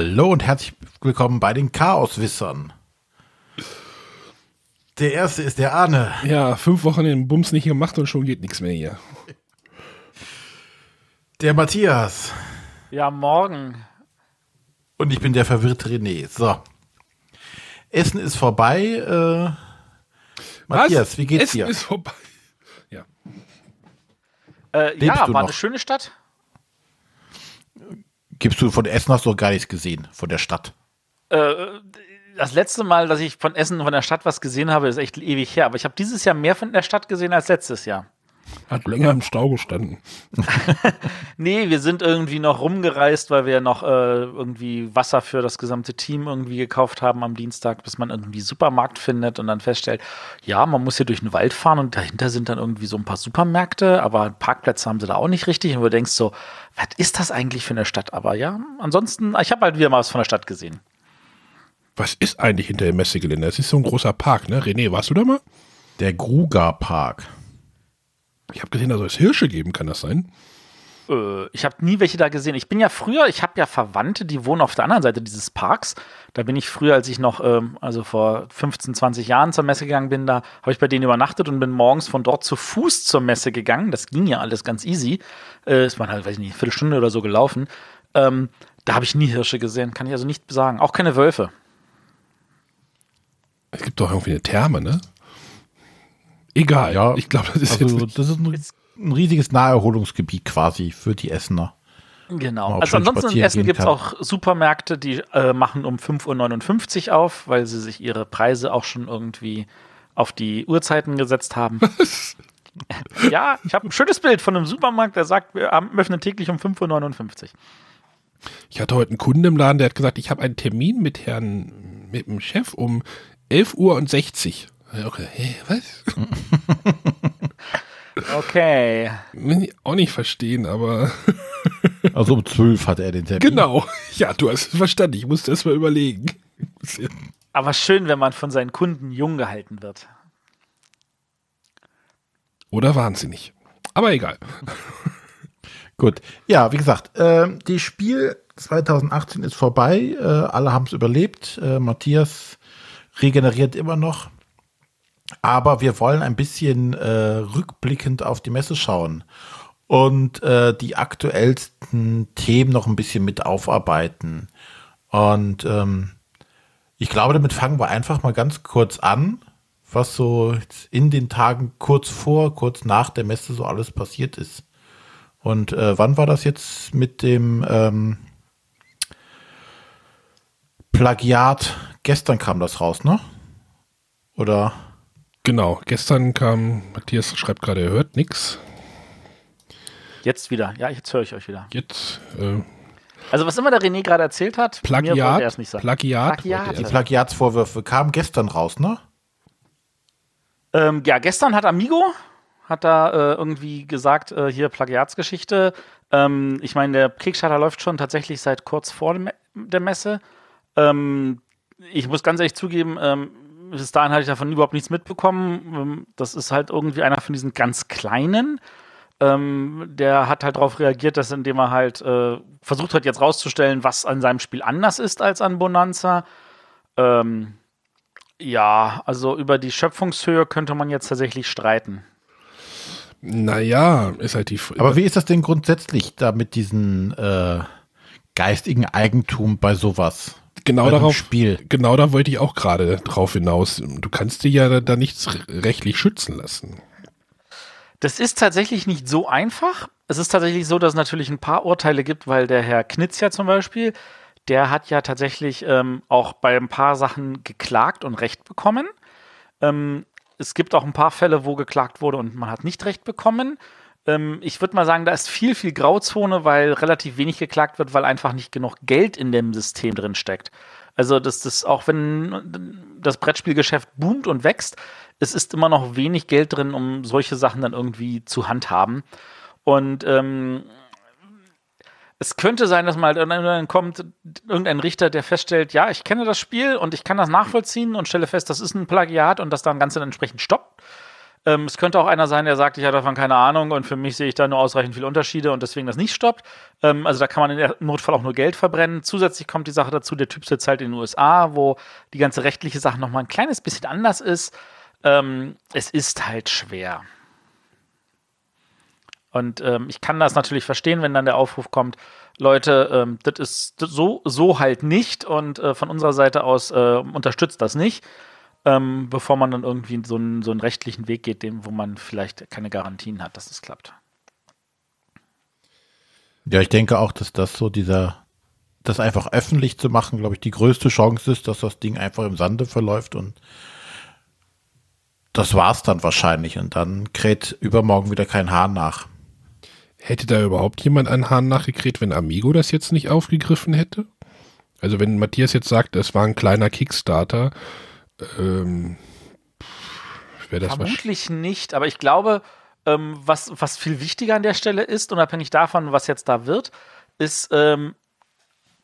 Hallo und herzlich willkommen bei den Chaoswissern. Der erste ist der Arne. Ja, fünf Wochen den Bums nicht gemacht und schon geht nichts mehr hier. Der Matthias. Ja, morgen. Und ich bin der verwirrte René. So. Essen ist vorbei. Äh, Matthias, Was? wie geht's Essen dir? ist vorbei. Ja. Äh, ja, war noch? eine schöne Stadt. Gibst du von Essen hast du gar nichts gesehen, von der Stadt. Äh, das letzte Mal, dass ich von Essen von der Stadt was gesehen habe, ist echt ewig her. Aber ich habe dieses Jahr mehr von der Stadt gesehen als letztes Jahr. Hat länger im Stau gestanden. Nee, wir sind irgendwie noch rumgereist, weil wir noch äh, irgendwie Wasser für das gesamte Team irgendwie gekauft haben am Dienstag, bis man irgendwie Supermarkt findet und dann feststellt, ja, man muss hier durch den Wald fahren und dahinter sind dann irgendwie so ein paar Supermärkte, aber Parkplätze haben sie da auch nicht richtig und du denkst so, was ist das eigentlich für eine Stadt? Aber ja, ansonsten, ich habe halt wieder mal was von der Stadt gesehen. Was ist eigentlich hinter dem Messegelände? Das ist so ein großer Park, ne? René, warst du da mal? Der Gruger Park. Ich habe gesehen, da soll es Hirsche geben, kann das sein? Äh, ich habe nie welche da gesehen. Ich bin ja früher, ich habe ja Verwandte, die wohnen auf der anderen Seite dieses Parks. Da bin ich früher, als ich noch, ähm, also vor 15, 20 Jahren zur Messe gegangen bin, da habe ich bei denen übernachtet und bin morgens von dort zu Fuß zur Messe gegangen. Das ging ja alles ganz easy. Äh, es waren halt, weiß ich nicht, eine Viertelstunde oder so gelaufen. Ähm, da habe ich nie Hirsche gesehen, kann ich also nicht sagen. Auch keine Wölfe. Es gibt doch irgendwie eine Therme, ne? Egal. Ja, ich glaube, das ist Also, jetzt. das ist ein, ein riesiges Naherholungsgebiet quasi für die Essener. Genau. Also ansonsten in Essen gibt es auch Supermärkte, die äh, machen um 5.59 Uhr auf, weil sie sich ihre Preise auch schon irgendwie auf die Uhrzeiten gesetzt haben. ja, ich habe ein schönes Bild von einem Supermarkt, der sagt, wir öffnen täglich um 5.59 Uhr. Ich hatte heute einen Kunden im Laden, der hat gesagt, ich habe einen Termin mit Herrn, mit dem Chef um 11 Uhr und 60. Ja, Okay, hä, was? Okay. Will ich auch nicht verstehen, aber Also um 12 hat er den Termin. genau. Ja, du hast es verstanden. Ich musste erst mal überlegen. Aber schön, wenn man von seinen Kunden jung gehalten wird. Oder wahnsinnig. Aber egal. Gut. Ja, wie gesagt, ähm, die Spiel 2018 ist vorbei. Äh, alle haben es überlebt. Äh, Matthias regeneriert immer noch. Aber wir wollen ein bisschen äh, rückblickend auf die Messe schauen und äh, die aktuellsten Themen noch ein bisschen mit aufarbeiten. Und ähm, ich glaube, damit fangen wir einfach mal ganz kurz an, was so in den Tagen kurz vor, kurz nach der Messe so alles passiert ist. Und äh, wann war das jetzt mit dem ähm, Plagiat? Gestern kam das raus, ne? Oder? Genau. Gestern kam, Matthias schreibt gerade, er hört nix. Jetzt wieder. Ja, jetzt höre ich euch wieder. Jetzt, äh, Also, was immer der René gerade erzählt hat, mir wollte er Plagiat. es nicht sagen. Plagiat. Plagiat. Die. Plagiatsvorwürfe kamen gestern raus, ne? Ähm, ja, gestern hat Amigo hat da äh, irgendwie gesagt, äh, hier Plagiatsgeschichte. Ähm, ich meine, der Kickstarter läuft schon tatsächlich seit kurz vor dem, der Messe. Ähm, ich muss ganz ehrlich zugeben, ähm, bis dahin hatte ich davon überhaupt nichts mitbekommen. Ähm, das ist halt irgendwie einer von diesen ganz kleinen. Ähm, der hat halt darauf reagiert, dass indem er halt äh, versucht hat, jetzt rauszustellen, was an seinem Spiel anders ist als an Bonanza. Ähm, ja, also über die Schöpfungshöhe könnte man jetzt tatsächlich streiten. Naja, ist halt die. F- Aber wie ist das denn grundsätzlich da mit diesem äh, geistigen Eigentum bei sowas? Genau bei darauf. Spiel. Genau da wollte ich auch gerade drauf hinaus. Du kannst dir ja da, da nichts rechtlich schützen lassen. Das ist tatsächlich nicht so einfach. Es ist tatsächlich so, dass es natürlich ein paar Urteile gibt, weil der Herr Knitz ja zum Beispiel, der hat ja tatsächlich ähm, auch bei ein paar Sachen geklagt und Recht bekommen. Ähm, es gibt auch ein paar Fälle, wo geklagt wurde und man hat nicht Recht bekommen. Ähm, ich würde mal sagen, da ist viel, viel Grauzone, weil relativ wenig geklagt wird, weil einfach nicht genug Geld in dem System drin steckt. Also, dass das, auch wenn das Brettspielgeschäft boomt und wächst, es ist immer noch wenig Geld drin, um solche Sachen dann irgendwie zu handhaben. Und ähm, es könnte sein, dass mal dann kommt irgendein Richter, der feststellt, ja, ich kenne das Spiel und ich kann das nachvollziehen und stelle fest, das ist ein Plagiat und das dann Ganze dann entsprechend stoppt. Ähm, es könnte auch einer sein, der sagt, ich habe davon keine Ahnung und für mich sehe ich da nur ausreichend viele Unterschiede und deswegen das nicht stoppt. Ähm, also da kann man im Notfall auch nur Geld verbrennen. Zusätzlich kommt die Sache dazu, der Typ sitzt halt in den USA, wo die ganze rechtliche Sache nochmal ein kleines bisschen anders ist. Ähm, es ist halt schwer. Und ähm, ich kann das natürlich verstehen, wenn dann der Aufruf kommt, Leute, ähm, das ist so, so halt nicht und äh, von unserer Seite aus äh, unterstützt das nicht ähm, bevor man dann irgendwie so einen, so einen rechtlichen Weg geht, dem, wo man vielleicht keine Garantien hat, dass es das klappt. Ja, ich denke auch, dass das so dieser, das einfach öffentlich zu machen, glaube ich, die größte Chance ist, dass das Ding einfach im Sande verläuft und das war's dann wahrscheinlich und dann kräht übermorgen wieder kein Hahn nach. Hätte da überhaupt jemand einen Hahn nachgekräht, wenn Amigo das jetzt nicht aufgegriffen hätte? Also wenn Matthias jetzt sagt, es war ein kleiner Kickstarter, ähm, das Vermutlich nicht, aber ich glaube, ähm, was, was viel wichtiger an der Stelle ist, unabhängig davon, was jetzt da wird, ist, ähm,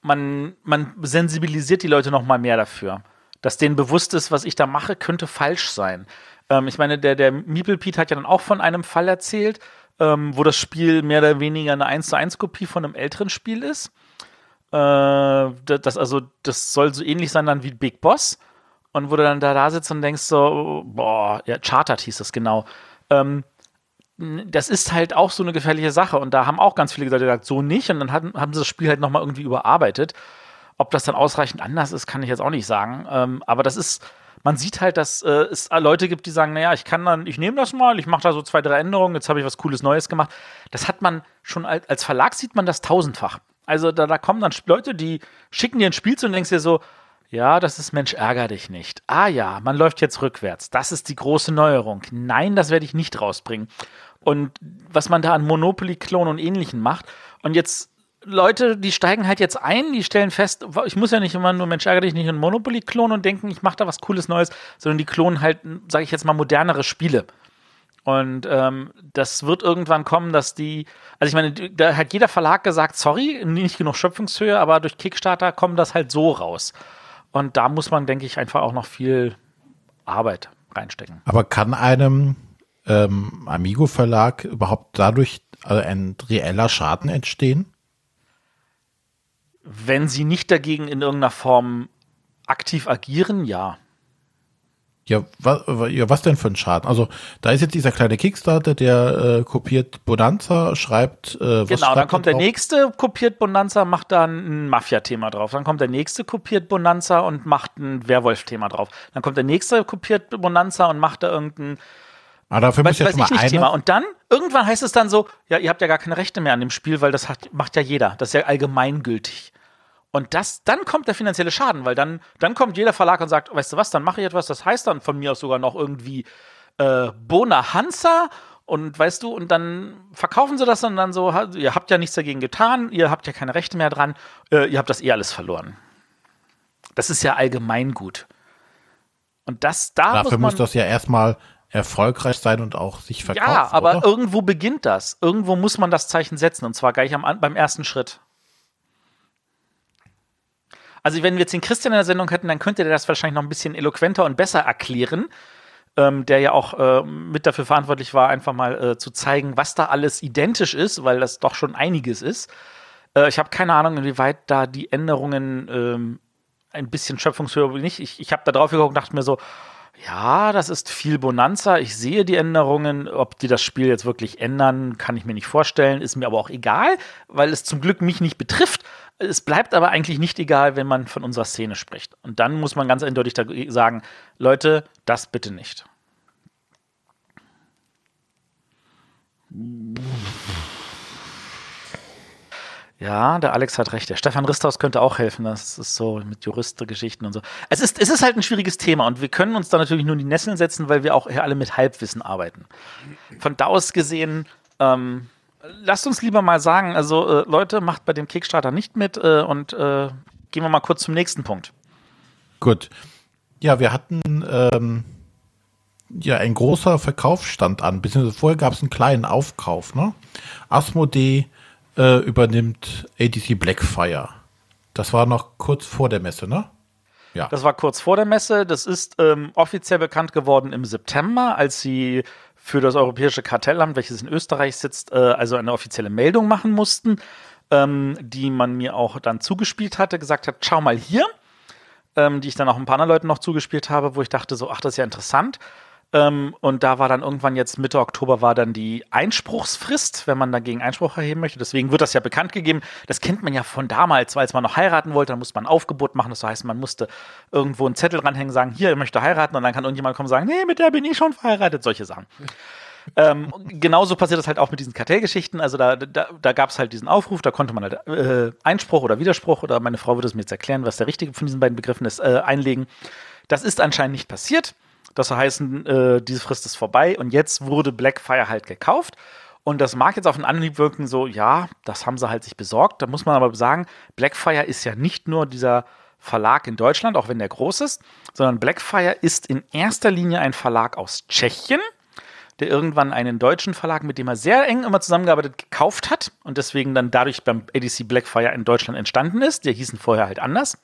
man, man sensibilisiert die Leute noch mal mehr dafür. Dass denen bewusst ist, was ich da mache, könnte falsch sein. Ähm, ich meine, der, der Meeple Pete hat ja dann auch von einem Fall erzählt, ähm, wo das Spiel mehr oder weniger eine 1 zu 1 Kopie von einem älteren Spiel ist. Äh, das, also, das soll so ähnlich sein dann wie Big Boss und wo du dann da, da sitzt und denkst so, boah, ja, Chartered hieß das genau. Ähm, das ist halt auch so eine gefährliche Sache und da haben auch ganz viele gesagt, so nicht und dann haben, haben sie das Spiel halt nochmal irgendwie überarbeitet. Ob das dann ausreichend anders ist, kann ich jetzt auch nicht sagen. Ähm, aber das ist, man sieht halt, dass äh, es Leute gibt, die sagen, naja, ich kann dann, ich nehme das mal, ich mache da so zwei, drei Änderungen, jetzt habe ich was Cooles Neues gemacht. Das hat man schon als, als Verlag sieht man das tausendfach. Also da, da kommen dann Leute, die schicken dir ein Spiel zu und denkst dir so, ja, das ist Mensch, ärger dich nicht. Ah ja, man läuft jetzt rückwärts. Das ist die große Neuerung. Nein, das werde ich nicht rausbringen. Und was man da an Monopoly-Klon und Ähnlichen macht. Und jetzt Leute, die steigen halt jetzt ein, die stellen fest, ich muss ja nicht immer nur Mensch ärger dich nicht und Monopoly klonen und denken, ich mache da was Cooles Neues, sondern die klonen halt, sage ich jetzt mal, modernere Spiele. Und ähm, das wird irgendwann kommen, dass die, also ich meine, da hat jeder Verlag gesagt, sorry, nicht genug Schöpfungshöhe, aber durch Kickstarter kommt das halt so raus. Und da muss man, denke ich, einfach auch noch viel Arbeit reinstecken. Aber kann einem ähm, Amigo-Verlag überhaupt dadurch also ein reeller Schaden entstehen? Wenn sie nicht dagegen in irgendeiner Form aktiv agieren, ja. Ja, was, ja, was denn für ein Schaden? Also, da ist jetzt dieser kleine Kickstarter, der äh, kopiert Bonanza, schreibt. Äh, was genau, dann kommt der nächste, kopiert Bonanza, macht dann ein Mafia-Thema drauf. Dann kommt der nächste, kopiert Bonanza und macht ein Werwolf-Thema drauf. Dann kommt der nächste, kopiert Bonanza und macht da irgendein. Aber dafür weiß, muss jetzt weiß mal nicht Thema. Und dann, irgendwann heißt es dann so, ja, ihr habt ja gar keine Rechte mehr an dem Spiel, weil das hat, macht ja jeder. Das ist ja allgemeingültig. Und das, dann kommt der finanzielle Schaden, weil dann, dann kommt jeder Verlag und sagt, weißt du was, dann mache ich etwas, das heißt dann von mir aus sogar noch irgendwie äh, Bona Hansa und weißt du, und dann verkaufen sie das und dann so, ihr habt ja nichts dagegen getan, ihr habt ja keine Rechte mehr dran, äh, ihr habt das eh alles verloren. Das ist ja allgemeingut. Und das da Dafür muss, muss das ja erstmal erfolgreich sein und auch sich verkaufen. Ja, aber oder? irgendwo beginnt das. Irgendwo muss man das Zeichen setzen und zwar gleich am, beim ersten Schritt. Also wenn wir jetzt den Christian in der Sendung hätten, dann könnte der das wahrscheinlich noch ein bisschen eloquenter und besser erklären. Ähm, der ja auch äh, mit dafür verantwortlich war, einfach mal äh, zu zeigen, was da alles identisch ist, weil das doch schon einiges ist. Äh, ich habe keine Ahnung, inwieweit da die Änderungen ähm, ein bisschen schöpfungshöher oder nicht. Ich, ich habe da drauf geguckt und dachte mir so, ja, das ist viel Bonanza. Ich sehe die Änderungen. Ob die das Spiel jetzt wirklich ändern, kann ich mir nicht vorstellen. Ist mir aber auch egal, weil es zum Glück mich nicht betrifft. Es bleibt aber eigentlich nicht egal, wenn man von unserer Szene spricht. Und dann muss man ganz eindeutig sagen, Leute, das bitte nicht. Ja, der Alex hat recht. Der Stefan Risthaus könnte auch helfen. Das ist so mit Juristengeschichten und so. Es ist, es ist halt ein schwieriges Thema und wir können uns da natürlich nur in die Nesseln setzen, weil wir auch hier alle mit Halbwissen arbeiten. Von da aus gesehen, ähm, lasst uns lieber mal sagen, also äh, Leute, macht bei dem Kickstarter nicht mit äh, und äh, gehen wir mal kurz zum nächsten Punkt. Gut. Ja, wir hatten ähm, ja ein großer Verkaufsstand an, beziehungsweise vorher gab es einen kleinen Aufkauf. Ne? Asmodee äh, übernimmt ADC Blackfire. Das war noch kurz vor der Messe, ne? Ja. Das war kurz vor der Messe. Das ist ähm, offiziell bekannt geworden im September, als sie für das Europäische Kartellamt, welches in Österreich sitzt, äh, also eine offizielle Meldung machen mussten, ähm, die man mir auch dann zugespielt hatte, gesagt hat, schau mal hier, ähm, die ich dann auch ein paar anderen Leuten noch zugespielt habe, wo ich dachte so, ach, das ist ja interessant. Ähm, und da war dann irgendwann jetzt Mitte Oktober war dann die Einspruchsfrist, wenn man dagegen Einspruch erheben möchte. Deswegen wird das ja bekannt gegeben. Das kennt man ja von damals, weil man noch heiraten wollte, dann musste man ein Aufgebot machen. Das heißt, man musste irgendwo einen Zettel ranhängen, sagen, hier, ich möchte heiraten. Und dann kann irgendjemand kommen und sagen, nee, mit der bin ich schon verheiratet. Solche Sachen. ähm, genauso passiert das halt auch mit diesen Kartellgeschichten. Also da, da, da gab es halt diesen Aufruf, da konnte man halt äh, Einspruch oder Widerspruch, oder meine Frau würde es mir jetzt erklären, was der richtige von diesen beiden Begriffen ist, äh, einlegen. Das ist anscheinend nicht passiert. Das heißt, äh, diese Frist ist vorbei und jetzt wurde Blackfire halt gekauft. Und das mag jetzt auf den Anhieb wirken, so, ja, das haben sie halt sich besorgt. Da muss man aber sagen, Blackfire ist ja nicht nur dieser Verlag in Deutschland, auch wenn der groß ist, sondern Blackfire ist in erster Linie ein Verlag aus Tschechien, der irgendwann einen deutschen Verlag, mit dem er sehr eng immer zusammengearbeitet, gekauft hat und deswegen dann dadurch beim ADC Blackfire in Deutschland entstanden ist. Die hießen vorher halt anders.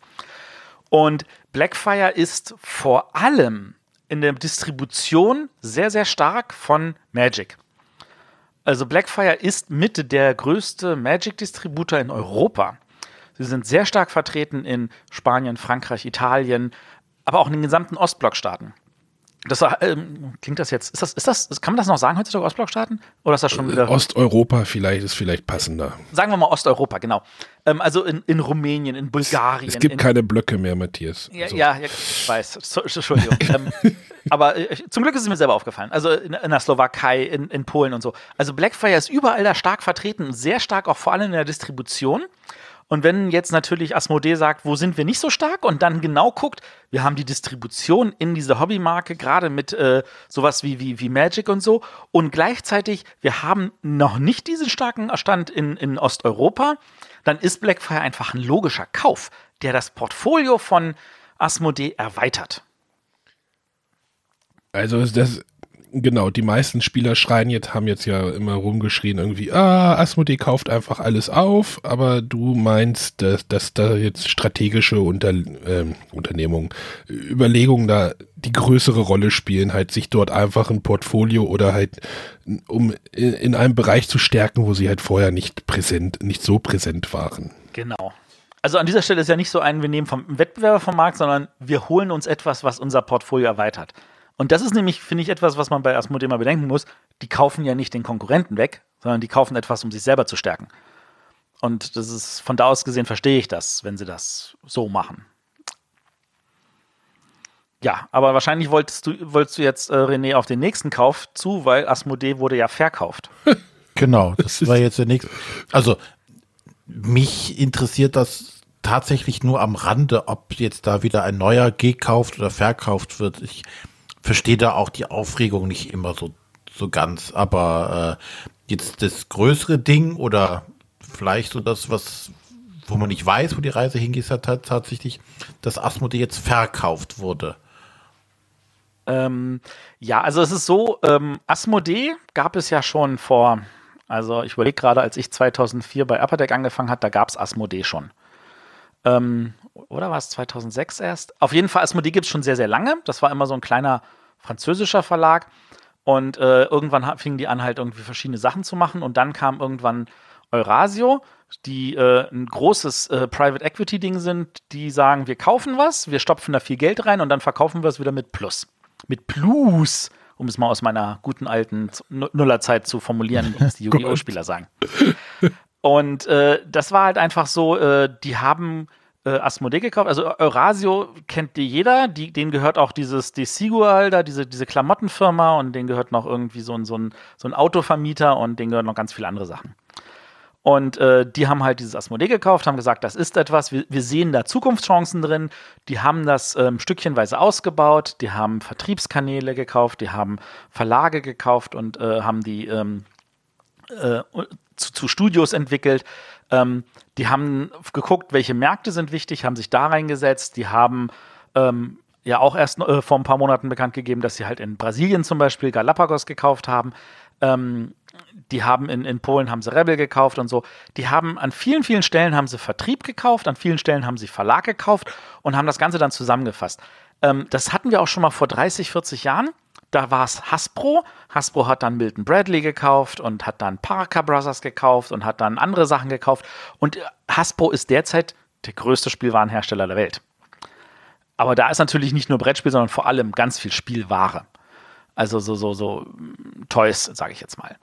Und Blackfire ist vor allem in der Distribution sehr, sehr stark von Magic. Also Blackfire ist mit der größte Magic-Distributor in Europa. Sie sind sehr stark vertreten in Spanien, Frankreich, Italien, aber auch in den gesamten Ostblockstaaten. Das ähm, klingt das jetzt, ist das, ist das, kann man das noch sagen heutzutage Ostblockstaaten? Oder ist das schon wieder. Osteuropa vielleicht ist vielleicht passender. Sagen wir mal Osteuropa, genau. Ähm, also in, in Rumänien, in Bulgarien. Es gibt in, keine Blöcke mehr, Matthias. Ja, so. ja, ja, ich weiß. So, Entschuldigung. ähm, aber äh, zum Glück ist es mir selber aufgefallen. Also in, in der Slowakei, in, in Polen und so. Also Blackfire ist überall da stark vertreten, sehr stark auch vor allem in der Distribution. Und wenn jetzt natürlich Asmodee sagt, wo sind wir nicht so stark und dann genau guckt, wir haben die Distribution in diese Hobbymarke, gerade mit äh, sowas wie, wie, wie Magic und so. Und gleichzeitig, wir haben noch nicht diesen starken Stand in, in Osteuropa, dann ist Blackfire einfach ein logischer Kauf, der das Portfolio von Asmodee erweitert. Also das genau, die meisten Spieler schreien jetzt, haben jetzt ja immer rumgeschrien irgendwie, ah, Asmodee kauft einfach alles auf, aber du meinst, dass, dass da jetzt strategische Unter, äh, Unternehmungen, Überlegungen da die größere Rolle spielen, halt sich dort einfach ein Portfolio oder halt um in, in einem Bereich zu stärken, wo sie halt vorher nicht präsent, nicht so präsent waren. Genau. Also an dieser Stelle ist ja nicht so ein, wir nehmen vom Wettbewerber vom Markt, sondern wir holen uns etwas, was unser Portfolio erweitert. Und das ist nämlich, finde ich, etwas, was man bei Asmodee mal bedenken muss. Die kaufen ja nicht den Konkurrenten weg, sondern die kaufen etwas, um sich selber zu stärken. Und das ist von da aus gesehen verstehe ich das, wenn sie das so machen. Ja, aber wahrscheinlich wolltest du, wolltest du jetzt äh, René auf den nächsten Kauf zu, weil Asmodee wurde ja verkauft. Genau, das war jetzt der nächste. Also, mich interessiert das tatsächlich nur am Rande, ob jetzt da wieder ein neuer gekauft oder verkauft wird. Ich verstehe da auch die Aufregung nicht immer so, so ganz. Aber äh, jetzt das größere Ding oder vielleicht so das, was, wo man nicht weiß, wo die Reise hingeht, hat tatsächlich, dass Asmodee jetzt verkauft wurde. Ähm, ja, also es ist so, ähm, Asmodee gab es ja schon vor, also ich überlege gerade, als ich 2004 bei Upper Deck angefangen hat, da gab es Asmodee schon. Ähm, oder war es 2006 erst? Auf jeden Fall, Asmodee gibt es schon sehr, sehr lange. Das war immer so ein kleiner französischer Verlag. Und äh, irgendwann fingen die an, halt irgendwie verschiedene Sachen zu machen. Und dann kam irgendwann Eurasio, die äh, ein großes äh, Private Equity Ding sind, die sagen, wir kaufen was, wir stopfen da viel Geld rein und dann verkaufen wir es wieder mit Plus. Mit Plus, um es mal aus meiner guten alten Nullerzeit zu formulieren, wie es die Yu-Gi-Oh! Spieler sagen. Und äh, das war halt einfach so, äh, die haben äh, Asmodee gekauft. Also Eurasio kennt die jeder, die, denen gehört auch dieses die Sigual da, diese, diese Klamottenfirma und denen gehört noch irgendwie so ein, so, ein, so ein Autovermieter und denen gehören noch ganz viele andere Sachen. Und äh, die haben halt dieses Asmodee gekauft, haben gesagt, das ist etwas, wir, wir sehen da Zukunftschancen drin. Die haben das ähm, stückchenweise ausgebaut, die haben Vertriebskanäle gekauft, die haben Verlage gekauft und äh, haben die ähm, äh, zu, zu, Studios entwickelt. Ähm, die haben geguckt, welche Märkte sind wichtig, haben sich da reingesetzt. Die haben ähm, ja auch erst äh, vor ein paar Monaten bekannt gegeben, dass sie halt in Brasilien zum Beispiel Galapagos gekauft haben. Ähm, die haben in, in Polen haben sie Rebel gekauft und so. Die haben an vielen, vielen Stellen haben sie Vertrieb gekauft, an vielen Stellen haben sie Verlag gekauft und haben das Ganze dann zusammengefasst. Ähm, das hatten wir auch schon mal vor 30, 40 Jahren da war es Hasbro. Hasbro hat dann Milton Bradley gekauft und hat dann Parker Brothers gekauft und hat dann andere Sachen gekauft. Und Hasbro ist derzeit der größte Spielwarenhersteller der Welt. Aber da ist natürlich nicht nur Brettspiel, sondern vor allem ganz viel Spielware. Also so, so, so Toys, sage ich jetzt mal.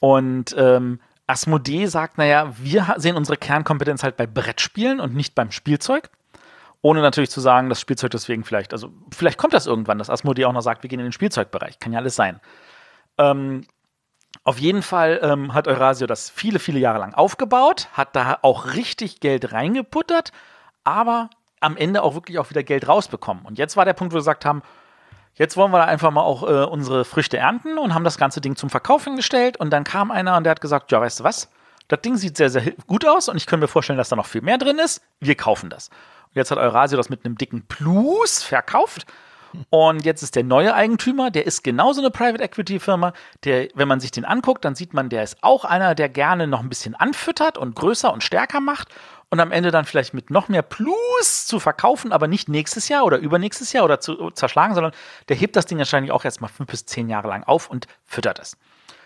Und ähm, Asmodee sagt, naja, wir sehen unsere Kernkompetenz halt bei Brettspielen und nicht beim Spielzeug. Ohne natürlich zu sagen, das Spielzeug deswegen vielleicht, also vielleicht kommt das irgendwann, dass Asmodee auch noch sagt, wir gehen in den Spielzeugbereich. Kann ja alles sein. Ähm, auf jeden Fall ähm, hat Eurasio das viele, viele Jahre lang aufgebaut, hat da auch richtig Geld reingeputtert, aber am Ende auch wirklich auch wieder Geld rausbekommen. Und jetzt war der Punkt, wo wir gesagt haben, jetzt wollen wir da einfach mal auch äh, unsere Früchte ernten und haben das ganze Ding zum Verkauf hingestellt. Und dann kam einer und der hat gesagt, ja, weißt du was? Das Ding sieht sehr, sehr gut aus und ich kann mir vorstellen, dass da noch viel mehr drin ist. Wir kaufen das. Jetzt hat Eurasio das mit einem dicken Plus verkauft. Und jetzt ist der neue Eigentümer, der ist genauso eine Private Equity Firma. Der, wenn man sich den anguckt, dann sieht man, der ist auch einer, der gerne noch ein bisschen anfüttert und größer und stärker macht und am Ende dann vielleicht mit noch mehr Plus zu verkaufen, aber nicht nächstes Jahr oder übernächstes Jahr oder zu zerschlagen, sondern der hebt das Ding wahrscheinlich auch erstmal fünf bis zehn Jahre lang auf und füttert es.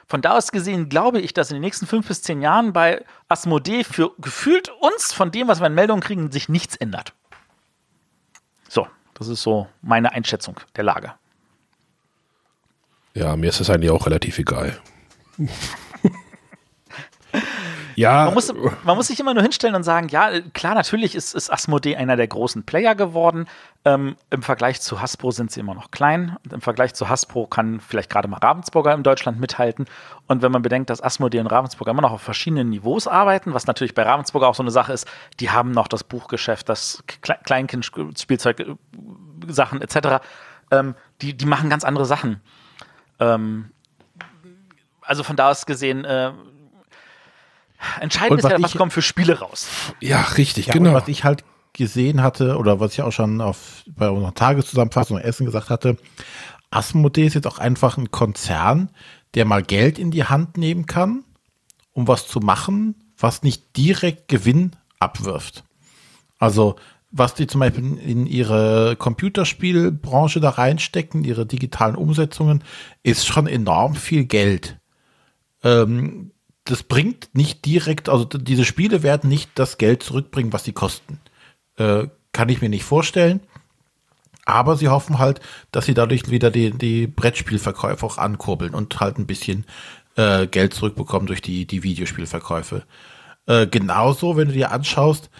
Von da aus gesehen glaube ich, dass in den nächsten fünf bis zehn Jahren bei Asmodee für gefühlt uns von dem, was wir in Meldungen kriegen, sich nichts ändert. So, das ist so meine Einschätzung der Lage. Ja, mir ist das eigentlich auch relativ egal. Ja. Man muss, man muss sich immer nur hinstellen und sagen, ja, klar, natürlich ist, ist Asmodee einer der großen Player geworden. Ähm, Im Vergleich zu Hasbro sind sie immer noch klein. Und Im Vergleich zu Hasbro kann vielleicht gerade mal Ravensburger in Deutschland mithalten. Und wenn man bedenkt, dass Asmodee und Ravensburger immer noch auf verschiedenen Niveaus arbeiten, was natürlich bei Ravensburger auch so eine Sache ist, die haben noch das Buchgeschäft, das Kleinkind-Spielzeug, Sachen etc. Ähm, die, die machen ganz andere Sachen. Ähm, also von da aus gesehen, äh, Entscheidend ist ja, was ich, kommt für Spiele raus. Ja, richtig, ja, genau. was ich halt gesehen hatte, oder was ich auch schon auf, bei unserer Tageszusammenfassung Essen gesagt hatte, Asmodee ist jetzt auch einfach ein Konzern, der mal Geld in die Hand nehmen kann, um was zu machen, was nicht direkt Gewinn abwirft. Also, was die zum Beispiel in ihre Computerspielbranche da reinstecken, ihre digitalen Umsetzungen, ist schon enorm viel Geld. Ähm, das bringt nicht direkt, also diese Spiele werden nicht das Geld zurückbringen, was sie kosten. Äh, kann ich mir nicht vorstellen. Aber sie hoffen halt, dass sie dadurch wieder die, die Brettspielverkäufe auch ankurbeln und halt ein bisschen äh, Geld zurückbekommen durch die, die Videospielverkäufe. Äh, genauso, wenn du dir anschaust,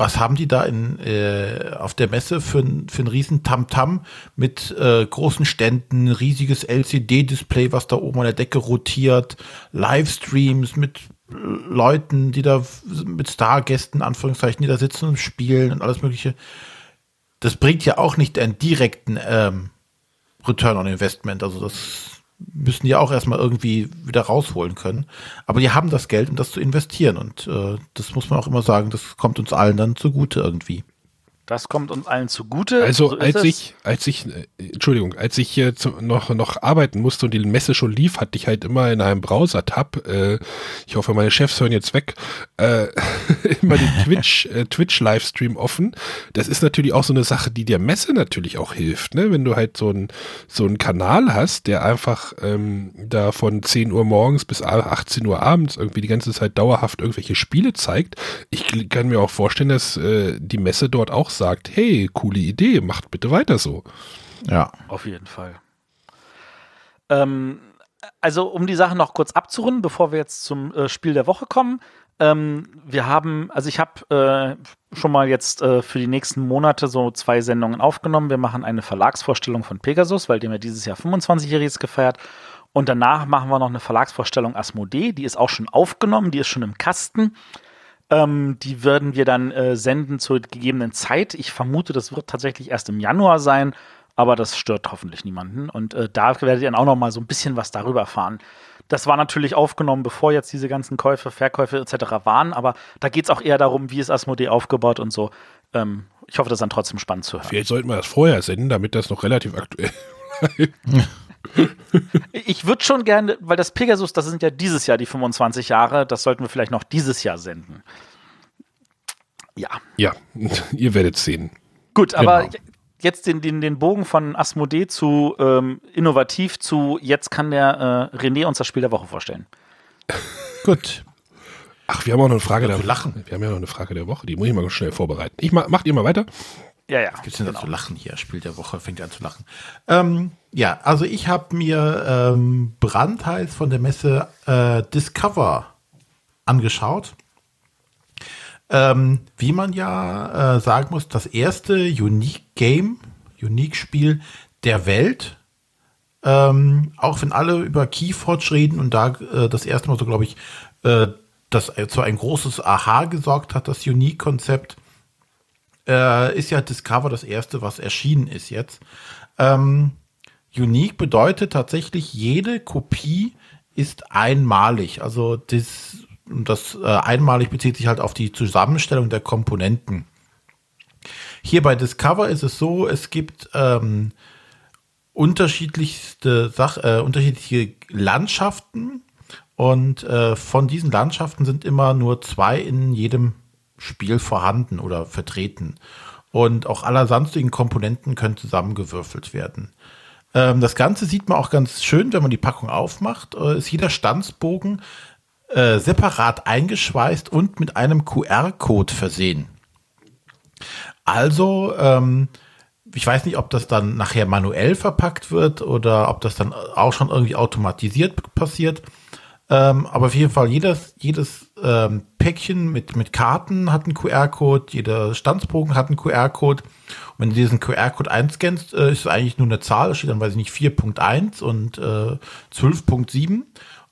was haben die da in, äh, auf der Messe für, für einen riesen Tamtam mit äh, großen Ständen, riesiges LCD-Display, was da oben an der Decke rotiert, Livestreams mit äh, Leuten, die da mit Stargästen, Anführungszeichen, die da sitzen und spielen und alles mögliche. Das bringt ja auch nicht einen direkten ähm, Return on Investment. Also das müssen die auch erstmal irgendwie wieder rausholen können. Aber die haben das Geld, um das zu investieren. Und äh, das muss man auch immer sagen, das kommt uns allen dann zugute irgendwie. Das kommt uns allen zugute. Also so als ich, als ich, äh, Entschuldigung, als ich hier zu, noch noch arbeiten musste und die Messe schon lief, hatte ich halt immer in einem Browser-Tab, äh, ich hoffe, meine Chefs hören jetzt weg, äh, immer den Twitch, äh, Twitch-Livestream offen. Das ist natürlich auch so eine Sache, die der Messe natürlich auch hilft, ne? Wenn du halt so einen so einen Kanal hast, der einfach ähm, da von 10 Uhr morgens bis 18 Uhr abends irgendwie die ganze Zeit dauerhaft irgendwelche Spiele zeigt. Ich kann mir auch vorstellen, dass äh, die Messe dort auch sagt, hey, coole Idee, macht bitte weiter so. Ja. Auf jeden Fall. Ähm, also, um die Sache noch kurz abzurunden, bevor wir jetzt zum äh, Spiel der Woche kommen. Ähm, wir haben, also ich habe äh, schon mal jetzt äh, für die nächsten Monate so zwei Sendungen aufgenommen. Wir machen eine Verlagsvorstellung von Pegasus, weil dem ja dieses Jahr 25-Jähriges gefeiert. Und danach machen wir noch eine Verlagsvorstellung Asmodee. Die ist auch schon aufgenommen, die ist schon im Kasten. Ähm, die würden wir dann äh, senden zur gegebenen Zeit. Ich vermute, das wird tatsächlich erst im Januar sein, aber das stört hoffentlich niemanden. Und äh, da werdet ihr dann auch noch mal so ein bisschen was darüber erfahren. Das war natürlich aufgenommen, bevor jetzt diese ganzen Käufe, Verkäufe etc. waren, aber da geht es auch eher darum, wie ist Asmodee aufgebaut und so. Ähm, ich hoffe, das ist dann trotzdem spannend zu hören. Vielleicht sollten wir das vorher senden, damit das noch relativ aktuell bleibt. ich würde schon gerne, weil das Pegasus, das sind ja dieses Jahr die 25 Jahre, das sollten wir vielleicht noch dieses Jahr senden. Ja. Ja, ihr werdet sehen. Gut, aber genau. jetzt den, den, den Bogen von Asmodee zu ähm, innovativ zu jetzt kann der äh, René uns das Spiel der Woche vorstellen. Gut. Ach, wir haben auch noch eine Frage Ja, der zu lachen. Wir haben ja noch eine Frage der Woche, die muss ich mal schnell vorbereiten. Ich mach, macht ihr mal weiter? Ja, ja. Was gibt's denn da zu lachen hier? Spiel der Woche fängt an zu lachen. Ähm, ja, also ich habe mir ähm, brandheiß von der Messe äh, Discover angeschaut. Ähm, wie man ja äh, sagen muss, das erste Unique Game, Unique Spiel der Welt. Ähm, auch wenn alle über Keyforge reden und da äh, das erste Mal so, glaube ich, äh, das so ein großes Aha gesorgt hat, das Unique-Konzept, äh, ist ja Discover das erste, was erschienen ist jetzt. Ähm, unique bedeutet tatsächlich, jede Kopie ist einmalig. Also das, das äh, einmalig bezieht sich halt auf die Zusammenstellung der Komponenten. Hier bei Discover ist es so, es gibt ähm, unterschiedlichste Sach äh, unterschiedliche Landschaften und äh, von diesen Landschaften sind immer nur zwei in jedem Spiel vorhanden oder vertreten. Und auch aller sonstigen Komponenten können zusammengewürfelt werden. Ähm, das Ganze sieht man auch ganz schön, wenn man die Packung aufmacht. Äh, ist jeder Stanzbogen äh, separat eingeschweißt und mit einem QR-Code versehen. Also, ähm, ich weiß nicht, ob das dann nachher manuell verpackt wird oder ob das dann auch schon irgendwie automatisiert passiert. Ähm, aber auf jeden Fall, jedes, jedes ähm, Päckchen mit, mit Karten hat einen QR-Code, jeder Stanzbogen hat einen QR-Code. Und wenn du diesen QR-Code einscannst, äh, ist es eigentlich nur eine Zahl, da steht dann, weiß ich nicht, 4.1 und äh, 12.7.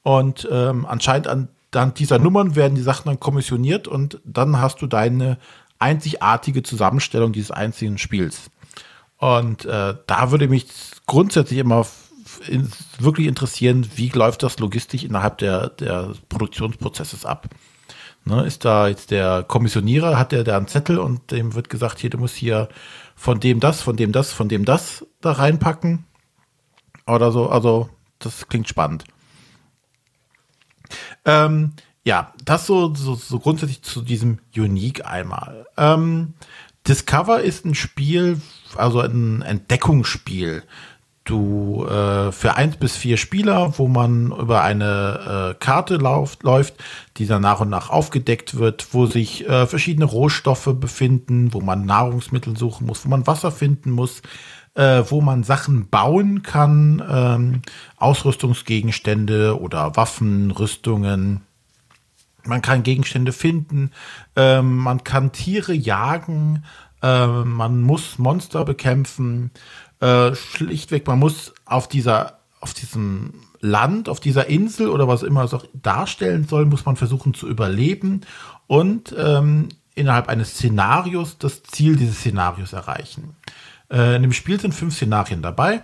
Und ähm, anscheinend an dann dieser Nummern werden die Sachen dann kommissioniert und dann hast du deine einzigartige Zusammenstellung dieses einzigen Spiels. Und äh, da würde mich grundsätzlich immer in, wirklich interessieren, wie läuft das logistisch innerhalb der, der Produktionsprozesses ab. Ne, ist da jetzt der Kommissionierer, hat der da einen Zettel und dem wird gesagt, hier, du musst hier von dem das, von dem das, von dem das da reinpacken. Oder so, also das klingt spannend. Ähm, ja, das so, so, so grundsätzlich zu diesem Unique einmal. Ähm, Discover ist ein Spiel, also ein Entdeckungsspiel. Du äh, für eins bis vier Spieler, wo man über eine äh, Karte lauft, läuft, die dann nach und nach aufgedeckt wird, wo sich äh, verschiedene Rohstoffe befinden, wo man Nahrungsmittel suchen muss, wo man Wasser finden muss, äh, wo man Sachen bauen kann, ähm, Ausrüstungsgegenstände oder Waffen, Rüstungen. Man kann Gegenstände finden, ähm, man kann Tiere jagen, ähm, man muss Monster bekämpfen. Äh, schlichtweg, man muss auf dieser, auf diesem Land, auf dieser Insel oder was immer es auch darstellen soll, muss man versuchen zu überleben und ähm, innerhalb eines Szenarios das Ziel dieses Szenarios erreichen. Äh, in dem Spiel sind fünf Szenarien dabei,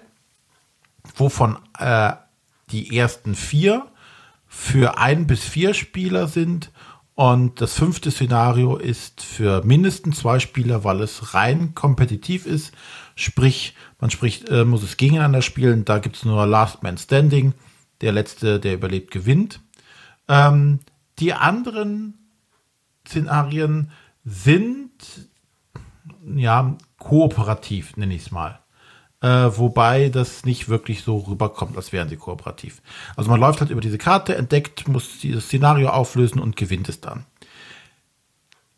wovon äh, die ersten vier für ein bis vier Spieler sind und das fünfte Szenario ist für mindestens zwei Spieler, weil es rein kompetitiv ist. Sprich, man spricht, äh, muss es gegeneinander spielen. Da gibt es nur Last Man Standing. Der letzte, der überlebt, gewinnt. Ähm, die anderen Szenarien sind ja kooperativ, nenne ich es mal. Äh, wobei das nicht wirklich so rüberkommt, als wären sie kooperativ. Also man läuft halt über diese Karte, entdeckt, muss dieses Szenario auflösen und gewinnt es dann.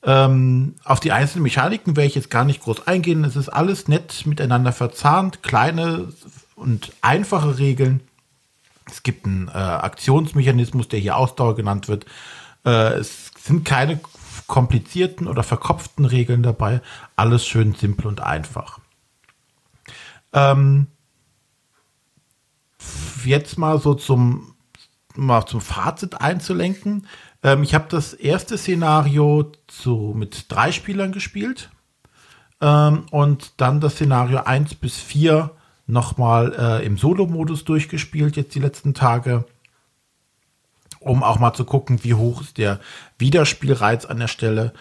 Ähm, auf die einzelnen Mechaniken werde ich jetzt gar nicht groß eingehen. Es ist alles nett miteinander verzahnt, kleine und einfache Regeln. Es gibt einen äh, Aktionsmechanismus, der hier Ausdauer genannt wird. Äh, es sind keine komplizierten oder verkopften Regeln dabei. Alles schön simpel und einfach. Ähm, jetzt mal so zum, mal zum Fazit einzulenken. Ähm, ich habe das erste Szenario zu, mit drei Spielern gespielt ähm, und dann das Szenario 1 bis 4 nochmal äh, im Solo-Modus durchgespielt, jetzt die letzten Tage, um auch mal zu gucken, wie hoch ist der Wiederspielreiz an der Stelle.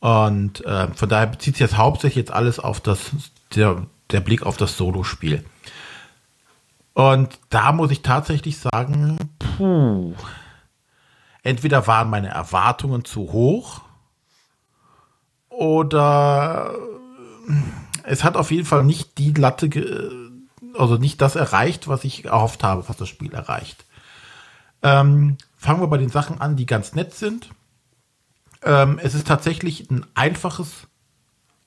Und äh, von daher bezieht sich jetzt hauptsächlich jetzt alles auf das, der, der Blick auf das Solo-Spiel. Und da muss ich tatsächlich sagen, puh, entweder waren meine Erwartungen zu hoch oder es hat auf jeden Fall nicht die Latte, also nicht das erreicht, was ich erhofft habe, was das Spiel erreicht. Ähm, fangen wir bei den Sachen an, die ganz nett sind. Ähm, es ist tatsächlich ein einfaches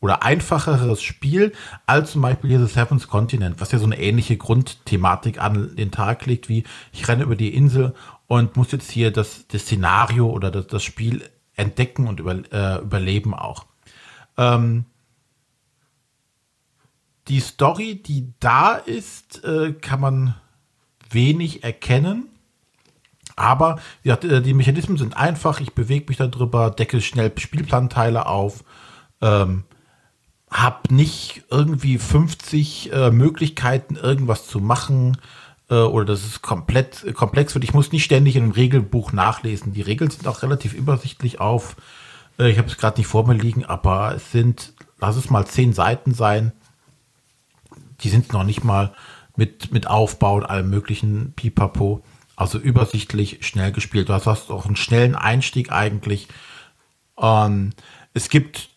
oder einfacheres Spiel als zum Beispiel hier The Continent, was ja so eine ähnliche Grundthematik an den Tag legt, wie ich renne über die Insel und muss jetzt hier das, das Szenario oder das, das Spiel entdecken und über, äh, überleben auch. Ähm, die Story, die da ist, äh, kann man wenig erkennen. Aber ja, die Mechanismen sind einfach. Ich bewege mich darüber, decke schnell Spielplanteile auf, ähm, habe nicht irgendwie 50 äh, Möglichkeiten, irgendwas zu machen äh, oder das ist komplett äh, komplex wird. Ich muss nicht ständig in einem Regelbuch nachlesen. Die Regeln sind auch relativ übersichtlich auf. Äh, ich habe es gerade nicht vor mir liegen, aber es sind, lass es mal zehn Seiten sein. Die sind noch nicht mal mit, mit Aufbau und allem möglichen Pipapo. Also übersichtlich, schnell gespielt. Du hast, hast auch einen schnellen Einstieg eigentlich. Ähm, es gibt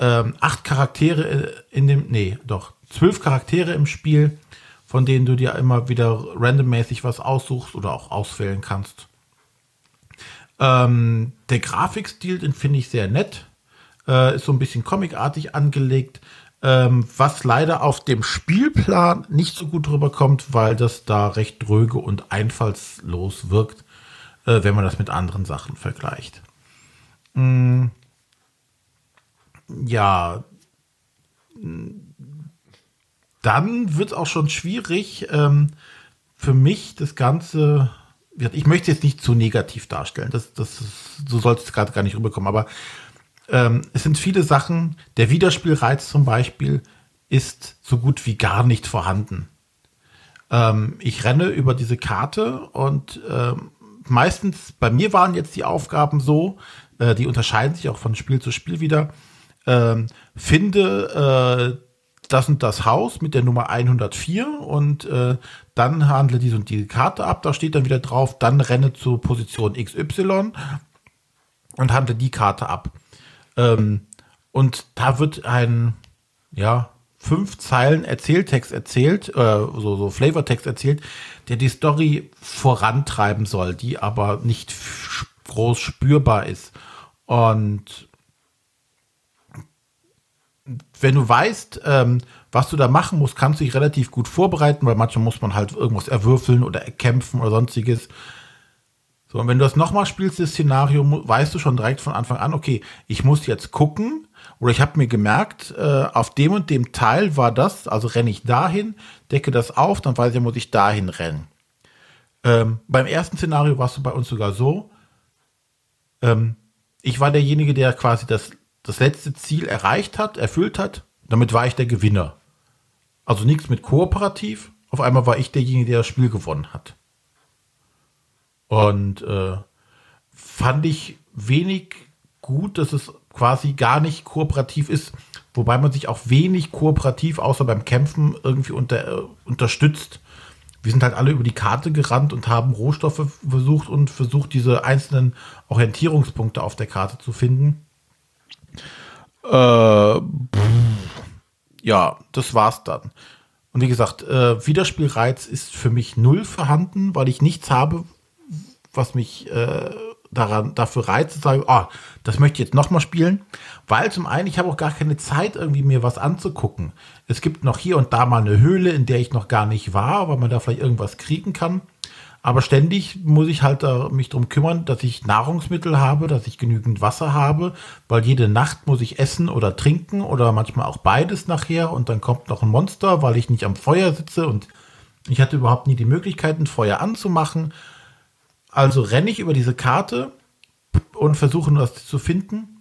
ähm, acht Charaktere in dem, nee, doch, zwölf Charaktere im Spiel, von denen du dir immer wieder randommäßig was aussuchst oder auch auswählen kannst. Ähm, der Grafikstil, den finde ich sehr nett. Äh, ist so ein bisschen comicartig angelegt. Ähm, was leider auf dem Spielplan nicht so gut rüberkommt, weil das da recht dröge und einfallslos wirkt, äh, wenn man das mit anderen Sachen vergleicht. Mm, ja, dann wird es auch schon schwierig ähm, für mich das Ganze. Ich möchte jetzt nicht zu negativ darstellen, das, das ist, so sollte es gerade gar nicht rüberkommen, aber ähm, es sind viele Sachen. Der Wiederspielreiz zum Beispiel ist so gut wie gar nicht vorhanden. Ähm, ich renne über diese Karte und ähm, meistens, bei mir waren jetzt die Aufgaben so, äh, die unterscheiden sich auch von Spiel zu Spiel wieder ähm, finde äh, das und das Haus mit der Nummer 104 und äh, dann handle diese und die Karte ab, da steht dann wieder drauf, dann renne zur Position XY und handle die Karte ab. Ähm, und da wird ein, ja, fünf Zeilen Erzähltext erzählt, äh, so, so Flavortext erzählt, der die Story vorantreiben soll, die aber nicht groß spürbar ist. Und wenn du weißt, ähm, was du da machen musst, kannst du dich relativ gut vorbereiten, weil manchmal muss man halt irgendwas erwürfeln oder erkämpfen oder sonstiges. So, und wenn du das nochmal spielst, das Szenario, weißt du schon direkt von Anfang an, okay, ich muss jetzt gucken, oder ich habe mir gemerkt, äh, auf dem und dem Teil war das, also renne ich dahin, decke das auf, dann weiß ich, muss ich dahin rennen. Ähm, beim ersten Szenario warst du bei uns sogar so, ähm, ich war derjenige, der quasi das das letzte Ziel erreicht hat, erfüllt hat, damit war ich der Gewinner. Also nichts mit kooperativ. Auf einmal war ich derjenige, der das Spiel gewonnen hat. Und äh, fand ich wenig gut, dass es quasi gar nicht kooperativ ist, wobei man sich auch wenig kooperativ, außer beim Kämpfen, irgendwie unter, äh, unterstützt. Wir sind halt alle über die Karte gerannt und haben Rohstoffe versucht und versucht, diese einzelnen Orientierungspunkte auf der Karte zu finden. Äh, ja, das war's dann. Und wie gesagt, äh, Wiederspielreiz ist für mich null vorhanden, weil ich nichts habe, was mich äh, daran dafür reizt, zu sagen, oh, das möchte ich jetzt nochmal spielen. Weil zum einen, ich habe auch gar keine Zeit, irgendwie mir was anzugucken. Es gibt noch hier und da mal eine Höhle, in der ich noch gar nicht war, weil man da vielleicht irgendwas kriegen kann. Aber ständig muss ich halt äh, mich darum kümmern, dass ich Nahrungsmittel habe, dass ich genügend Wasser habe, weil jede Nacht muss ich essen oder trinken oder manchmal auch beides nachher und dann kommt noch ein Monster, weil ich nicht am Feuer sitze und ich hatte überhaupt nie die Möglichkeit, ein Feuer anzumachen. Also renne ich über diese Karte und versuche nur das zu finden.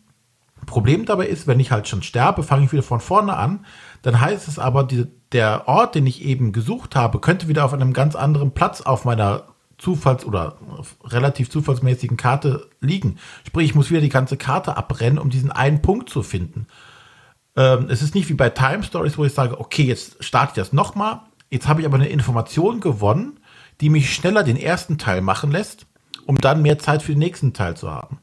Problem dabei ist, wenn ich halt schon sterbe, fange ich wieder von vorne an. Dann heißt es aber, die, der Ort, den ich eben gesucht habe, könnte wieder auf einem ganz anderen Platz auf meiner Zufalls- oder relativ zufallsmäßigen Karte liegen. Sprich, ich muss wieder die ganze Karte abrennen, um diesen einen Punkt zu finden. Ähm, es ist nicht wie bei Time Stories, wo ich sage, okay, jetzt starte ich das nochmal. Jetzt habe ich aber eine Information gewonnen, die mich schneller den ersten Teil machen lässt, um dann mehr Zeit für den nächsten Teil zu haben.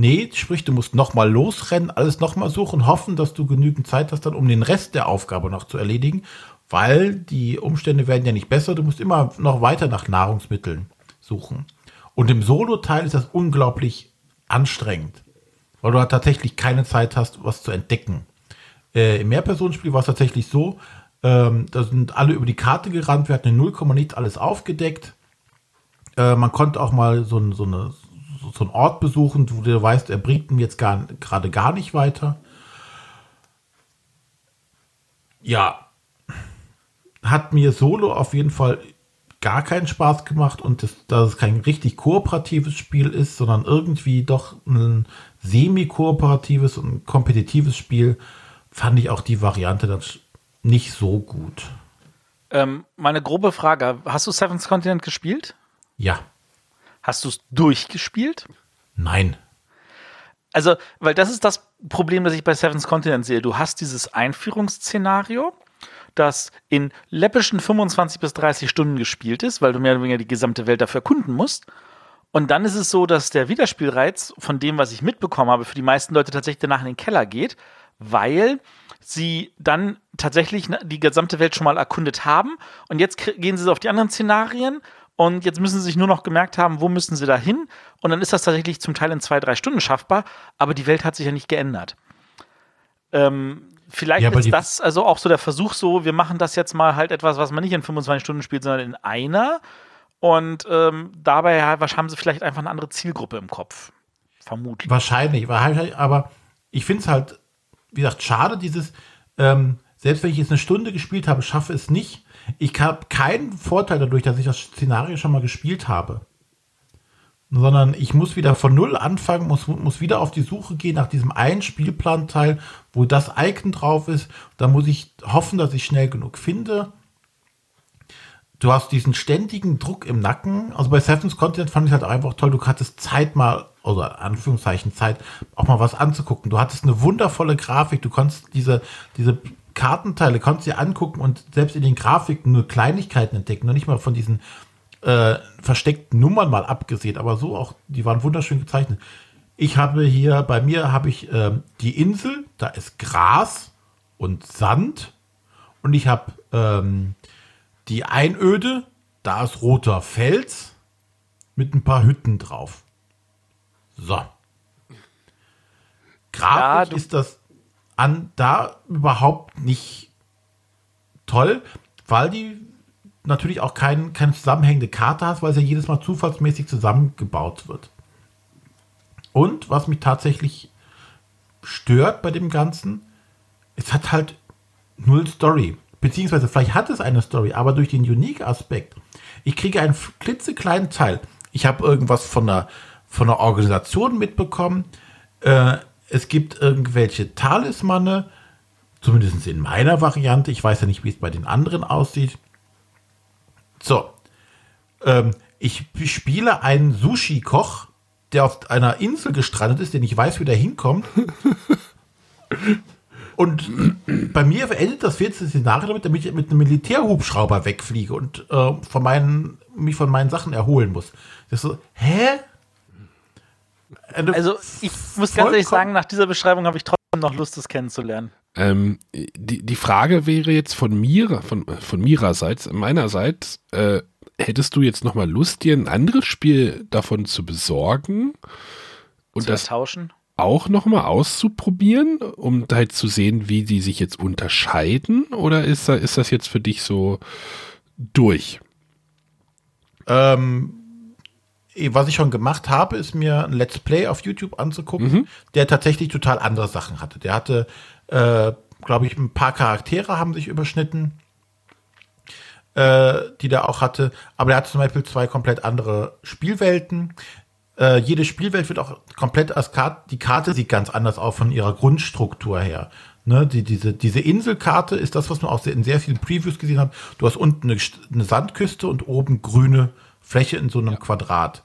Nee, sprich, du musst nochmal losrennen, alles nochmal suchen, hoffen, dass du genügend Zeit hast, dann um den Rest der Aufgabe noch zu erledigen, weil die Umstände werden ja nicht besser. Du musst immer noch weiter nach Nahrungsmitteln suchen. Und im Solo-Teil ist das unglaublich anstrengend, weil du halt tatsächlich keine Zeit hast, was zu entdecken. Äh, Im Mehrpersonenspiel war es tatsächlich so, ähm, da sind alle über die Karte gerannt, wir hatten in 0, nicht alles aufgedeckt. Äh, man konnte auch mal so, so eine so einen Ort besuchen, wo du weißt, er bringt ihn jetzt gerade gar nicht weiter. Ja, hat mir Solo auf jeden Fall gar keinen Spaß gemacht und das, dass es kein richtig kooperatives Spiel ist, sondern irgendwie doch ein semi-kooperatives und kompetitives Spiel, fand ich auch die Variante dann nicht so gut. Ähm, meine grobe Frage: Hast du Seventh Continent gespielt? Ja. Hast du es durchgespielt? Nein. Also, weil das ist das Problem, das ich bei Seven's Continent sehe. Du hast dieses Einführungsszenario, das in läppischen 25 bis 30 Stunden gespielt ist, weil du mehr oder weniger die gesamte Welt dafür erkunden musst. Und dann ist es so, dass der Wiederspielreiz von dem, was ich mitbekommen habe, für die meisten Leute tatsächlich danach in den Keller geht, weil sie dann tatsächlich die gesamte Welt schon mal erkundet haben und jetzt gehen sie auf die anderen Szenarien und jetzt müssen sie sich nur noch gemerkt haben, wo müssen sie da hin. Und dann ist das tatsächlich zum Teil in zwei, drei Stunden schaffbar. Aber die Welt hat sich ja nicht geändert. Ähm, vielleicht ja, ist das also auch so der Versuch, so, wir machen das jetzt mal halt etwas, was man nicht in 25 Stunden spielt, sondern in einer. Und ähm, dabei haben sie vielleicht einfach eine andere Zielgruppe im Kopf. Vermutlich. Wahrscheinlich, aber ich finde es halt, wie gesagt, schade, dieses, ähm, selbst wenn ich jetzt eine Stunde gespielt habe, schaffe es nicht, ich habe keinen Vorteil dadurch, dass ich das Szenario schon mal gespielt habe. Sondern ich muss wieder von Null anfangen, muss, muss wieder auf die Suche gehen nach diesem einen Spielplanteil, wo das Icon drauf ist. Da muss ich hoffen, dass ich schnell genug finde. Du hast diesen ständigen Druck im Nacken. Also bei Seven's Continent fand ich halt einfach toll. Du hattest Zeit mal, oder Anführungszeichen Zeit, auch mal was anzugucken. Du hattest eine wundervolle Grafik. Du konntest diese, diese Kartenteile konntest du dir angucken und selbst in den Grafiken nur Kleinigkeiten entdecken, noch nicht mal von diesen äh, versteckten Nummern mal abgesehen, aber so auch, die waren wunderschön gezeichnet. Ich habe hier, bei mir habe ich äh, die Insel, da ist Gras und Sand und ich habe ähm, die Einöde, da ist roter Fels mit ein paar Hütten drauf. So. Grafisch ja, ist das an da überhaupt nicht toll, weil die natürlich auch kein, keine zusammenhängende Karte hat, weil es ja jedes Mal zufallsmäßig zusammengebaut wird. Und was mich tatsächlich stört bei dem Ganzen, es hat halt null Story. Beziehungsweise vielleicht hat es eine Story, aber durch den Unique-Aspekt. Ich kriege einen klitzekleinen Teil. Ich habe irgendwas von einer, von einer Organisation mitbekommen. Äh, es gibt irgendwelche Talismane, zumindest in meiner Variante. Ich weiß ja nicht, wie es bei den anderen aussieht. So, ähm, ich spiele einen Sushi-Koch, der auf einer Insel gestrandet ist, der nicht weiß, wie der hinkommt. Und bei mir endet das vierte Szenario damit, dass ich mit einem Militärhubschrauber wegfliege und äh, von meinen, mich von meinen Sachen erholen muss. Das ist so, hä? Also ich muss ganz ehrlich sagen, nach dieser Beschreibung habe ich trotzdem noch Lust, das kennenzulernen. Ähm, die, die Frage wäre jetzt von mir, von, von mirerseits, meinerseits, äh, hättest du jetzt nochmal Lust, dir ein anderes Spiel davon zu besorgen und zu das tauschen? auch nochmal auszuprobieren, um halt zu sehen, wie die sich jetzt unterscheiden? Oder ist, ist das jetzt für dich so durch? Ähm, was ich schon gemacht habe, ist mir ein Let's Play auf YouTube anzugucken, mhm. der tatsächlich total andere Sachen hatte. Der hatte, äh, glaube ich, ein paar Charaktere haben sich überschnitten, äh, die der auch hatte. Aber der hatte zum Beispiel zwei komplett andere Spielwelten. Äh, jede Spielwelt wird auch komplett als Karte, die Karte sieht ganz anders aus von ihrer Grundstruktur her. Ne, die, diese, diese Inselkarte ist das, was man auch in sehr vielen Previews gesehen hat. Du hast unten eine, eine Sandküste und oben grüne Fläche in so einem ja. Quadrat.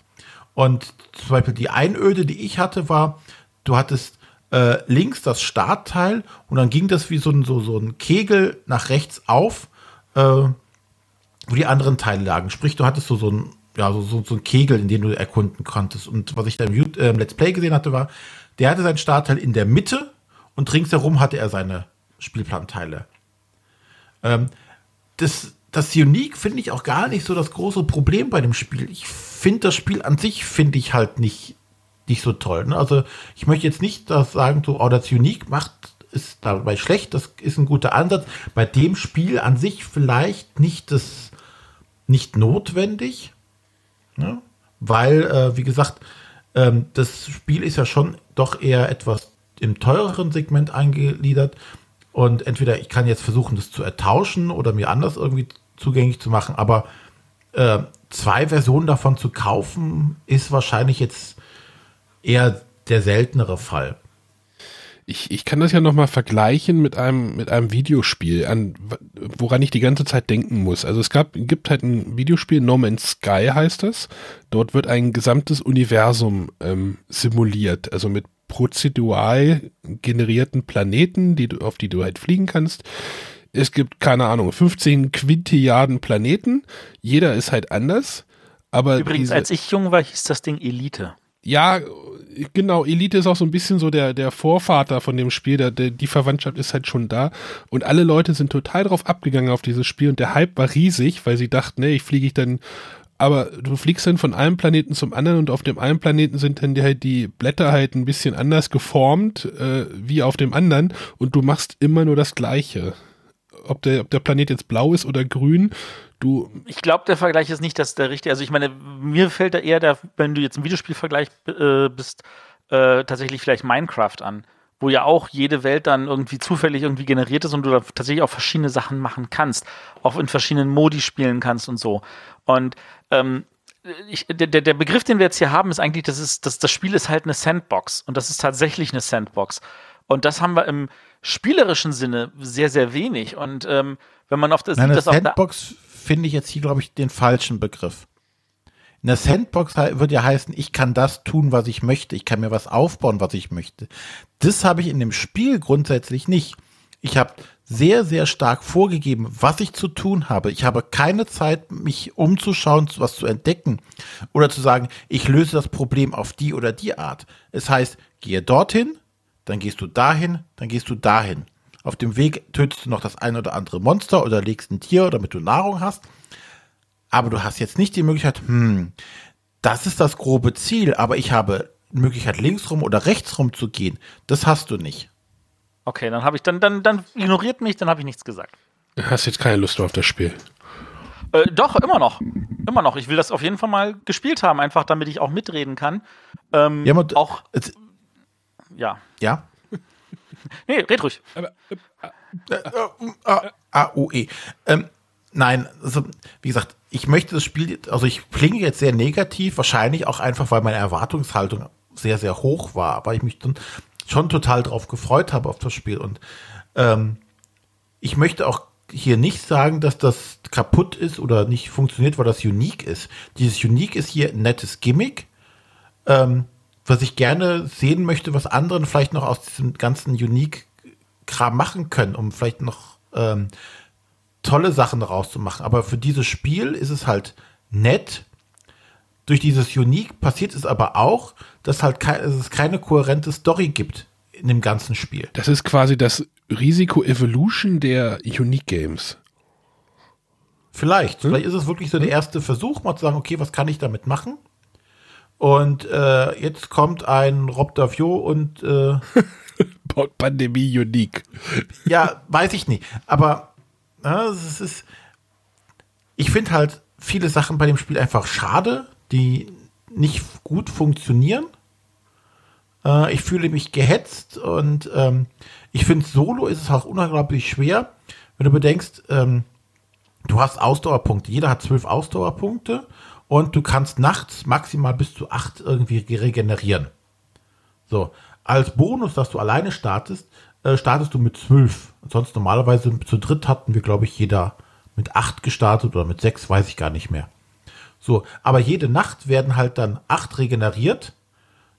Und zum Beispiel die Einöde, die ich hatte, war, du hattest äh, links das Startteil und dann ging das wie so ein, so, so ein Kegel nach rechts auf, äh, wo die anderen Teile lagen. Sprich, du hattest so, so ein ja, so, so, so ein Kegel, in den du erkunden konntest. Und was ich da im äh, Let's Play gesehen hatte, war, der hatte seinen Startteil in der Mitte und ringsherum hatte er seine Spielplanteile. Ähm, das, das Unique finde ich auch gar nicht so das große Problem bei dem Spiel. Ich finde das Spiel an sich, finde ich halt nicht, nicht so toll. Ne? Also ich möchte jetzt nicht das sagen, so, oh, das Unique macht, ist dabei schlecht, das ist ein guter Ansatz. Bei dem Spiel an sich vielleicht nicht das, nicht notwendig, ne? weil, äh, wie gesagt, ähm, das Spiel ist ja schon doch eher etwas im teureren Segment eingegliedert. Und entweder ich kann jetzt versuchen, das zu ertauschen oder mir anders irgendwie zugänglich zu machen, aber äh, zwei Versionen davon zu kaufen, ist wahrscheinlich jetzt eher der seltenere Fall. Ich, ich kann das ja nochmal vergleichen mit einem, mit einem Videospiel, an, woran ich die ganze Zeit denken muss. Also es gab, gibt halt ein Videospiel, No Man's Sky heißt das. Dort wird ein gesamtes Universum ähm, simuliert, also mit prozedural generierten Planeten, die du, auf die du halt fliegen kannst. Es gibt, keine Ahnung, 15 Quintilliarden Planeten. Jeder ist halt anders. Aber Übrigens, diese, als ich jung war, hieß das Ding Elite. Ja, genau, Elite ist auch so ein bisschen so der, der Vorvater von dem Spiel, der, der, die Verwandtschaft ist halt schon da und alle Leute sind total drauf abgegangen auf dieses Spiel und der Hype war riesig, weil sie dachten, nee, ich fliege ich dann, aber du fliegst dann von einem Planeten zum anderen und auf dem einen Planeten sind dann die, halt die Blätter halt ein bisschen anders geformt, äh, wie auf dem anderen und du machst immer nur das Gleiche. Ob der, ob der Planet jetzt blau ist oder grün, Du ich glaube, der Vergleich ist nicht dass der richtige. Also ich meine, mir fällt da eher, der, wenn du jetzt im Videospielvergleich äh, bist, äh, tatsächlich vielleicht Minecraft an, wo ja auch jede Welt dann irgendwie zufällig irgendwie generiert ist und du da tatsächlich auch verschiedene Sachen machen kannst, auch in verschiedenen Modi spielen kannst und so. Und ähm, ich, der, der Begriff, den wir jetzt hier haben, ist eigentlich, das, ist, das, das Spiel ist halt eine Sandbox und das ist tatsächlich eine Sandbox. Und das haben wir im spielerischen Sinne sehr, sehr wenig. Und ähm, wenn man auf das Nein, dass Sandbox finde ich jetzt hier, glaube ich, den falschen Begriff. In der Sandbox würde ja heißen, ich kann das tun, was ich möchte. Ich kann mir was aufbauen, was ich möchte. Das habe ich in dem Spiel grundsätzlich nicht. Ich habe sehr, sehr stark vorgegeben, was ich zu tun habe. Ich habe keine Zeit, mich umzuschauen, was zu entdecken oder zu sagen, ich löse das Problem auf die oder die Art. Es heißt, gehe dorthin, dann gehst du dahin, dann gehst du dahin. Auf dem Weg tötest du noch das ein oder andere Monster oder legst ein Tier, damit du Nahrung hast. Aber du hast jetzt nicht die Möglichkeit, hm, das ist das grobe Ziel, aber ich habe die Möglichkeit, linksrum oder rechtsrum zu gehen. Das hast du nicht. Okay, dann habe ich, dann, dann, dann ignoriert mich, dann habe ich nichts gesagt. Du hast jetzt keine Lust auf das Spiel. Äh, doch, immer noch. Immer noch. Ich will das auf jeden Fall mal gespielt haben, einfach damit ich auch mitreden kann. Ähm, ja, auch. Ja. Ja. nee, red ruhig. Aber, äh, äh, AUE. Ähm, nein, also, wie gesagt, ich möchte das Spiel, also ich klinge jetzt sehr negativ, wahrscheinlich auch einfach, weil meine Erwartungshaltung sehr, sehr hoch war, weil ich mich dann schon total drauf gefreut habe auf das Spiel. Und ähm, ich möchte auch hier nicht sagen, dass das kaputt ist oder nicht funktioniert, weil das unique ist. Dieses unique ist hier ein nettes Gimmick. Ähm, was ich gerne sehen möchte, was anderen vielleicht noch aus diesem ganzen Unique-Kram machen können, um vielleicht noch ähm, tolle Sachen daraus zu machen. Aber für dieses Spiel ist es halt nett. Durch dieses Unique passiert es aber auch, dass halt ke es keine kohärente Story gibt in dem ganzen Spiel. Das ist quasi das Risiko Evolution der Unique Games. Vielleicht. Hm? Vielleicht ist es wirklich so der erste Versuch, mal zu sagen, okay, was kann ich damit machen? Und äh, jetzt kommt ein Rob Davio und äh, Pandemie unique. ja, weiß ich nicht. Aber ja, es ist. Ich finde halt viele Sachen bei dem Spiel einfach schade, die nicht gut funktionieren. Äh, ich fühle mich gehetzt und ähm, ich finde, solo ist es auch unglaublich schwer, wenn du bedenkst, ähm, du hast Ausdauerpunkte. Jeder hat zwölf Ausdauerpunkte und du kannst nachts maximal bis zu acht irgendwie regenerieren. So, als Bonus, dass du alleine startest, äh, startest du mit zwölf. Sonst normalerweise zu dritt hatten wir, glaube ich, jeder mit acht gestartet oder mit sechs, weiß ich gar nicht mehr. So, aber jede Nacht werden halt dann acht regeneriert.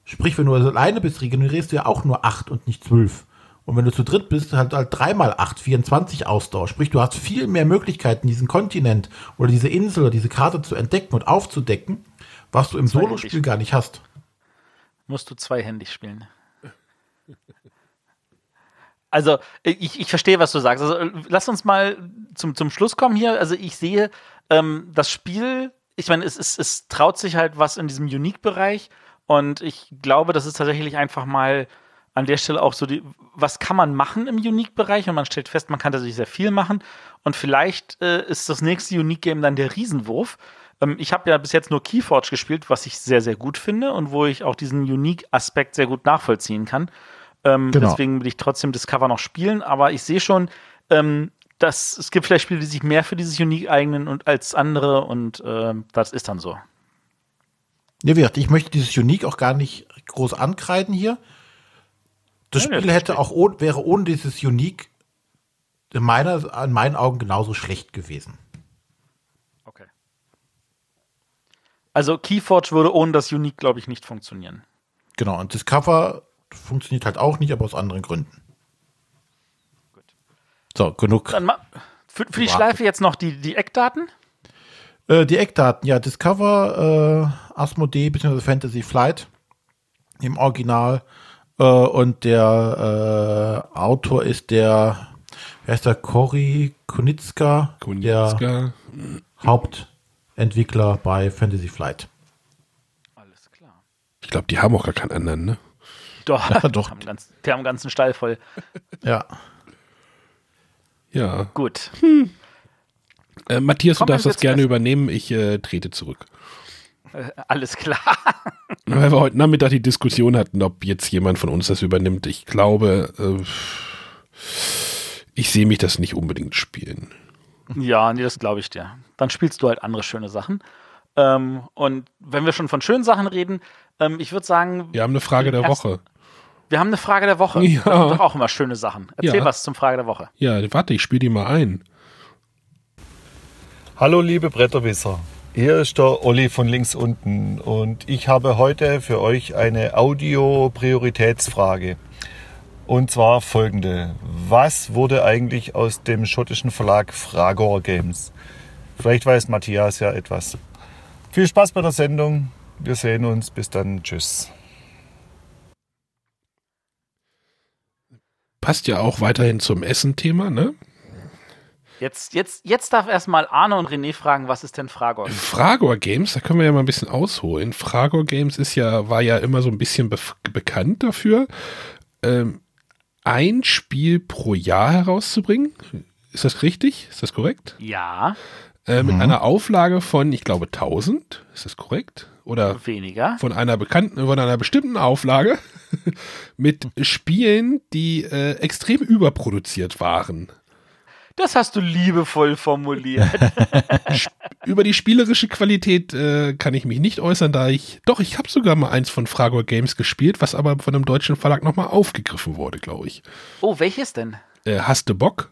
Sprich, wenn du also alleine bist, regenerierst du ja auch nur acht und nicht zwölf. Und wenn du zu dritt bist, halt, halt 3 mal 8, 24 Ausdauer. Sprich, du hast viel mehr Möglichkeiten, diesen Kontinent oder diese Insel oder diese Karte zu entdecken und aufzudecken, was du im Solospiel gar nicht hast. Musst du zweihändig spielen. Also, ich, ich verstehe, was du sagst. Also, lass uns mal zum, zum Schluss kommen hier. Also, ich sehe ähm, das Spiel, ich meine, es, es, es traut sich halt was in diesem Unique-Bereich. Und ich glaube, das ist tatsächlich einfach mal an der Stelle auch so die, was kann man machen im Unique-Bereich? Und man stellt fest, man kann tatsächlich sehr viel machen. Und vielleicht äh, ist das nächste Unique-Game dann der Riesenwurf. Ähm, ich habe ja bis jetzt nur Keyforge gespielt, was ich sehr, sehr gut finde und wo ich auch diesen Unique-Aspekt sehr gut nachvollziehen kann. Ähm, genau. Deswegen will ich trotzdem Discover noch spielen, aber ich sehe schon, ähm, dass es gibt vielleicht Spiele, die sich mehr für dieses Unique eignen und als andere und äh, das ist dann so. Ja, wie gesagt, ich möchte dieses Unique auch gar nicht groß ankreiden hier. Das ja, Spiel hätte auch ohne, wäre ohne dieses Unique in, meiner, in meinen Augen genauso schlecht gewesen. Okay. Also Keyforge würde ohne das Unique, glaube ich, nicht funktionieren. Genau, und Discover funktioniert halt auch nicht, aber aus anderen Gründen. Gut. So, genug. Dann für, für die Schleife jetzt noch die, die Eckdaten? Äh, die Eckdaten, ja, Discover, äh, Asmodee bzw. Fantasy Flight im Original äh, und der äh, Autor ist der, wer ist der, Cory Kunitzka, Kunitzka. der Hauptentwickler bei Fantasy Flight. Alles klar. Ich glaube, die haben auch gar keinen anderen, ne? Doch, ja, doch. Die haben, ganz, die haben einen ganzen Stall voll. ja. Ja. Gut. Hm. Äh, Matthias, Kommen du darfst das gerne übernehmen. Ich äh, trete zurück. Äh, alles klar. Weil wir heute Nachmittag die Diskussion hatten, ob jetzt jemand von uns das übernimmt. Ich glaube, äh, ich sehe mich das nicht unbedingt spielen. Ja, nee, das glaube ich dir. Dann spielst du halt andere schöne Sachen. Ähm, und wenn wir schon von schönen Sachen reden, ähm, ich würde sagen. Wir haben eine Frage der Woche. Wir haben eine Frage der Woche. Ja. Das sind doch auch immer schöne Sachen. Erzähl ja. was zum Frage der Woche. Ja, warte, ich spiele die mal ein. Hallo, liebe Bretterwisser. Hier ist der Olli von links unten und ich habe heute für euch eine Audio-Prioritätsfrage. Und zwar folgende. Was wurde eigentlich aus dem schottischen Verlag Fragor Games? Vielleicht weiß Matthias ja etwas. Viel Spaß bei der Sendung. Wir sehen uns. Bis dann. Tschüss. Passt ja auch weiterhin zum Essen-Thema, ne? Jetzt, jetzt, jetzt darf erstmal Arne und René fragen, was ist denn Fragor? Fragor Games, da können wir ja mal ein bisschen ausholen. Fragor Games ist ja, war ja immer so ein bisschen be bekannt dafür, ähm, ein Spiel pro Jahr herauszubringen. Ist das richtig? Ist das korrekt? Ja. Äh, mit mhm. einer Auflage von, ich glaube, 1000. Ist das korrekt? Oder weniger? Von einer bekannten, von einer bestimmten Auflage mit Spielen, die äh, extrem überproduziert waren. Das hast du liebevoll formuliert. Über die spielerische Qualität äh, kann ich mich nicht äußern, da ich. Doch, ich habe sogar mal eins von Fragor Games gespielt, was aber von einem deutschen Verlag nochmal aufgegriffen wurde, glaube ich. Oh, welches denn? Äh, Hast du Bock?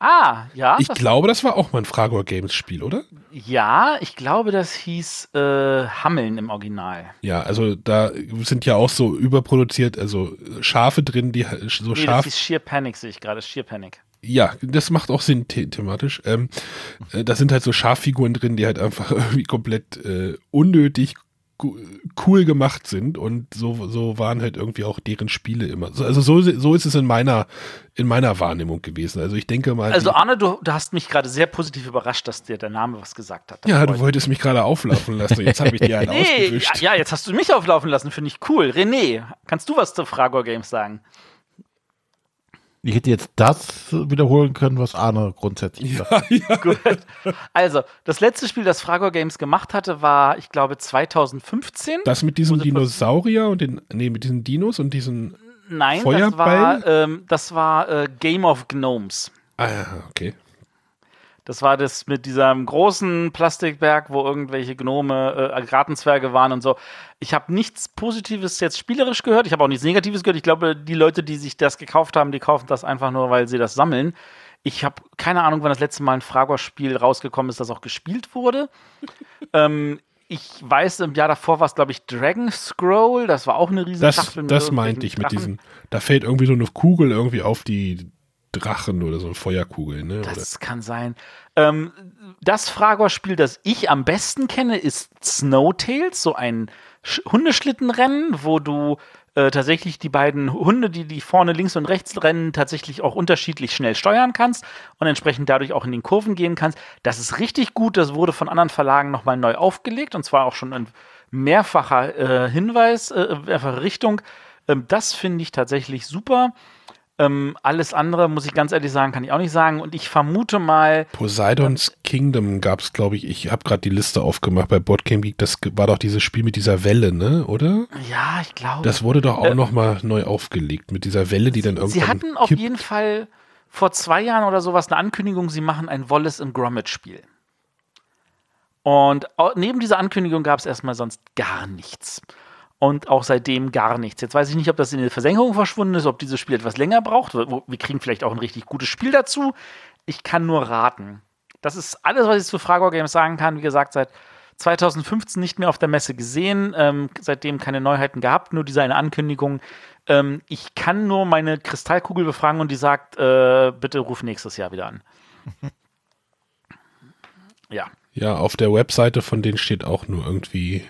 Ah, ja. Ich glaube, das war auch mal ein Fragor Games Spiel, oder? Ja, ich glaube, das hieß äh, Hammeln im Original. Ja, also da sind ja auch so überproduziert, also Schafe drin, die so nee, scharf. Das ist Sheer Panic, sehe ich gerade, Sheer Panic. Ja, das macht auch Sinn the thematisch. Ähm, äh, da sind halt so Schaffiguren drin, die halt einfach irgendwie komplett äh, unnötig cool gemacht sind und so, so waren halt irgendwie auch deren Spiele immer. Also so, so ist es in meiner, in meiner Wahrnehmung gewesen. Also ich denke mal. Also Arne, du, du hast mich gerade sehr positiv überrascht, dass dir der Name was gesagt hat. Ja, du wolltest mich gerade auflaufen lassen. Jetzt habe ich dir einen nee, ausgewischt. Ja, ja, jetzt hast du mich auflaufen lassen, finde ich cool. René, kannst du was zu Fragor Games sagen? Ich hätte jetzt das wiederholen können, was Arne grundsätzlich sagt. Ja, ja. Gut. Also, das letzte Spiel, das Fragor Games gemacht hatte, war, ich glaube, 2015. Das mit diesem Dinosaurier und den, nee, mit diesen Dinos und diesen Nein, das war, ähm, das war äh, Game of Gnomes. Ah, ja, okay. Das war das mit diesem großen Plastikberg, wo irgendwelche Gnome, äh, Gartenzwerge waren und so. Ich habe nichts Positives jetzt spielerisch gehört. Ich habe auch nichts Negatives gehört. Ich glaube, die Leute, die sich das gekauft haben, die kaufen das einfach nur, weil sie das sammeln. Ich habe keine Ahnung, wann das letzte Mal ein Fragor-Spiel rausgekommen ist, das auch gespielt wurde. ähm, ich weiß, im Jahr davor war es, glaube ich, Dragon Scroll. Das war auch eine riesen Das, Schachtel das meinte ich mit diesen. Da fällt irgendwie so eine Kugel irgendwie auf die Drachen oder so eine Feuerkugel, ne? Oder? Das kann sein. Ähm, das Fragor-Spiel, das ich am besten kenne, ist Snowtails, so ein Sch Hundeschlittenrennen, wo du äh, tatsächlich die beiden Hunde, die, die vorne links und rechts rennen, tatsächlich auch unterschiedlich schnell steuern kannst und entsprechend dadurch auch in den Kurven gehen kannst. Das ist richtig gut. Das wurde von anderen Verlagen nochmal neu aufgelegt und zwar auch schon ein mehrfacher äh, Hinweis, äh, mehrfache Richtung. Ähm, das finde ich tatsächlich super. Ähm, alles andere, muss ich ganz ehrlich sagen, kann ich auch nicht sagen. Und ich vermute mal, Poseidons Kingdom gab es, glaube ich, ich habe gerade die Liste aufgemacht bei Boardgame Geek, das war doch dieses Spiel mit dieser Welle, ne, oder? ja, ich glaube. Das wurde doch auch Äh, noch mal neu aufgelegt mit dieser Welle, die dann irgendwann Sie hatten auf kippt. jeden Fall vor zwei Jahren oder sowas eine Ankündigung, sie machen ein Wallace and Gromit Spiel. Und neben dieser Ankündigung gab es erstmal sonst gar nichts. Und auch seitdem gar nichts. Jetzt weiß ich nicht, ob das in die Versenkung verschwunden ist, ob dieses Spiel etwas länger braucht. Wir wir kriegen vielleicht auch ein richtig gutes Spiel dazu. Ich kann nur raten. Das ist alles, was ich zu Fragor Games sagen kann. Wie gesagt, seit 2015 nicht mehr auf der Messe gesehen, ähm, seitdem keine Neuheiten gehabt, nur diese eine Ankündigung. Ähm, ich kann nur meine Kristallkugel befragen und die sagt, äh, bitte ruf nächstes Jahr wieder an. ja. Ja, auf der Webseite von denen steht auch nur irgendwie,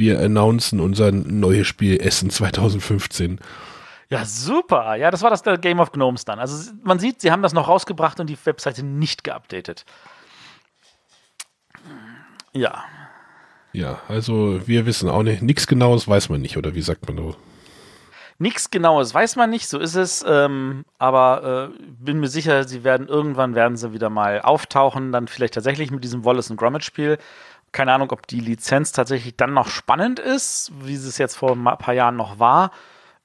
wir announcen unser neues Spiel Essen 2015. Ja, super. Ja, das war das der Game of Gnomes dann. Also man sieht, sie haben das noch rausgebracht und die Webseite nicht geupdatet. Ja. Ja, also wir wissen auch nicht, nichts Genaues weiß man nicht, oder wie sagt man so? Nichts Genaues weiß man nicht, so ist es. Ähm, aber äh, bin mir sicher, sie werden irgendwann werden sie wieder mal auftauchen, dann vielleicht tatsächlich mit diesem Wallace and Gromit Spiel. Keine Ahnung, ob die Lizenz tatsächlich dann noch spannend ist, wie es jetzt vor ein paar Jahren noch war.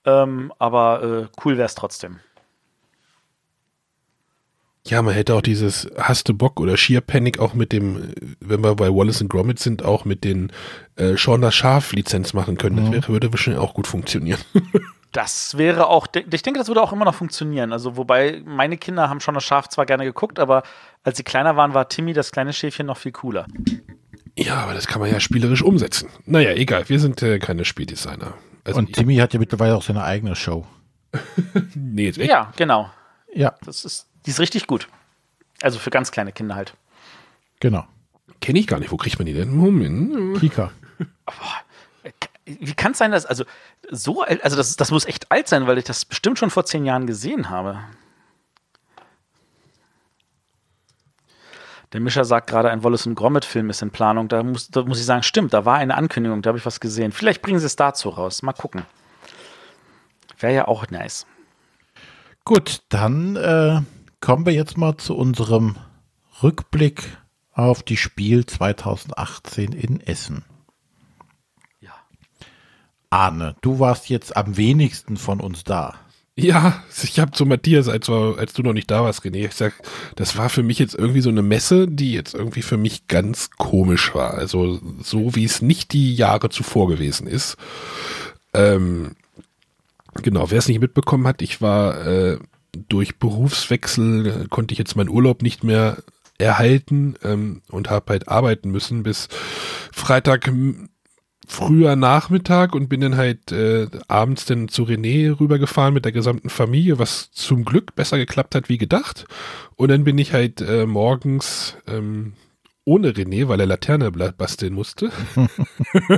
Ähm, aber äh, cool wäre es trotzdem. Ja, man hätte auch dieses Hast du Bock oder Sheer Panic auch mit dem, äh, wenn wir bei Wallace and Gromit sind, auch mit den äh, Shaun das Schaf Lizenz machen können. Das wäre, würde wahrscheinlich auch gut funktionieren. Das wäre auch, ich denke, das würde auch immer noch funktionieren. Also, wobei meine Kinder haben schon das Schaf zwar gerne geguckt, aber als sie kleiner waren, war Timmy, das kleine Schäfchen, noch viel cooler. Ja, aber das kann man ja spielerisch umsetzen. Naja, egal, wir sind äh, keine Spieldesigner. Also, Und Timmy hat ja mittlerweile auch seine eigene Show. nee, jetzt echt? Ja, genau. Ja, Das ist, die ist richtig gut. Also für ganz kleine Kinder halt. genau. Kenne ich gar nicht. Wo kriegt man die denn? Moment. Kika. Wie kann es sein, dass, also so alt, also das, das muss echt alt sein, weil ich das bestimmt schon vor zehn Jahren gesehen habe. Der Mischer sagt gerade, ein Wallace und Gromit-Film ist in Planung. Da muss, da muss ich sagen, stimmt, da war eine Ankündigung, da habe ich was gesehen. Vielleicht bringen sie es dazu raus. Mal gucken. Wäre ja auch nice. Gut, dann äh, kommen wir jetzt mal zu unserem Rückblick auf die Spiel 2018 in Essen. Ja. Arne, du warst jetzt am wenigsten von uns da. Ja, ich habe zu Matthias, als, als du noch nicht da warst, René, ich sag, das war für mich jetzt irgendwie so eine Messe, die jetzt irgendwie für mich ganz komisch war. Also so wie es nicht die Jahre zuvor gewesen ist. Ähm, genau, wer es nicht mitbekommen hat, ich war äh, durch Berufswechsel, äh, konnte ich jetzt meinen Urlaub nicht mehr erhalten ähm, und habe halt arbeiten müssen bis Freitag früher Nachmittag und bin dann halt äh, abends dann zu René rübergefahren mit der gesamten Familie, was zum Glück besser geklappt hat wie gedacht. Und dann bin ich halt äh, morgens ähm, ohne René, weil er Laterne basteln musste,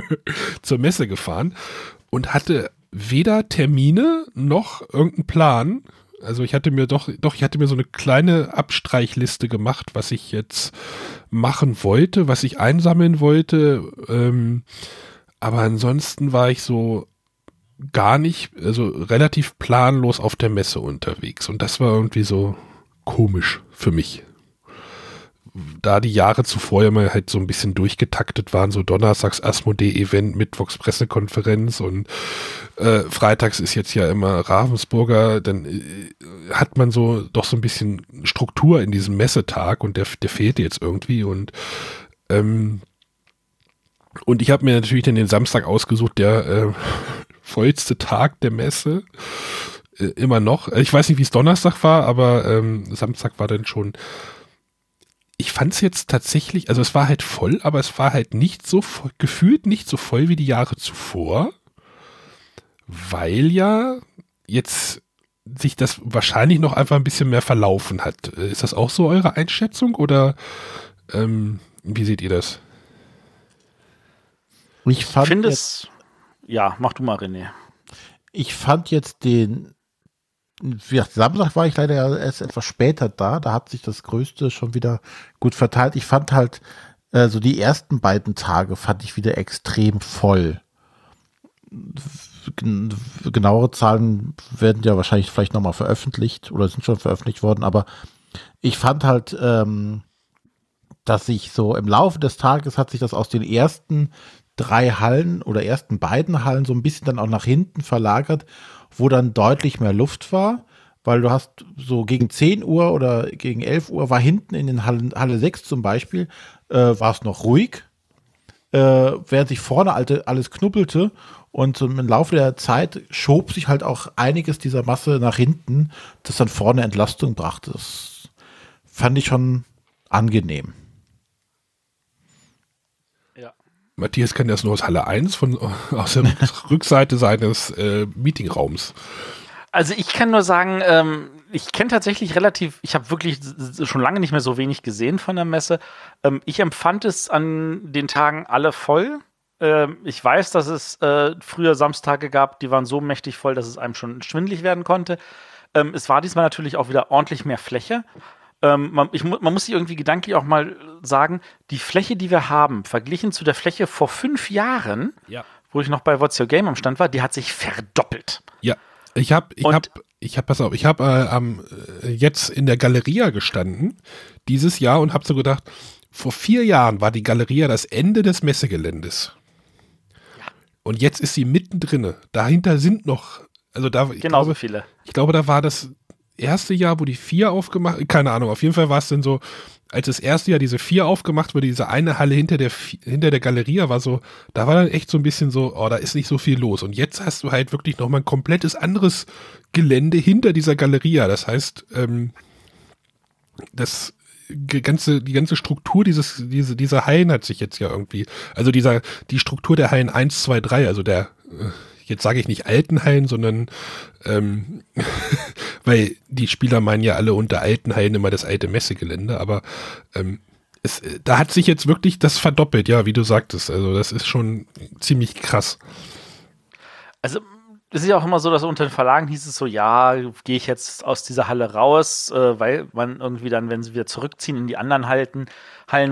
zur Messe gefahren und hatte weder Termine noch irgendeinen Plan. Also ich hatte mir doch, doch, ich hatte mir so eine kleine Abstreichliste gemacht, was ich jetzt machen wollte, was ich einsammeln wollte. Ähm, aber ansonsten war ich so gar nicht, also relativ planlos auf der Messe unterwegs. Und das war irgendwie so komisch für mich. Da die Jahre zuvor ja mal halt so ein bisschen durchgetaktet waren, so Donnerstags Asmodee-Event, Mittwochs Pressekonferenz und äh, Freitags ist jetzt ja immer Ravensburger, dann äh, hat man so doch so ein bisschen Struktur in diesem Messetag und der, der fehlte jetzt irgendwie und ähm, und ich habe mir natürlich dann den Samstag ausgesucht, der äh, vollste Tag der Messe. Äh, äh, immer noch. Ich weiß nicht, wie es Donnerstag war, aber ähm, Samstag war dann schon. ich fand es jetzt tatsächlich, also es war halt voll, aber es war halt nicht so voll, gefühlt nicht so voll wie die Jahre zuvor, weil ja jetzt sich das wahrscheinlich noch einfach ein bisschen mehr verlaufen hat. Ist das auch so eure Einschätzung oder ähm, wie seht ihr das? Ich, ich finde es, ja, mach du mal, René. Ich fand jetzt den ja, Samstag war ich leider erst etwas später da. Da hat sich das Größte schon wieder gut verteilt. Ich fand halt, äh, so die ersten beiden Tage fand ich wieder extrem voll. Genauere Zahlen werden ja wahrscheinlich vielleicht nochmal veröffentlicht oder sind schon veröffentlicht worden, aber ich fand halt, ähm, dass sich so im Laufe des Tages hat sich das aus den ersten drei Hallen oder ersten beiden Hallen so ein bisschen dann auch nach hinten verlagert wo dann deutlich mehr Luft war, weil du hast so gegen 10 Uhr oder gegen 11 Uhr war hinten in den Halle, Halle 6 zum Beispiel, äh, war es noch ruhig, äh, während sich vorne alte, alles knuppelte und im Laufe der Zeit schob sich halt auch einiges dieser Masse nach hinten, das dann vorne Entlastung brachte. Das fand ich schon angenehm. Matthias kennt das nur aus Halle 1 von, aus der Rückseite seines äh, Meetingraums. Also ich kann nur sagen, ähm, ich kenne tatsächlich relativ, ich habe wirklich schon lange nicht mehr so wenig gesehen von der Messe. Ähm, ich empfand es an den Tagen alle voll. Ähm, ich weiß, dass es äh, früher Samstage gab, die waren so mächtig voll, dass es einem schon schwindlig werden konnte. Ähm, es war diesmal natürlich auch wieder ordentlich mehr Fläche. Ähm, man, ich, man muss sich irgendwie gedanklich auch mal sagen, die Fläche, die wir haben, verglichen zu der Fläche vor fünf Jahren, ja. wo ich noch bei What's Your Game am Stand war, die hat sich verdoppelt. Ja, ich habe, ich habe, ich habe, pass auf, ich habe äh, ähm, jetzt in der Galeria gestanden dieses Jahr und habe so gedacht, vor vier Jahren war die Galeria das Ende des Messegeländes. Ja. Und jetzt ist sie mittendrin. Dahinter sind noch, also da, ich Genauso glaube, viele. Ich glaube, da war das erste Jahr, wo die vier aufgemacht, keine Ahnung, auf jeden Fall war es dann so, als das erste Jahr diese vier aufgemacht wurde, diese eine Halle hinter der, hinter der Galerie war so, da war dann echt so ein bisschen so, oh, da ist nicht so viel los. Und jetzt hast du halt wirklich nochmal ein komplettes anderes Gelände hinter dieser Galerie. Das heißt, ähm, das ganze, die ganze Struktur dieses, diese, dieser Hallen hat sich jetzt ja irgendwie, also dieser, die Struktur der Hallen 1, 2, 3, also der, äh, jetzt sage ich nicht Altenhallen, sondern ähm, weil die Spieler meinen ja alle unter Altenhallen immer das alte Messegelände, aber ähm, es, da hat sich jetzt wirklich das verdoppelt, ja, wie du sagtest. Also das ist schon ziemlich krass. Also es ist ja auch immer so, dass unter den Verlagen hieß es so, ja, gehe ich jetzt aus dieser Halle raus, äh, weil man irgendwie dann, wenn sie wieder zurückziehen in die anderen Hallen,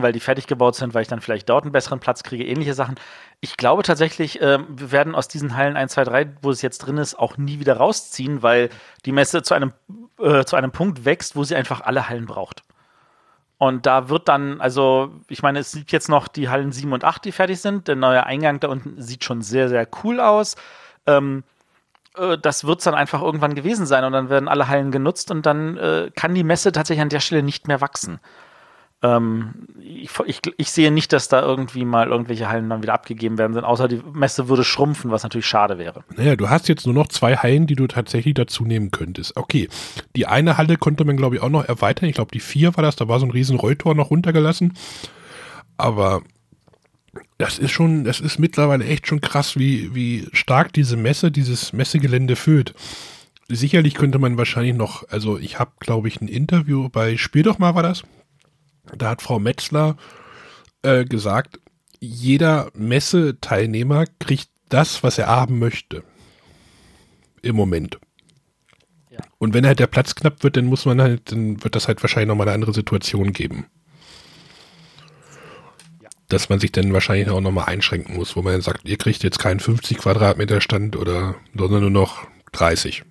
weil die fertig gebaut sind, weil ich dann vielleicht dort einen besseren Platz kriege, ähnliche Sachen. Ich glaube tatsächlich, äh, wir werden aus diesen Hallen 1, 2, 3, wo es jetzt drin ist, auch nie wieder rausziehen, weil die Messe zu einem, äh, zu einem Punkt wächst, wo sie einfach alle Hallen braucht. Und da wird dann, also, ich meine, es sieht jetzt noch die Hallen 7 und 8, die fertig sind. Der neue Eingang da unten sieht schon sehr, sehr cool aus. Ähm, äh, das wird es dann einfach irgendwann gewesen sein und dann werden alle Hallen genutzt und dann äh, kann die Messe tatsächlich an der Stelle nicht mehr wachsen. Ähm, ich, ich, ich, sehe nicht, dass da irgendwie mal irgendwelche Hallen dann wieder abgegeben werden, außer die Messe würde schrumpfen, was natürlich schade wäre. Naja, du hast jetzt nur noch zwei Hallen, die du tatsächlich dazu nehmen könntest. Okay, die eine Halle konnte man, glaube ich, auch noch erweitern. Ich glaube, die vier war das, da war so ein riesen Rolltor noch runtergelassen. Aber das ist schon, das ist mittlerweile echt schon krass, wie, wie stark diese Messe, dieses Messegelände füllt. Sicherlich könnte man wahrscheinlich noch, also ich habe, glaube ich, ein Interview bei Spiel doch mal war das. Da hat Frau Metzler äh, gesagt, jeder Messeteilnehmer kriegt das, was er haben möchte. Im Moment. Ja. Und wenn halt der Platz knapp wird, dann muss man halt, dann wird das halt wahrscheinlich nochmal eine andere Situation geben dass man sich dann wahrscheinlich auch nochmal einschränken muss, wo man dann sagt, ihr kriegt jetzt keinen 50 Quadratmeter Stand oder, sondern nur noch 30.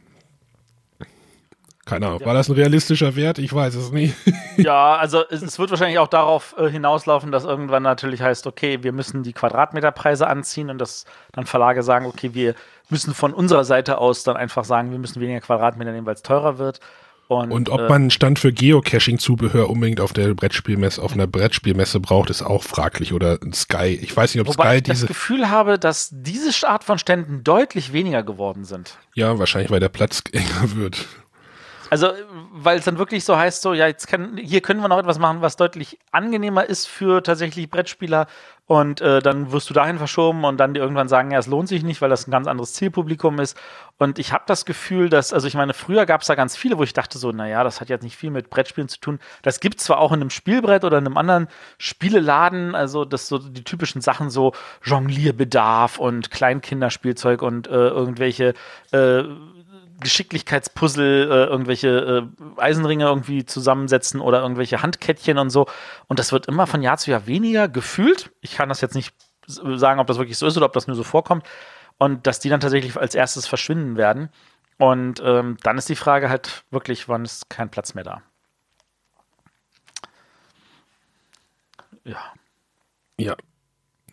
Keine Ahnung, war das ein realistischer Wert? Ich weiß es nicht. Ja, also es, wird wahrscheinlich auch darauf äh, hinauslaufen, dass irgendwann natürlich heißt, okay, wir müssen die Quadratmeterpreise anziehen und dass dann Verlage sagen, okay, wir müssen von unserer Seite aus dann einfach sagen, wir müssen weniger Quadratmeter nehmen, weil es teurer wird. Und, und, ob äh, man einen Stand für Geocaching-Zubehör unbedingt auf der Brettspielmesse, auf einer Brettspielmesse braucht, ist auch fraglich. Oder ein Sky. Ich weiß nicht, ob Sky ich diese. das Gefühl habe, dass diese Art von Ständen deutlich weniger geworden sind. Ja, wahrscheinlich, weil der Platz enger wird. Also, weil es dann wirklich so heißt, so, ja, jetzt kann, hier können wir noch etwas machen, was deutlich angenehmer ist für tatsächlich Brettspieler. Und äh, dann wirst du dahin verschoben und dann irgendwann sagen, ja, es lohnt sich nicht, weil das ein ganz anderes Zielpublikum ist. Und ich habe das Gefühl, dass, also ich meine, früher gab es da ganz viele, wo ich dachte so, naja, das hat jetzt nicht viel mit Brettspielen zu tun. Das gibt zwar auch in einem Spielbrett oder in einem anderen Spieleladen, also das so die typischen Sachen, so Jonglierbedarf und Kleinkinderspielzeug und äh, irgendwelche äh, Geschicklichkeitspuzzle, äh, irgendwelche äh, Eisenringe irgendwie zusammensetzen oder irgendwelche Handkettchen und so. Und das wird immer von Jahr zu Jahr weniger gefühlt. Ich kann das jetzt nicht sagen, ob das wirklich so ist oder ob das nur so vorkommt. Und dass die dann tatsächlich als erstes verschwinden werden. Und ähm, dann ist die Frage halt wirklich, wann ist kein Platz mehr da? Ja. Ja.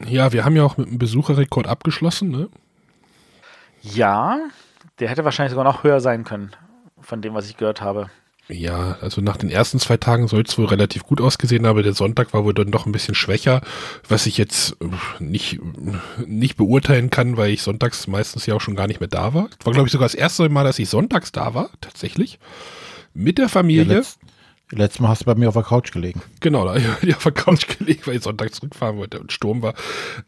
Ja, wir haben ja auch mit einem Besucherrekord abgeschlossen, ne? Ja, der hätte wahrscheinlich sogar noch höher sein können, von dem, was ich gehört habe. Ja, also nach den ersten zwei Tagen soll es wohl relativ gut ausgesehen, aber der Sonntag war wohl dann doch ein bisschen schwächer, was ich jetzt äh, nicht, nicht beurteilen kann, weil ich sonntags meistens ja auch schon gar nicht mehr da war. War, glaube ich, sogar das erste Mal, dass ich sonntags da war, tatsächlich. Mit der Familie. Ja, letzt, letztes Mal hast du bei mir auf der Couch gelegen. Genau, da habe ich auf der Couch gelegen, weil ich Sonntag zurückfahren wollte und Sturm war.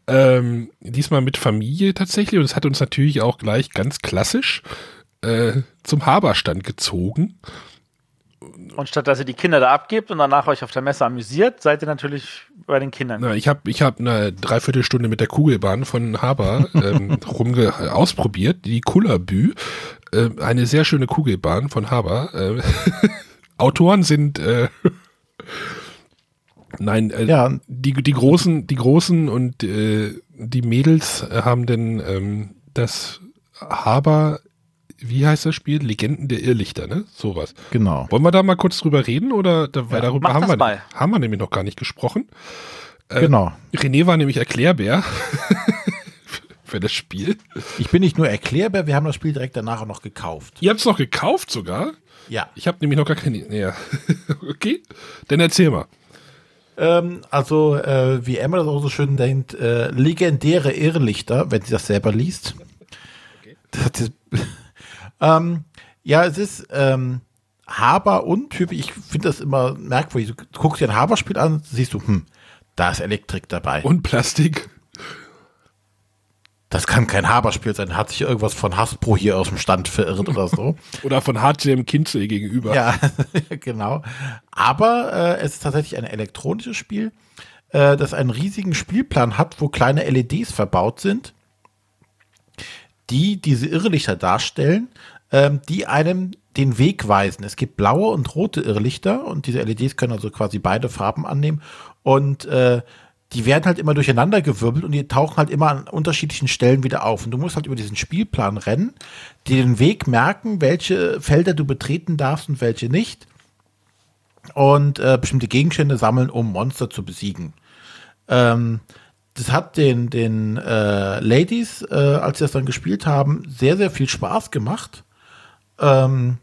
Ähm, diesmal mit Familie tatsächlich und es hat uns natürlich auch gleich ganz klassisch äh, zum Haberstand gezogen. Und statt dass ihr die Kinder da abgebt und danach euch auf der Messe amüsiert, seid ihr natürlich bei den Kindern. Na, ich habe ich hab eine Dreiviertelstunde mit der Kugelbahn von Haber ähm, rumge ausprobiert, die Kullerbü. Äh, eine sehr schöne Kugelbahn von Haber. Äh, Autoren sind äh, Nein, äh, ja. die, die großen, die großen und äh, die Mädels haben denn ähm, das Haber, wie heißt das Spiel? Legenden der Irrlichter, ne? Sowas. Genau. Wollen wir da mal kurz drüber reden oder da, weil ja, darüber haben wir, mal. haben wir nämlich noch gar nicht gesprochen. Äh, genau. René war nämlich Erklärbär für das Spiel. Ich bin nicht nur Erklärbär, wir haben das Spiel direkt danach auch noch gekauft. Ihr habt es noch gekauft sogar? Ja. Ich habe nämlich noch gar keine. Ja. okay, dann erzähl mal. Ähm, also, äh, wie Emma das auch so schön denkt, äh, legendäre Irrlichter, wenn sie das selber liest. Okay. Das ist, ähm, ja, es ist ähm, Haber untypisch. Ich finde das immer merkwürdig. Du guckst dir ein Haber-Spiel an, siehst du, hm, da ist Elektrik dabei. Und Plastik das kann kein Haberspiel sein. Hat sich irgendwas von Hasbro hier aus dem Stand verirrt oder so. oder von HCM Kinzel gegenüber. Ja, genau. Aber äh, es ist tatsächlich ein elektronisches Spiel, äh, das einen riesigen Spielplan hat, wo kleine LEDs verbaut sind, die diese Irrlichter darstellen, ähm, die einem den Weg weisen. Es gibt blaue und rote Irrlichter und diese LEDs können also quasi beide Farben annehmen. Und äh, die werden halt immer durcheinander gewirbelt und die tauchen halt immer an unterschiedlichen Stellen wieder auf. Und du musst halt über diesen Spielplan rennen, dir den Weg merken, welche Felder du betreten darfst und welche nicht. Und äh, bestimmte Gegenstände sammeln, um Monster zu besiegen. Ähm, das hat den, den äh, Ladies, äh, als sie das dann gespielt haben, sehr, sehr viel Spaß gemacht. Ähm,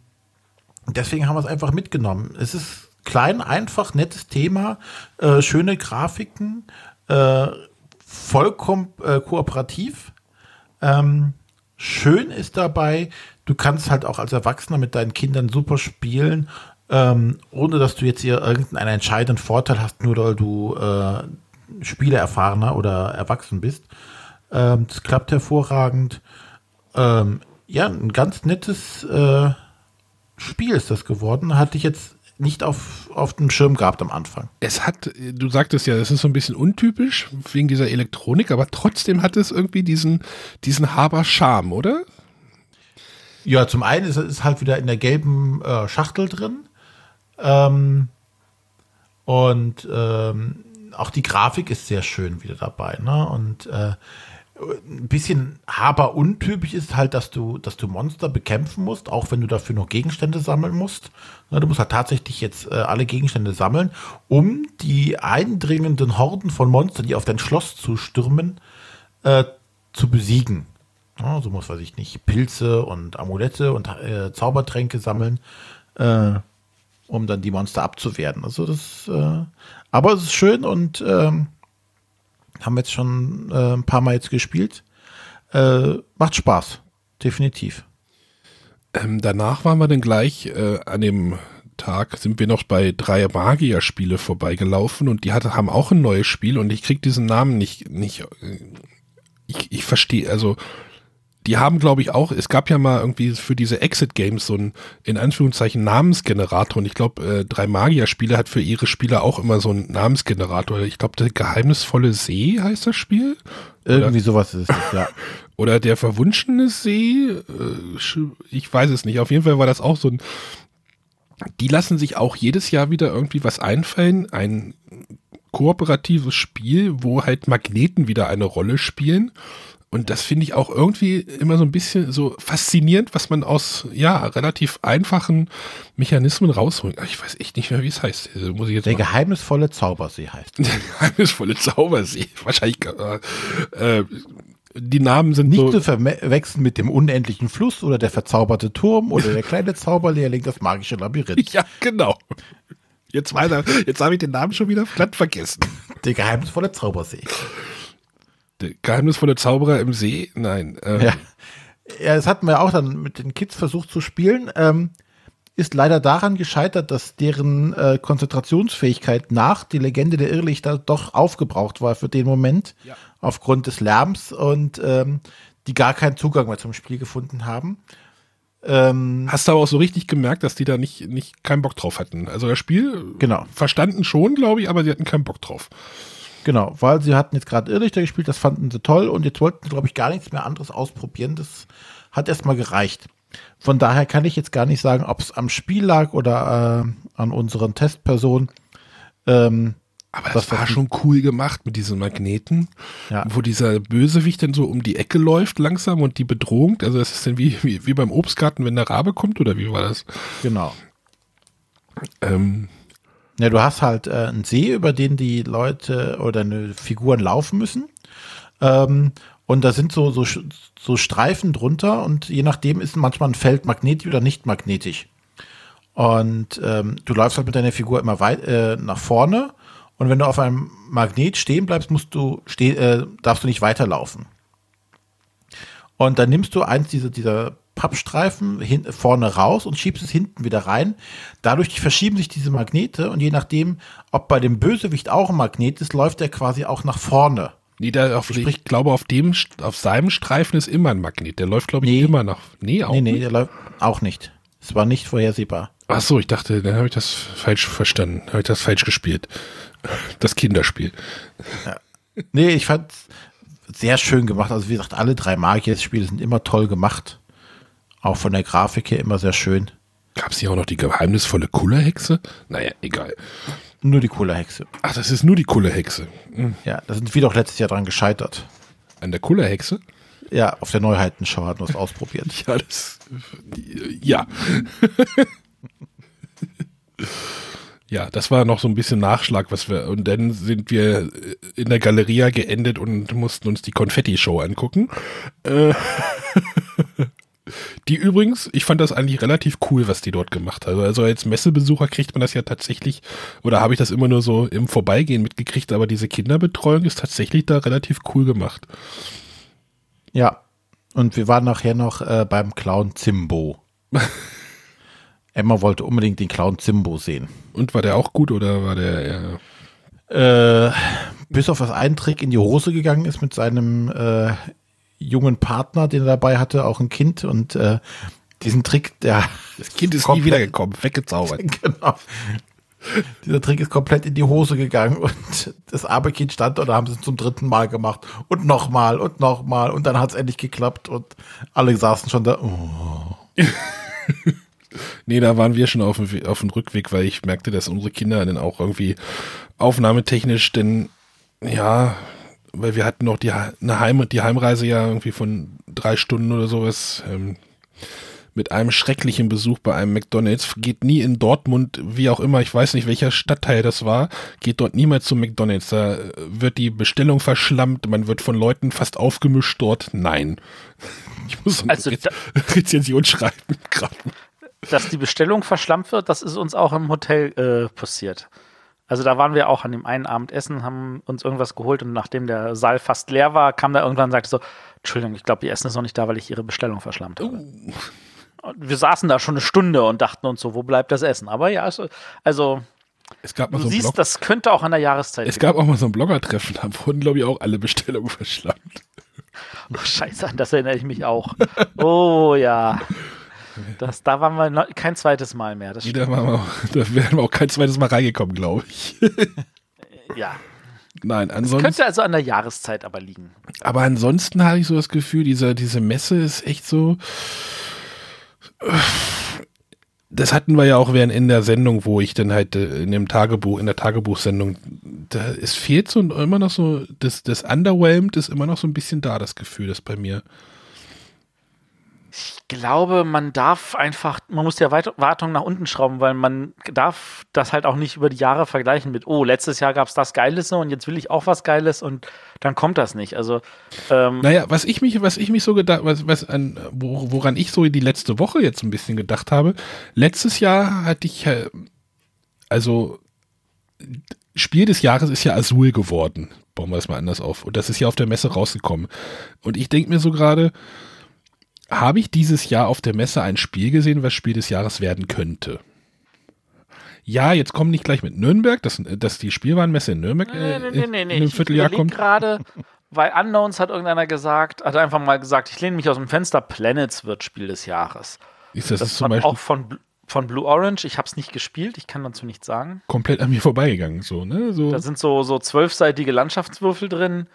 deswegen haben wir es einfach mitgenommen. Es ist klein, einfach, nettes Thema, äh, schöne Grafiken, äh, vollkommen äh, kooperativ. Ähm, schön ist dabei, du kannst halt auch als Erwachsener mit deinen Kindern super spielen, ähm, ohne dass du jetzt hier irgendeinen entscheidenden Vorteil hast, nur weil du äh, Spieleerfahrener oder erwachsen bist. Ähm, das klappt hervorragend. Ähm, ja, ein ganz nettes äh, Spiel ist das geworden. Hatte ich jetzt nicht auf, auf dem Schirm gehabt am Anfang. Es hat, du sagtest ja, es ist so ein bisschen untypisch wegen dieser Elektronik, aber trotzdem hat es irgendwie diesen, diesen Haber-Charme, oder? Ja, zum einen ist es halt wieder in der gelben äh, Schachtel drin. Ähm, und ähm, auch die Grafik ist sehr schön wieder dabei. Ne? Und äh, ein bisschen haber untypisch ist halt, dass du, dass du Monster bekämpfen musst, auch wenn du dafür noch Gegenstände sammeln musst. Du musst halt tatsächlich jetzt äh, alle Gegenstände sammeln, um die eindringenden Horden von Monstern, die auf dein Schloss zustürmen, äh, zu besiegen. Ja, so muss, weiß ich nicht, Pilze und Amulette und äh, Zaubertränke sammeln, äh, um dann die Monster abzuwehren. Also das, äh, aber es ist schön und ähm, haben wir jetzt schon äh, ein paar Mal jetzt gespielt. Äh, macht Spaß, definitiv. Ähm, danach waren wir dann gleich äh, an dem Tag, sind wir noch bei drei Magier-Spiele vorbeigelaufen und die hatte, haben auch ein neues Spiel und ich krieg diesen Namen nicht, nicht, äh, ich, ich verstehe, also die haben, glaube ich, auch, es gab ja mal irgendwie für diese Exit-Games so ein, in Anführungszeichen, Namensgenerator. Und ich glaube, äh, drei Magier-Spiele hat für ihre Spieler auch immer so einen Namensgenerator. Ich glaube, der geheimnisvolle See heißt das Spiel. Irgendwie Oder, sowas ist es, ja. Oder der verwunschene See. Äh, ich weiß es nicht. Auf jeden Fall war das auch so ein. Die lassen sich auch jedes Jahr wieder irgendwie was einfallen. Ein kooperatives Spiel, wo halt Magneten wieder eine Rolle spielen. Und das finde ich auch irgendwie immer so ein bisschen so faszinierend, was man aus, ja, relativ einfachen Mechanismen rausholt. Ich weiß echt nicht mehr, wie es heißt. Also muss ich jetzt Der geheimnisvolle Zaubersee heißt. Der geheimnisvolle Zaubersee. Wahrscheinlich, äh, die Namen sind nicht so zu verwechseln mit dem unendlichen Fluss oder der verzauberte Turm oder der kleine Zauberlehrling, das magische Labyrinth. Ja, genau. Jetzt, jetzt habe ich den Namen schon wieder glatt vergessen. Der geheimnisvolle Zaubersee. Der geheimnisvolle Zauberer im See? Nein. Ähm. Ja. ja, das hatten wir auch dann mit den Kids versucht zu spielen. Ähm, ist leider daran gescheitert, dass deren äh, Konzentrationsfähigkeit nach die Legende der Irrlichter doch aufgebraucht war für den Moment, ja. aufgrund des Lärms und ähm, die gar keinen Zugang mehr zum Spiel gefunden haben. Ähm, Hast du aber auch so richtig gemerkt, dass die da nicht, nicht keinen Bock drauf hatten. Also das Spiel genau. verstanden schon, glaube ich, aber sie hatten keinen Bock drauf. Genau, weil sie hatten jetzt gerade Irrlichter gespielt, das fanden sie toll und jetzt wollten sie, glaube ich, gar nichts mehr anderes ausprobieren. Das hat erstmal gereicht. Von daher kann ich jetzt gar nicht sagen, ob es am Spiel lag oder äh, an unseren Testpersonen. Ähm, aber das, das war schon cool gemacht mit diesen Magneten, ja. wo dieser Bösewicht dann so um die Ecke läuft langsam und die Bedrohung. Also das ist dann wie, wie, wie beim Obstgarten, wenn der Rabe kommt oder wie war das? Genau. Ähm, ja, du hast halt äh, einen See, über den die Leute oder Figuren laufen müssen. Ähm, und da sind so, so, so Streifen drunter und je nachdem ist manchmal ein Feld magnetisch oder nicht magnetisch. Und ähm, du läufst halt mit deiner Figur immer weit äh, nach vorne und wenn du auf einem Magnet stehen bleibst, musst du steh, äh, darfst du nicht weiterlaufen. Und dann nimmst du eins dieser, dieser Pappstreifen hin, vorne raus und schiebst es hinten wieder rein. Dadurch verschieben sich diese Magnete und je nachdem, ob bei dem Bösewicht auch ein Magnet ist, läuft er quasi auch nach vorne. Nee, der auf, Sprich, ich glaube, auf dem, auf seinem Streifen ist immer ein Magnet. Der läuft, glaube ich, nee, immer nach. Nee, auch nee, nee, nicht. der läuft auch nicht. Es war nicht vorhersehbar. Ach so, ich dachte, dann habe ich das falsch verstanden. Habe ich das falsch gespielt. Das Kinderspiel. Ja. Nee, ich fand sehr schön gemacht. Also wie gesagt, alle drei Magier-Spiele sind immer toll gemacht. Auch von der Grafik her immer sehr schön. Gab es hier auch noch die geheimnisvolle Kullerhexe? Naja, egal. Nur die Kullerhexe. Ach, das ist nur die Kullerhexe. Hm. Ja, da sind wir doch letztes Jahr dran gescheitert. An der Kullerhexe? Ja, auf der Neuheitenschau hatten wir es ausprobiert. ja, das. Ja. ja, das war noch so ein bisschen Nachschlag, was wir. Und dann sind wir in der Galeria geendet und mussten uns die Konfetti-Show angucken. Äh, die übrigens, ich fand das eigentlich relativ cool, was die dort gemacht hat. Also als Messebesucher kriegt man das ja tatsächlich, oder habe ich das immer nur so im Vorbeigehen mitgekriegt, aber diese Kinderbetreuung ist tatsächlich da relativ cool gemacht. Ja, und wir waren nachher noch äh, beim Clown Zimbo. Emma wollte unbedingt den Clown Zimbo sehen. Und war der auch gut oder war der eher äh, bis auf das einen Trick in die Hose gegangen ist mit seinem äh, jungen Partner, den er dabei hatte, auch ein Kind und äh, diesen Trick, der das Kind ist nie wiedergekommen, weggezaubert. genau. Dieser Trick ist komplett in die Hose gegangen und das arme Kind stand da, haben sie es zum dritten Mal gemacht und nochmal und nochmal und dann hat es endlich geklappt und alle saßen schon da. Oh. nee, da waren wir schon auf dem, auf dem Rückweg, weil ich merkte, dass unsere Kinder dann auch irgendwie aufnahmetechnisch denn ja weil wir hatten noch die, eine Heim, die Heimreise ja irgendwie von drei Stunden oder sowas. Ähm, mit einem schrecklichen Besuch bei einem McDonalds, geht nie in Dortmund, wie auch immer, ich weiß nicht, welcher Stadtteil das war, geht dort niemals zum McDonalds. Da wird die Bestellung verschlammt, man wird von Leuten fast aufgemischt dort. Nein. Ich muss eine also Re Rezension schreiben gerade. Dass die Bestellung verschlammt wird, das ist uns auch im Hotel äh, passiert. Also da waren wir auch an dem einen Abend essen, haben uns irgendwas geholt und nachdem der Saal fast leer war, kam da irgendwann und sagte so, Entschuldigung, ich glaube, die Essen ist noch nicht da, weil ich ihre Bestellung verschlammt habe. Uh. Wir saßen da schon eine Stunde und dachten uns so, wo bleibt das Essen? Aber ja, also, also Es gab mal du so siehst, Blog, das könnte auch an der Jahreszeit es gab auch mal so ein Blogger-Treffen, da wurden, glaube ich, auch alle Bestellungen verschlammt. Oh, scheiße, an das erinnere ich mich auch. Oh ja. Das, da waren wir noch, kein zweites Mal mehr. Das Nee, Da, waren wir auch, da wären wir auch kein zweites Mal reingekommen, glaube ich. ja. Nein, ansonsten. Könnte also an der Jahreszeit aber liegen. Aber ansonsten hatte ich so das Gefühl, diese, diese Messe ist echt so. Das hatten wir ja auch während in der Sendung, wo ich dann halt äh, in dem Tagebuch, in der Tagebuchsendung, da es fehlt so immer noch so, das, das Underwhelmed ist immer noch so ein bisschen da, das Gefühl, das bei mir. Ich glaube, man darf einfach, man muss die Erwartung nach unten schrauben, weil man darf das halt auch nicht über die Jahre vergleichen mit, oh, letztes Jahr gab es das Geiles und jetzt will ich auch was Geiles und dann kommt das nicht. Also, ähm, Naja, was ich mich, was ich mich so gedacht, was, was an, wo, woran ich so die letzte Woche jetzt ein bisschen gedacht habe, letztes Jahr hatte ich, äh, also Spiel des Jahres ist ja Azul geworden. Bauen wir es mal anders auf. Und das ist ja auf der Messe rausgekommen. Und ich denke mir so gerade, habe ich dieses Jahr auf der Messe ein Spiel gesehen, was Spiel des Jahres werden könnte? Ja, jetzt kommen nicht gleich mit Nürnberg, dass, dass die Spielwarenmesse in Nürnberg äh, nee, nee, nee, nee, in nee. einem Vierteljahr kommt. gerade, weil Unknowns hat irgendeiner gesagt, hat einfach mal gesagt, ich lehne mich aus dem Fenster, Planets wird Spiel des Jahres. Ist das, Das ist zum Beispiel auch von, von Blue Orange. Ich habe es nicht gespielt, ich kann dazu nichts sagen. komplett an mir vorbeigegangen, so, ne? So. Da sind so, so zwölfseitige Landschaftswürfel drin.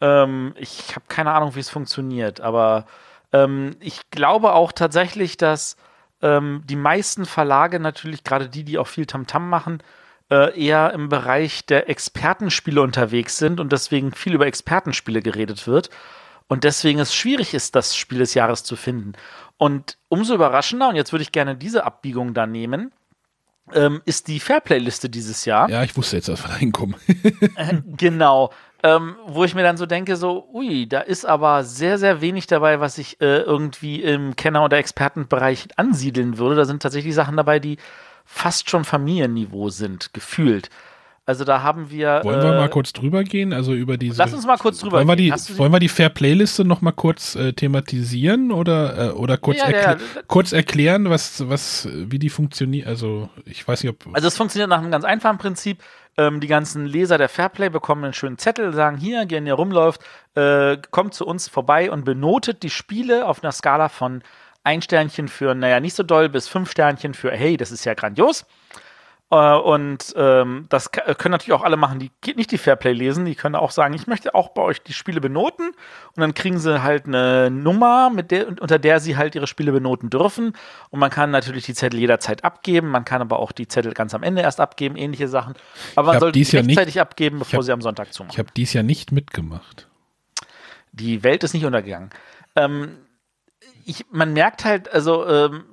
Ähm, ich habe keine Ahnung, wie es funktioniert, aber ähm, ich glaube auch tatsächlich, dass ähm, die meisten Verlage, natürlich gerade die, die auch viel Tamtam machen, äh, eher im Bereich der Expertenspiele unterwegs sind und deswegen viel über Expertenspiele geredet wird. Und deswegen es schwierig ist, das Spiel des Jahres zu finden. Und umso überraschender, und jetzt würde ich gerne diese Abbiegung da nehmen, ähm, ist die Fairplay-Liste dieses Jahr. Ja, ich wusste jetzt, dass wir da hinkommen. Genau. Ähm, wo ich mir dann so denke, so, ui, da ist aber sehr, sehr wenig dabei, was ich äh, irgendwie im Kenner- oder Expertenbereich ansiedeln würde. Da sind tatsächlich Sachen dabei, die fast schon Familienniveau sind, gefühlt. Also da haben wir. Wollen wir äh, mal kurz drüber gehen? Also über diese. Lass uns mal kurz drüber wollen wir gehen. die, du sie- wollen wir die Fair Playliste noch mal kurz äh, thematisieren oder äh, oder kurz, Ja, ja, erklä ja. kurz erklären, was was wie die funktioniert? Also ich weiß nicht, ob Also es funktioniert nach einem ganz einfachen Prinzip. Ähm, die ganzen Leser der Fairplay bekommen einen schönen Zettel, sagen hier, gern ihr rumläuft, äh, kommt zu uns vorbei und benotet die Spiele auf einer Skala von ein Sternchen für, naja, nicht so doll, bis fünf Sternchen für, hey, das ist ja grandios. Äh, und ähm, das können natürlich auch alle machen, die nicht die Fairplay lesen, die können auch sagen, ich möchte auch bei euch die Spiele benoten und dann kriegen sie halt eine Nummer, mit der, unter der sie halt ihre Spiele benoten dürfen. Und man kann natürlich die Zettel jederzeit abgeben, man kann aber auch die Zettel ganz am Ende erst abgeben, ähnliche Sachen. Aber man sollte dies die rechtzeitig abgeben, bevor hab- sie am Sonntag zumachen. ich habe dies Jahr nicht mitgemacht. Die Welt ist nicht untergegangen. Ähm, ich, man merkt halt, also ähm,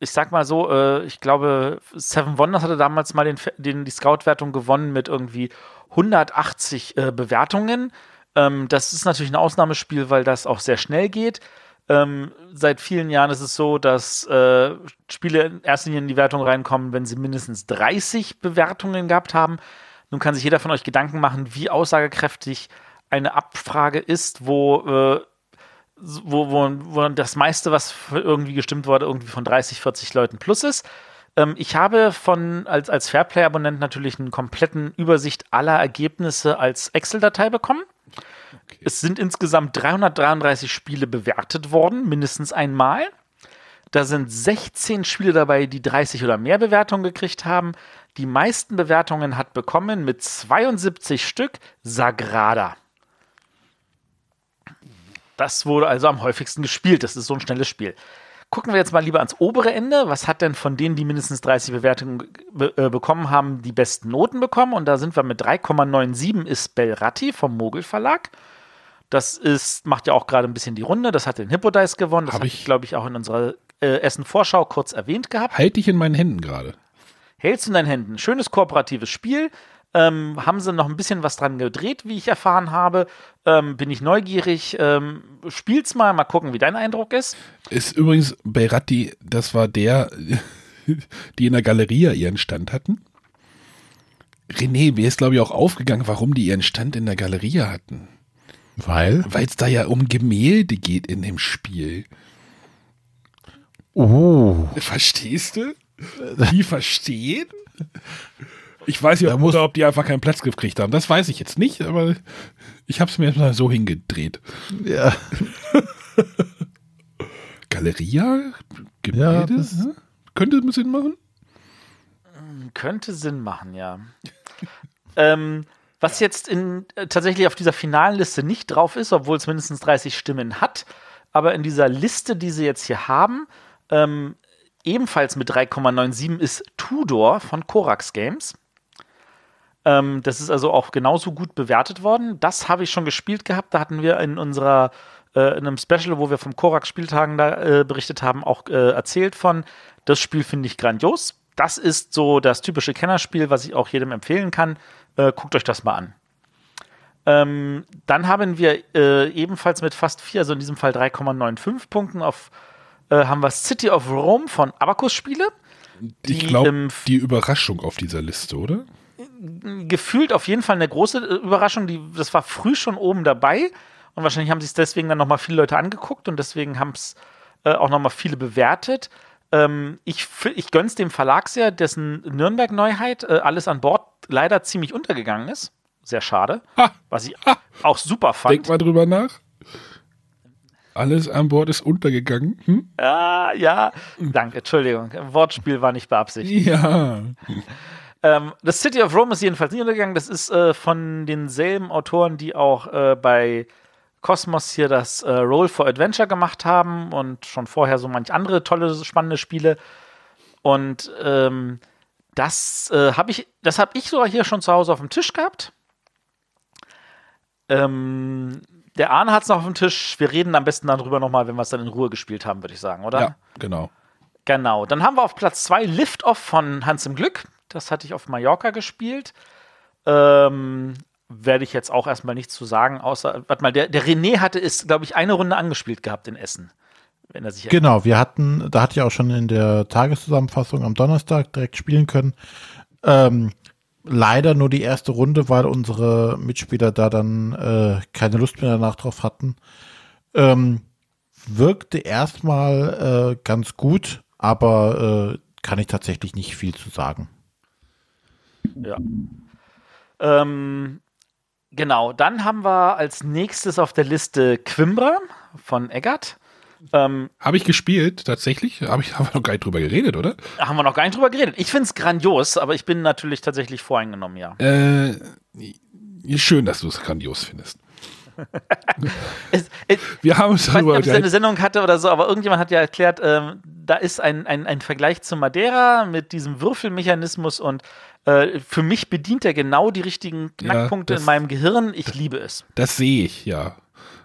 ich sag mal so, äh, ich glaube, Seven Wonders hatte damals mal den, den, die Scout-Wertung gewonnen mit irgendwie 180 äh, Bewertungen. Ähm, das ist natürlich ein Ausnahmespiel, weil das auch sehr schnell geht. Ähm, seit vielen Jahren ist es so, dass äh, Spiele in erster Linie in die Wertung reinkommen, wenn sie mindestens 30 Bewertungen gehabt haben. Nun kann sich jeder von euch Gedanken machen, wie aussagekräftig eine Abfrage ist, wo, äh, wo, wo, wo das meiste, was irgendwie gestimmt wurde, irgendwie von 30, 40 Leuten plus ist. Ähm, ich habe von als, als Fairplay-Abonnent natürlich einen kompletten Übersicht aller Ergebnisse als Excel-Datei bekommen. Es sind insgesamt 333 Spiele bewertet worden, mindestens einmal. Da sind 16 Spiele dabei, die 30 oder mehr Bewertungen gekriegt haben. Die meisten Bewertungen hat bekommen mit 72 Stück Sagrada. Das wurde also am häufigsten gespielt. Das ist so ein schnelles Spiel. Gucken wir jetzt mal lieber ans obere Ende. Was hat denn von denen, die mindestens 30 Bewertungen be äh, bekommen haben, die besten Noten bekommen? Und da sind wir mit 3,97 ist Belratti vom Mogel Verlag. Das ist, macht ja auch gerade ein bisschen die Runde. Das hat den Hippodice gewonnen. Das Hab habe ich- glaube ich, auch in unserer äh, Essen-Vorschau kurz erwähnt gehabt. Halte ich in meinen Händen gerade. Hältst du in deinen Händen. Schönes kooperatives Spiel. Ähm, haben sie noch ein bisschen was dran gedreht, wie ich erfahren habe. Ähm, bin ich neugierig. Ähm, spiel's mal, mal gucken, wie dein Eindruck ist. Ist übrigens Beratti, das war der, die in der Galeria ihren Stand hatten. René, mir ist glaube ich auch aufgegangen, warum die ihren Stand in der Galeria hatten. Weil? Weil es da ja um Gemälde geht in dem Spiel. Oh. Verstehst du? Die verstehen? Ich weiß ja, muss- oder ob die einfach keinen Platz gekriegt haben. Das weiß ich jetzt nicht, aber ich habe es mir jetzt mal so hingedreht. Ja. Galeria? Gemälde? das- Hä? Könnte Sinn machen? Könnte Sinn machen, ja. ähm, was jetzt in, äh, tatsächlich auf dieser finalen Liste nicht drauf ist, obwohl es mindestens 30 Stimmen hat, aber in dieser Liste, die sie jetzt hier haben, ähm, ebenfalls mit 3,97 ist Tudor von Korax Games. Ähm, das ist also auch genauso gut bewertet worden. Das habe ich schon gespielt gehabt. Da hatten wir in unserer äh, in einem Special, wo wir vom Korax Spieltagen da äh, berichtet haben, auch äh, erzählt von. Das Spiel finde ich grandios. Das ist so das typische Kennerspiel, was ich auch jedem empfehlen kann. Äh, guckt euch das mal an. Ähm, dann haben wir äh, ebenfalls mit fast 4, also in diesem Fall 3,95 Punkten auf äh, haben wir City of Rome von Abacus Spiele. Ich Die, glaube, ähm, die Überraschung auf dieser Liste, oder? Gefühlt auf jeden Fall eine große äh, Überraschung. Die, das war früh schon oben dabei und wahrscheinlich haben sich deswegen dann nochmal viele Leute angeguckt und deswegen haben es äh, auch nochmal viele bewertet. Ähm, ich ich gönn's dem Verlag sehr, dessen Nürnberg-Neuheit äh, alles an Bord leider ziemlich untergegangen ist. Sehr schade. Ha! Was ich auch super fand. Denk mal drüber nach. Alles an Bord ist untergegangen. Hm? Ah, ja, danke, Entschuldigung. Wortspiel war nicht beabsichtigt. Ja. Ähm, das City of Rome ist jedenfalls nie untergegangen. Das ist äh, von denselben Autoren, die auch äh, bei Cosmos hier das äh, Roll for Adventure gemacht haben und schon vorher so manch andere tolle, spannende Spiele. Und ähm, das äh, habe ich, das habe ich sogar hier schon zu Hause auf dem Tisch gehabt. Ähm, der Arne hat es noch auf dem Tisch. Wir reden am besten darüber nochmal, wenn wir es dann in Ruhe gespielt haben, würde ich sagen, oder? ja, genau. Genau. Dann haben wir auf Platz 2 Lift-Off von Hans im Glück. Das hatte ich auf Mallorca gespielt. Ähm, werde ich jetzt auch erstmal nichts zu sagen, außer, warte mal, der, der René hatte es, glaube ich, eine Runde angespielt gehabt in Essen. Wenn er sich erinnert. Genau, wir hatten, da hatte ich auch schon in der Tageszusammenfassung am Donnerstag direkt spielen können. Ähm, leider nur die erste Runde, weil unsere Mitspieler da dann äh, keine Lust mehr danach drauf hatten. Ähm, wirkte erstmal äh, ganz gut, aber äh, kann ich tatsächlich nicht viel zu sagen. Ja. Ähm, genau, dann haben wir als nächstes auf der Liste Quimbra von Eggert. Ähm, Habe ich gespielt, tatsächlich. Habe ich aber noch gar nicht drüber geredet, oder? haben wir noch gar nicht drüber geredet. Ich finde es grandios, aber ich bin natürlich tatsächlich voreingenommen, ja. Äh, schön, dass du es grandios findest. Es, es, Wir haben uns Ich weiß nicht, darüber ob ich eine. Sendung hatte oder so, aber irgendjemand hat ja erklärt, ähm, da ist ein, ein, ein Vergleich zu Madeira mit diesem Würfelmechanismus und äh, für mich bedient er genau die richtigen Knackpunkte das- in meinem Gehirn. Ich liebe es. Das sehe ich, ja.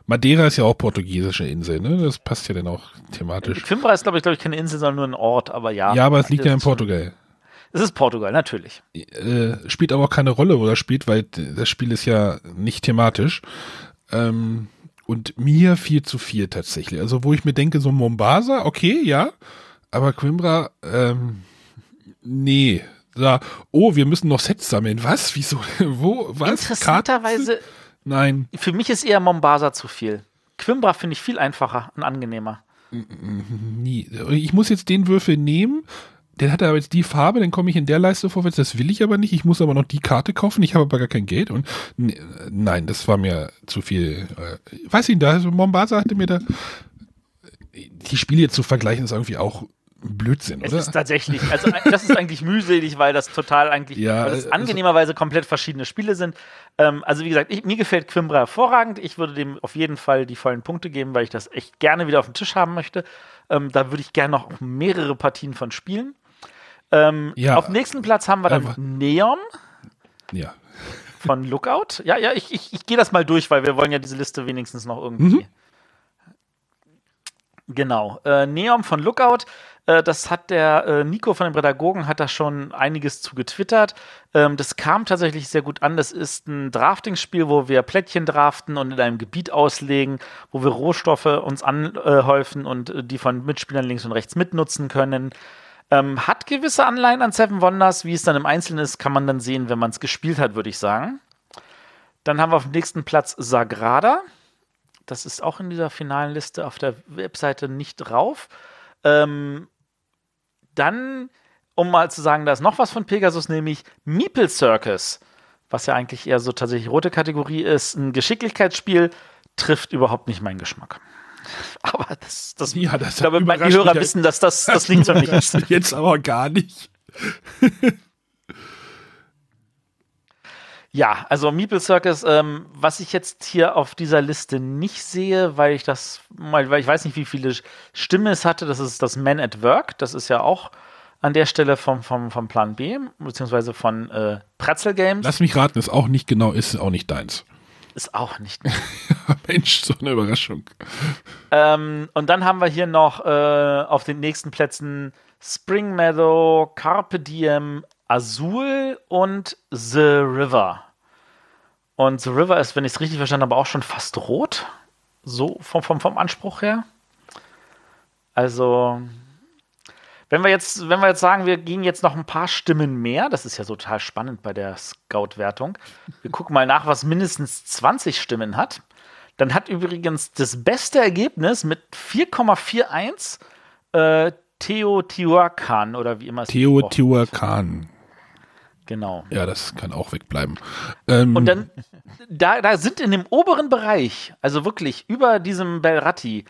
Madeira ist ja auch portugiesische Insel, ne? Das passt ja dann auch thematisch. Quimbra ist, glaube ich, glaube ich, keine Insel, sondern nur ein Ort, aber ja. Ja, aber es liegt ja in Das Portugal. Es ist Portugal, natürlich. Äh, spielt aber auch keine Rolle, wo das spielt, weil das Spiel ist ja nicht thematisch. Ähm, und mir viel zu viel tatsächlich. Also wo ich mir denke, so Mombasa, okay, ja, aber Quimbra, ähm, nee. Da, oh, wir müssen noch Sets sammeln. Was? Wieso? Wo? Was? Interessanterweise, Karten? Nein. für mich ist eher Mombasa zu viel. Quimbra finde ich viel einfacher und angenehmer. Nie. Ich muss jetzt den Würfel nehmen. Der hat aber jetzt die Farbe, dann komme ich in der Leiste vorwärts. Das will ich aber nicht. Ich muss aber noch die Karte kaufen. Ich habe aber gar kein Geld. Und n- nein, das war mir zu viel. Äh, weiß ich, da also Mombasa hatte mir da. Die Spiele jetzt zu vergleichen ist irgendwie auch Blödsinn, Es oder? ist tatsächlich, also das ist eigentlich mühselig, weil das total eigentlich, Ja, weil das also- angenehmerweise komplett verschiedene Spiele sind. Ähm, also wie gesagt, ich, mir gefällt Quimbra hervorragend. Ich würde dem auf jeden Fall die vollen Punkte geben, weil ich das echt gerne wieder auf dem Tisch haben möchte. Ähm, da würde ich gerne noch mehrere Partien von spielen. Ähm, Ja. Auf dem nächsten Platz haben wir dann Aber- Neon ja. von Lookout. Ja, ja, ich, ich, ich gehe das mal durch, weil wir wollen ja diese Liste wenigstens noch irgendwie. Mhm. Genau. Äh, Neon von Lookout, äh, das hat der äh, Nico von den Pädagogen hat da schon einiges zu getwittert. Ähm, das kam tatsächlich sehr gut an. Das ist ein Drafting-Spiel, wo wir Plättchen draften und in einem Gebiet auslegen, wo wir Rohstoffe uns anhäufen und äh, die von Mitspielern links und rechts mitnutzen können. Ähm, hat gewisse Anleihen an Seven Wonders. Wie es dann im Einzelnen ist, kann man dann sehen, wenn man es gespielt hat, würde ich sagen. Dann haben wir auf dem nächsten Platz Sagrada. Das ist auch in dieser finalen Liste auf der Webseite nicht drauf. Ähm, dann, um mal zu sagen, da ist noch was von Pegasus, nämlich Meeple Circus, was ja eigentlich eher so tatsächlich rote Kategorie ist. Ein Geschicklichkeitsspiel trifft überhaupt nicht meinen Geschmack. Aber das, das, Ja, das ich glaube, die Hörer mich- wissen, dass das, das liegt so nicht. Jetzt aber gar nicht. Ja, also Meeple Circus, ähm, was ich jetzt hier auf dieser Liste nicht sehe, weil ich das, weil ich weiß nicht, wie viele Stimmen es hatte, das ist das Man at Work, das ist ja auch an der Stelle vom, vom, vom Plan B, beziehungsweise von äh, Pretzel Games. Lass mich raten, ist auch nicht genau, ist auch nicht deins. Ist auch nicht. Mensch, so eine Überraschung. ähm, und dann haben wir hier noch äh, auf den nächsten Plätzen Spring Meadow, Carpe Diem, Azul und The River. Und The River ist, wenn ich es richtig verstanden habe, auch schon fast rot. So vom, vom, vom Anspruch her. Also, wenn wir jetzt, wenn wir jetzt sagen, wir gehen jetzt noch ein paar Stimmen mehr, das ist ja total spannend bei der Scout-Wertung. Wir gucken mal nach, was mindestens 20 Stimmen hat. Dann hat übrigens das beste Ergebnis mit 4,41 äh, Teotihuacan oder wie immer es Teotihuacan. Genau. Ja, das kann auch wegbleiben. Ähm, Und dann, da, da sind in dem oberen Bereich, also wirklich über diesem Belratti,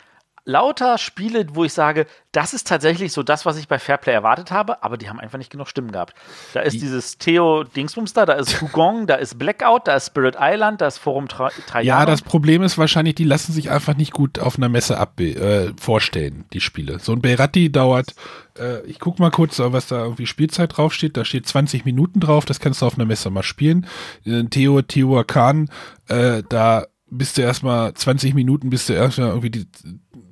lauter Spiele, wo ich sage, das ist tatsächlich so das, was ich bei Fairplay erwartet habe, aber die haben einfach nicht genug Stimmen gehabt. Da ist dieses Theo Dingsbums da, da ist Hugong, da ist Blackout, da ist Spirit Island, da ist Forum Tra ja, das Problem ist wahrscheinlich, die lassen sich einfach nicht gut auf einer Messe äh, vorstellen, die Spiele. So ein Berratti dauert, äh, ich guck mal kurz, was da irgendwie Spielzeit draufsteht. Da steht 20 Minuten drauf, das kannst du auf einer Messe mal spielen. Äh, Theo Teotihuacan, äh, da bist du erstmal 20 Minuten, bis du erstmal irgendwie die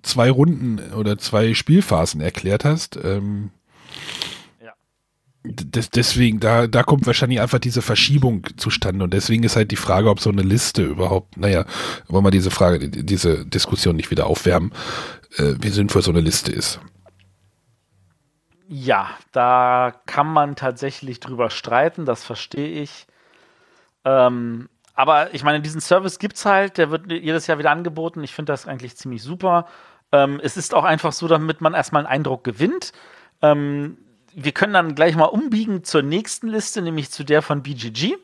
zwei Runden oder zwei Spielphasen erklärt hast. Ähm, Ja. des, deswegen, da, da kommt wahrscheinlich einfach diese Verschiebung zustande und deswegen ist halt die Frage, ob so eine Liste überhaupt, naja, wollen wir diese Frage, diese Diskussion nicht wieder aufwärmen, äh, wie sinnvoll so eine Liste ist. Ja, da kann man tatsächlich drüber streiten, das verstehe ich. Ähm, aber ich meine, diesen Service gibt es halt, der wird jedes Jahr wieder angeboten. Ich finde das eigentlich ziemlich super. Ähm, es ist auch einfach so, damit man erstmal einen Eindruck gewinnt. Ähm, wir können dann gleich mal umbiegen zur nächsten Liste, nämlich zu der von BGG.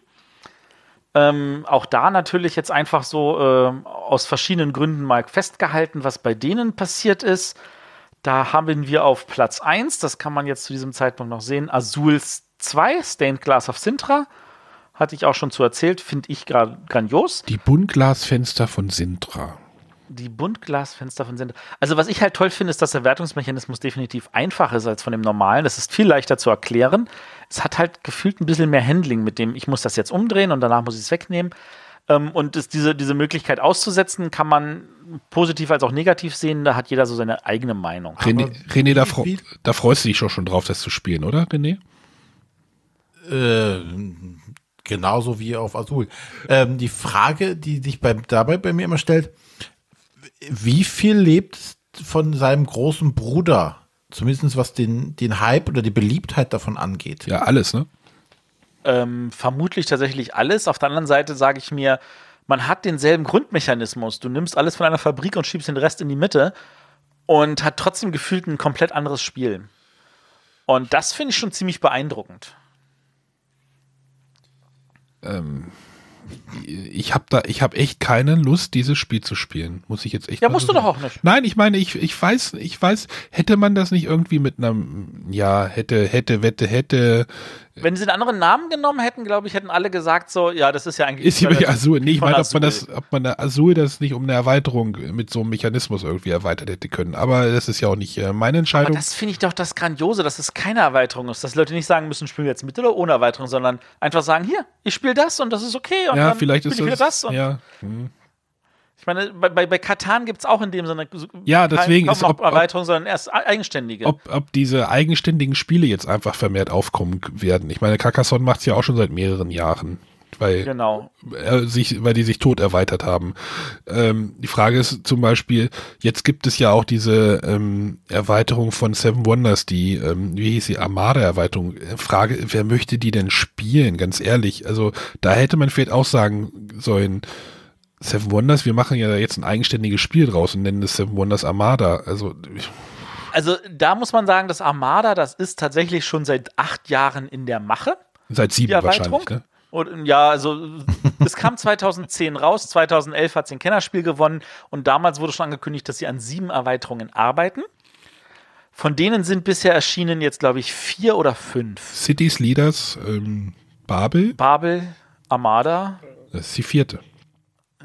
Ähm, auch da natürlich jetzt einfach so äh, aus verschiedenen Gründen mal festgehalten, was bei denen passiert ist. Da haben wir auf Platz 1, das kann man jetzt zu diesem Zeitpunkt noch sehen, Azuls 2, Stained Glass of Sintra. Hatte ich auch schon zu erzählt, finde ich gerade grandios. Die Buntglasfenster von Sintra. Die Buntglasfenster von Sintra. Also, was ich halt toll finde, ist, dass der Wertungsmechanismus definitiv einfacher ist als von dem normalen. Das ist viel leichter zu erklären. Es hat halt gefühlt ein bisschen mehr Handling mit dem, ich muss das jetzt umdrehen und danach muss ich es wegnehmen. Ähm, und es, diese, diese Möglichkeit auszusetzen, kann man positiv als auch negativ sehen. Da hat jeder so seine eigene Meinung. René, René da, viel- da freust du dich schon, schon drauf, das zu spielen, oder, René? Äh, genauso wie auf Azul. Ähm, die Frage, die sich bei, dabei bei mir immer stellt, wie viel lebt von seinem großen Bruder? Zumindest was den, den Hype oder die Beliebtheit davon angeht. Ja, alles, ne? Ähm, vermutlich tatsächlich alles. Auf der anderen Seite sage ich mir, man hat denselben Grundmechanismus. Du nimmst alles von einer Fabrik und schiebst den Rest in die Mitte und hat trotzdem gefühlt ein komplett anderes Spiel. Und das finde ich schon ziemlich beeindruckend. Ähm, ich habe da, ich habe echt keine Lust, dieses Spiel zu spielen. Muss ich jetzt echt. Ja, musst du doch auch nicht. Nein, ich meine, ich, ich weiß, ich weiß, hätte man das nicht irgendwie mit einem, ja, hätte, hätte, wette, hätte, Wenn sie einen anderen Namen genommen hätten, glaube ich, hätten alle gesagt so, ja, das ist ja eigentlich ist hier relativ Azul. Nee, ich meine, ob man das, ob man der Azul das nicht um eine Erweiterung mit so einem Mechanismus irgendwie erweitert hätte können. Aber das ist ja auch nicht äh, meine Aber Entscheidung. das finde ich doch das Grandiose, dass es keine Erweiterung ist. Dass Leute nicht sagen müssen, spielen wir jetzt mit oder ohne Erweiterung, sondern einfach sagen, hier, ich spiele das und das ist okay. Und ja, dann vielleicht ist das, das. Und ja. hm. Ich meine, bei, bei, bei Katan gibt es auch in dem Sinne Ja, deswegen kaum ist- ob- ob- Erweiterung, sondern erst eigenständige. ob, ob diese eigenständigen Spiele jetzt einfach vermehrt aufkommen werden. Ich meine, Carcassonne macht es ja auch schon seit mehreren Jahren, weil, genau. äh, sich, weil die sich tot erweitert haben. Ähm, die Frage ist zum Beispiel, jetzt gibt es ja auch diese ähm, Erweiterung von Seven Wonders, die, ähm, wie hieß die, Armada-Erweiterung. Frage, wer möchte die denn spielen, ganz ehrlich? Also da hätte man vielleicht auch sagen sollen, Seven Wonders, wir machen ja jetzt ein eigenständiges Spiel draus und nennen es Seven Wonders Armada. Also Also da muss man sagen, das Armada, das ist tatsächlich schon seit acht Jahren in der Mache. Seit sieben wahrscheinlich, ne? Und, ja, also es kam 2010 raus, 2011 hat es den Kennerspiel gewonnen und damals wurde schon angekündigt, dass sie an sieben Erweiterungen arbeiten. Von denen sind bisher erschienen jetzt, glaube ich, vier oder fünf. Cities Leaders, ähm, Babel, Babel, Armada. das ist die vierte.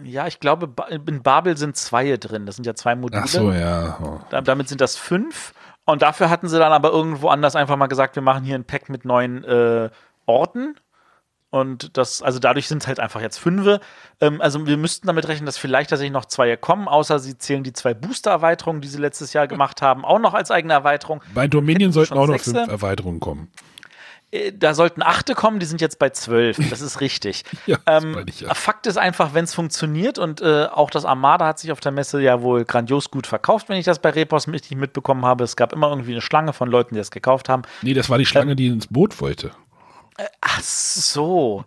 Ja, ich glaube, in Babel sind zwei drin. Das sind ja zwei Module. Ach so, ja. Oh. Da- Damit sind das fünf. Und dafür hatten sie dann aber irgendwo anders einfach mal gesagt, wir machen hier ein Pack mit neuen äh, Orten. Und das, also dadurch sind es halt einfach jetzt fünfe. Ähm, also wir müssten damit rechnen, dass vielleicht tatsächlich noch zwei kommen, außer sie zählen die zwei Booster-Erweiterungen, die sie letztes Jahr gemacht haben, auch noch als eigene Erweiterung. Bei Dominion sollten auch noch sechste. fünf Erweiterungen kommen. Äh, Da sollten achte kommen, die sind jetzt bei zwölf. Das ist richtig. Ja, ähm, ich ja. Fakt ist einfach, wenn es funktioniert und äh, auch das Armada hat sich auf der Messe ja wohl grandios gut verkauft, wenn ich das bei Repos richtig mitbekommen habe. Es gab immer irgendwie eine Schlange von Leuten, die das gekauft haben. Nee, das war die Schlange, die ins Boot wollte. Ach so.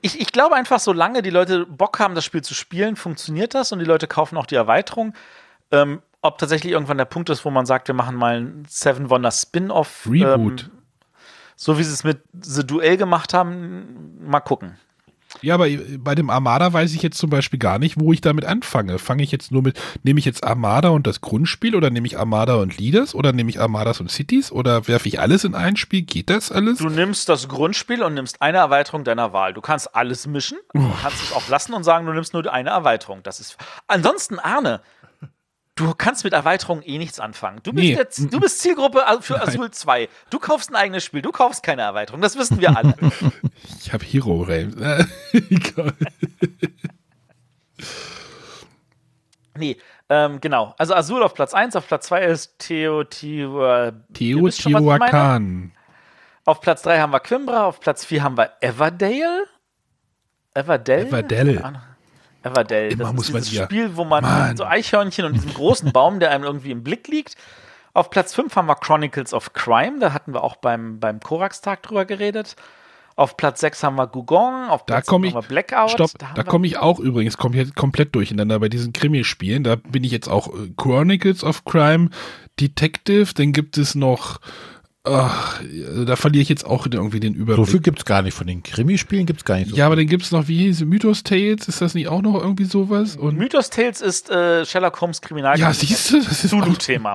Ich, ich glaube einfach, solange die Leute Bock haben, das Spiel zu spielen, funktioniert das und die Leute kaufen auch die Erweiterung. Ähm, ob tatsächlich irgendwann der Punkt ist, wo man sagt, wir machen mal ein Seven Wonder Spin-off. Reboot. Ähm, so wie sie es mit The Duell gemacht haben, mal gucken. Ja, aber bei dem Armada weiß ich jetzt zum Beispiel gar nicht, wo ich damit anfange. Fange ich jetzt nur mit, nehme ich jetzt Armada und das Grundspiel oder nehme ich Armada und Leaders oder nehme ich Armadas und Cities oder werfe ich alles in ein Spiel? Geht das alles? Du nimmst das Grundspiel und nimmst eine Erweiterung deiner Wahl. Du kannst alles mischen, du kannst es auch lassen und sagen, du nimmst nur eine Erweiterung. Das ist. Ansonsten, Arne, du kannst mit Erweiterungen eh nichts anfangen. Du bist, Nee. jetzt, du bist Zielgruppe für Azul 2. Du kaufst ein eigenes Spiel, du kaufst keine Erweiterung. Das wissen wir alle. Ich habe Hero Realms. Nee, ähm, genau. Also Azul auf Platz 1, auf Platz 2 ist Teotihuacan. Teotihuacan. Auf Platz 3 haben wir Quimbra, auf Platz 4 haben wir Everdale. Everdell? Everdell. Everdell. Immer das muss ist man dieses hier- Spiel, wo man Mann. mit so Eichhörnchen und diesem großen Baum, der einem irgendwie im Blick liegt. Auf Platz 5 haben wir Chronicles of Crime, da hatten wir auch beim, beim Korax-Tag drüber geredet. Auf Platz 6 haben wir Gugong, auf Da Platz komme 7 ich. haben wir Blackout. Stopp, da da komme ich auch übrigens komplett, komplett durcheinander bei diesen Krimispielen. Da bin ich jetzt auch äh, Chronicles of Crime, Detective, dann gibt es noch. Ach, da verliere ich jetzt auch irgendwie den So Überblick. viel gibt es gar nicht. Von den Krimispielen gibt es gar nicht so ja, aber dann gibt es noch, wie hieß Mythos Tales? Ist das nicht auch noch irgendwie sowas? Und Mythos Tales ist äh, Sherlock Holmes ja, Kriminalgeschichte. siehst du, das ist Zulu-Thema.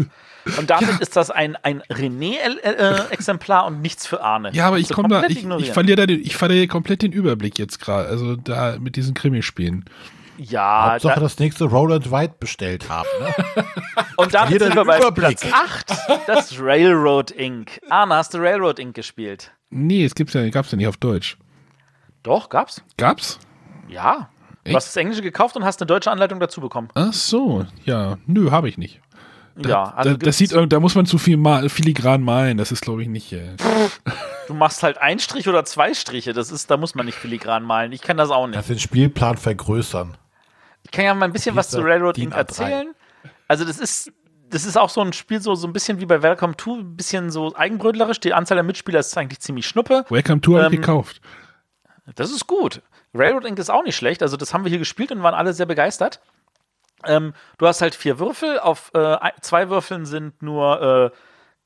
Und damit ist das ein, ein René-Exemplar und nichts für Arne. Ja, aber ich komme da, ich, ich verliere da den, ich verliere komplett den Überblick jetzt gerade. Also da mit diesen Krimispielen. Ja, Hauptsache da, das nächste Roll and White bestellt haben. Ne? und damit Jeder sind wir den bei Überblick. Platz 8. Das ist Railroad Inc. Arne, hast du Railroad Inc. gespielt? Nee, es gibt's ja, gab's ja nicht auf Deutsch. Doch, gab's. Gab's? Ja. Du hast das Englische gekauft und hast eine deutsche Anleitung dazu bekommen. Ach so, ja. Nö, habe ich nicht. Da, ja, also da, das sieht, irg- da muss man zu viel ma filigran malen. Das ist, glaube ich, nicht. Äh, du machst halt ein Strich oder zwei Striche. Das ist, da muss man nicht filigran malen. Ich kann das auch nicht. Lass den Spielplan vergrößern. Ich kann ja mal ein bisschen was zu Railroad Inc. A3. erzählen. Also das ist, das ist auch so ein Spiel, so, so ein bisschen wie bei Welcome to, ein bisschen so eigenbrötlerisch. Die Anzahl der Mitspieler ist eigentlich ziemlich schnuppe. Welcome to habe ich Ähm, gekauft. Das ist gut. Railroad Inc. ist auch nicht schlecht. Also das haben wir hier gespielt und waren alle sehr begeistert. Ähm, du hast halt vier Würfel. Auf äh, zwei Würfeln sind nur äh,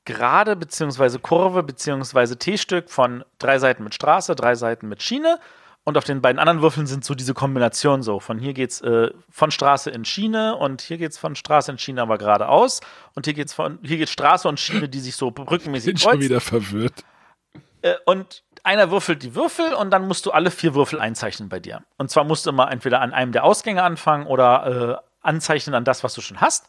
Gerade beziehungsweise Kurve beziehungsweise T-Stück von drei Seiten mit Straße, drei Seiten mit Schiene. Und auf den beiden anderen Würfeln sind so diese Kombinationen so. Von hier geht's äh, von Straße in Schiene und hier geht's von Straße in Schiene aber geradeaus. Und hier geht's von hier geht's Straße und Schiene, die sich so brückenmäßig Bin schon kreuzen. wieder verwirrt. Äh, und einer würfelt die Würfel und dann musst du alle vier Würfel einzeichnen bei dir. Und zwar musst du immer entweder an einem der Ausgänge anfangen oder äh, anzeichnen an das, was du schon hast.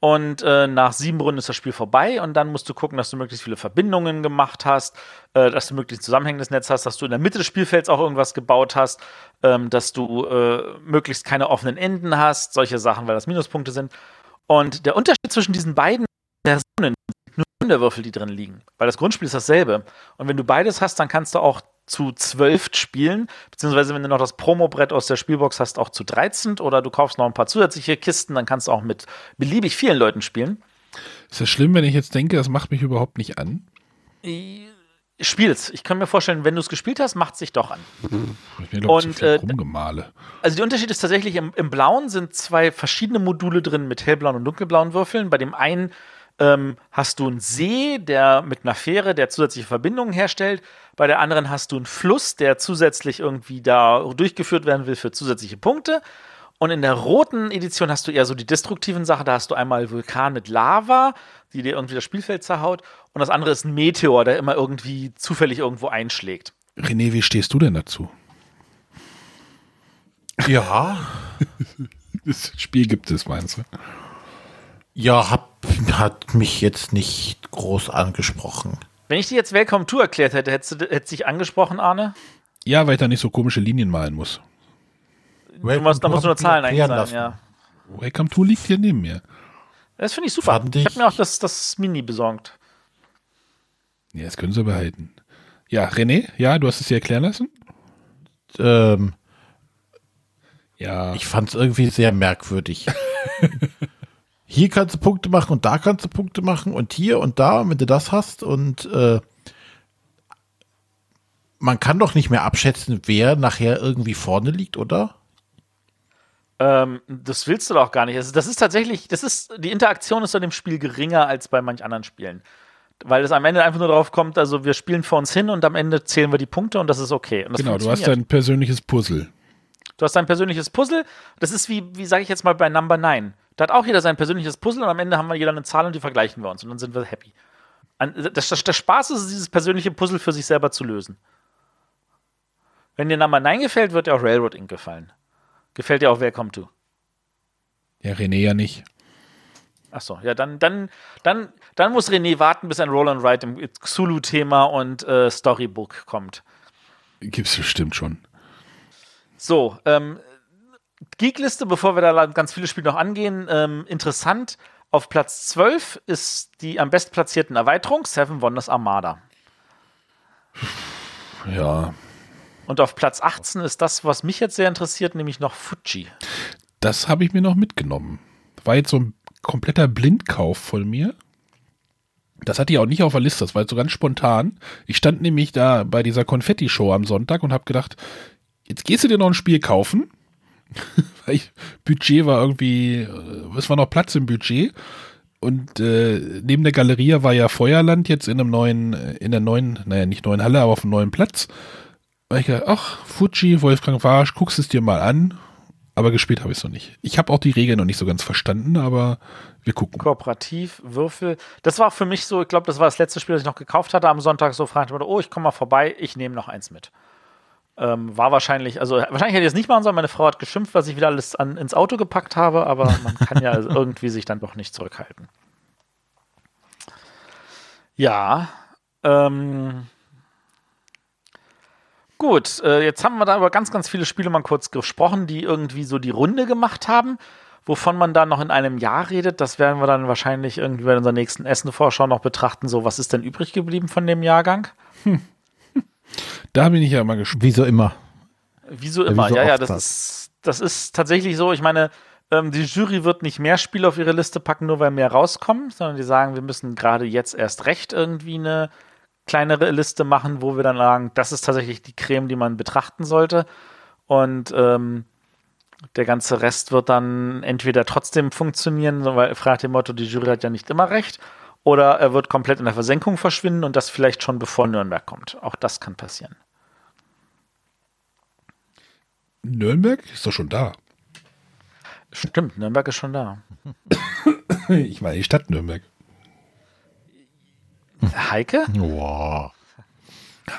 Und äh, nach sieben Runden ist das Spiel vorbei und dann musst du gucken, dass du möglichst viele Verbindungen gemacht hast, äh, dass du möglichst zusammenhängendes Netz hast, dass du in der Mitte des Spielfelds auch irgendwas gebaut hast, ähm, dass du äh, möglichst keine offenen Enden hast, solche Sachen, weil das Minuspunkte sind. Und der Unterschied zwischen diesen beiden Versionen sind nur Sonderwürfel, die drin liegen. Weil das Grundspiel ist dasselbe. Und wenn du beides hast, dann kannst du auch zu zwölf spielen, beziehungsweise wenn du noch das Promobrett aus der Spielbox hast, auch zu 13 oder du kaufst noch ein paar zusätzliche Kisten, dann kannst du auch mit beliebig vielen Leuten spielen. Ist das schlimm, wenn ich jetzt denke, das macht mich überhaupt nicht an? Spiel's. Ich kann mir vorstellen, wenn du es gespielt hast, macht es sich doch an. Ich mir glaub, Und, viel äh, rumgemale. Also der Unterschied ist tatsächlich, im, im Blauen sind zwei verschiedene Module drin mit hellblauen und dunkelblauen Würfeln. Bei dem einen ähm, hast du einen See, der mit einer Fähre, der zusätzliche Verbindungen herstellt. Bei der anderen hast du einen Fluss, der zusätzlich irgendwie da durchgeführt werden will für zusätzliche Punkte. Und in der roten Edition hast du eher so die destruktiven Sachen. Da hast du einmal Vulkan mit Lava, die dir irgendwie das Spielfeld zerhaut. Und das andere ist ein Meteor, der immer irgendwie zufällig irgendwo einschlägt. René, wie stehst du denn dazu? Ja. Das Spiel gibt es, meinst du? Ja, hab, hat mich jetzt nicht groß angesprochen. Wenn ich dir jetzt Welcome to erklärt hätte, hättest du hättest dich angesprochen, Arne? Ja, weil ich da nicht so komische Linien malen muss. Du musst, da musst du nur Zahlen eingeben, lassen. ja. Welcome to liegt hier neben mir. Das finde ich super. Fand ich ich- habe mir auch das, das Mini besorgt. Ja, das können sie behalten. Ja, René, ja, du hast es dir erklären lassen? Ähm, Ja. ich fand es irgendwie sehr merkwürdig. hier kannst du Punkte machen und da kannst du Punkte machen und hier und da, wenn du das hast und äh, man kann doch nicht mehr abschätzen, wer nachher irgendwie vorne liegt, oder? Ähm, das willst du doch gar nicht. Also das ist tatsächlich, das ist, die Interaktion ist an dem Spiel geringer als bei manch anderen Spielen. Weil es am Ende einfach nur darauf kommt, also wir spielen vor uns hin und am Ende zählen wir die Punkte und das ist okay. Und das genau, du hast dein persönliches Puzzle. Du hast dein persönliches Puzzle. Das ist wie, wie sage ich jetzt mal bei Number 9. Da hat auch jeder sein persönliches Puzzle und am Ende haben wir jeder eine Zahl und die vergleichen wir uns und dann sind wir happy. Das, das, der Spaß ist es, dieses persönliche Puzzle für sich selber zu lösen. Wenn dir Number 9 gefällt, wird dir auch Railroad Inc. gefallen. Gefällt dir auch Welcome to. Ja, René ja nicht. Achso, ja, dann, dann, dann, dann muss René warten, bis ein Roll and Write im Xulu-Thema und äh, Storybook kommt. Gibt's bestimmt schon. So, ähm, Geekliste, bevor wir da ganz viele Spiele noch angehen, ähm, interessant. Auf Platz 12 ist die am bestplatzierten Erweiterung Seven Wonders Armada. Ja, Und auf Platz 18 ist das, was mich jetzt sehr interessiert, nämlich noch Fuji. das habe ich mir noch mitgenommen. War jetzt so ein kompletter Blindkauf von mir. Das hatte ich auch nicht auf der Liste, das war jetzt so ganz spontan. Ich stand nämlich da bei dieser Konfetti-Show am Sonntag und habe gedacht, jetzt gehst du dir noch ein Spiel kaufen. Weil ich, Budget war irgendwie, äh, es war noch Platz im Budget. Und äh, neben der Galerie war ja Feuerland jetzt in einem neuen, äh, in der neuen, naja, nicht neuen Halle, aber auf einem neuen Platz. Und ich gedacht, ach, Fuji, Wolfgang Warsch, guckst es dir mal an. Aber gespielt habe ich es noch nicht. Ich habe auch die Regeln noch nicht so ganz verstanden, aber wir gucken. Kooperativ, Würfel. Das war für mich so, ich glaube, das war das letzte Spiel, das ich noch gekauft hatte am Sonntag. So fragte ich, oh, ich komme mal vorbei, ich nehme noch eins mit. Ähm, war wahrscheinlich, also wahrscheinlich hätte ich es nicht machen sollen. Meine Frau hat geschimpft, was ich wieder alles an, ins Auto gepackt habe, aber man kann ja irgendwie sich dann doch nicht zurückhalten. Ja, ähm, gut, äh, jetzt haben wir da über ganz, ganz viele Spiele mal kurz gesprochen, die irgendwie so die Runde gemacht haben. Wovon man dann noch in einem Jahr redet, das werden wir dann wahrscheinlich irgendwie bei unserer nächsten Essen-Vorschau noch betrachten. So, was ist denn übrig geblieben von dem Jahrgang? Da bin ich ja mal gespannt. Wie so immer. Wieso Ja, immer? wie so Ja, ja, das das. ist, das ist tatsächlich so. Ich meine, ähm, die Jury wird nicht mehr Spiele auf ihre Liste packen, nur weil mehr rauskommen, sondern die sagen, wir müssen gerade jetzt erst recht irgendwie eine kleinere Liste machen, wo wir dann sagen, das ist tatsächlich die Creme, die man betrachten sollte. Und ähm, der ganze Rest wird dann entweder trotzdem funktionieren, weil fragt dem Motto, die Jury hat ja nicht immer recht, oder er wird komplett in der Versenkung verschwinden und das vielleicht schon bevor Nürnberg kommt. Auch das kann passieren. Nürnberg ist doch schon da. Stimmt, Nürnberg ist schon da. Ich meine die Stadt Nürnberg. Heike? Wow.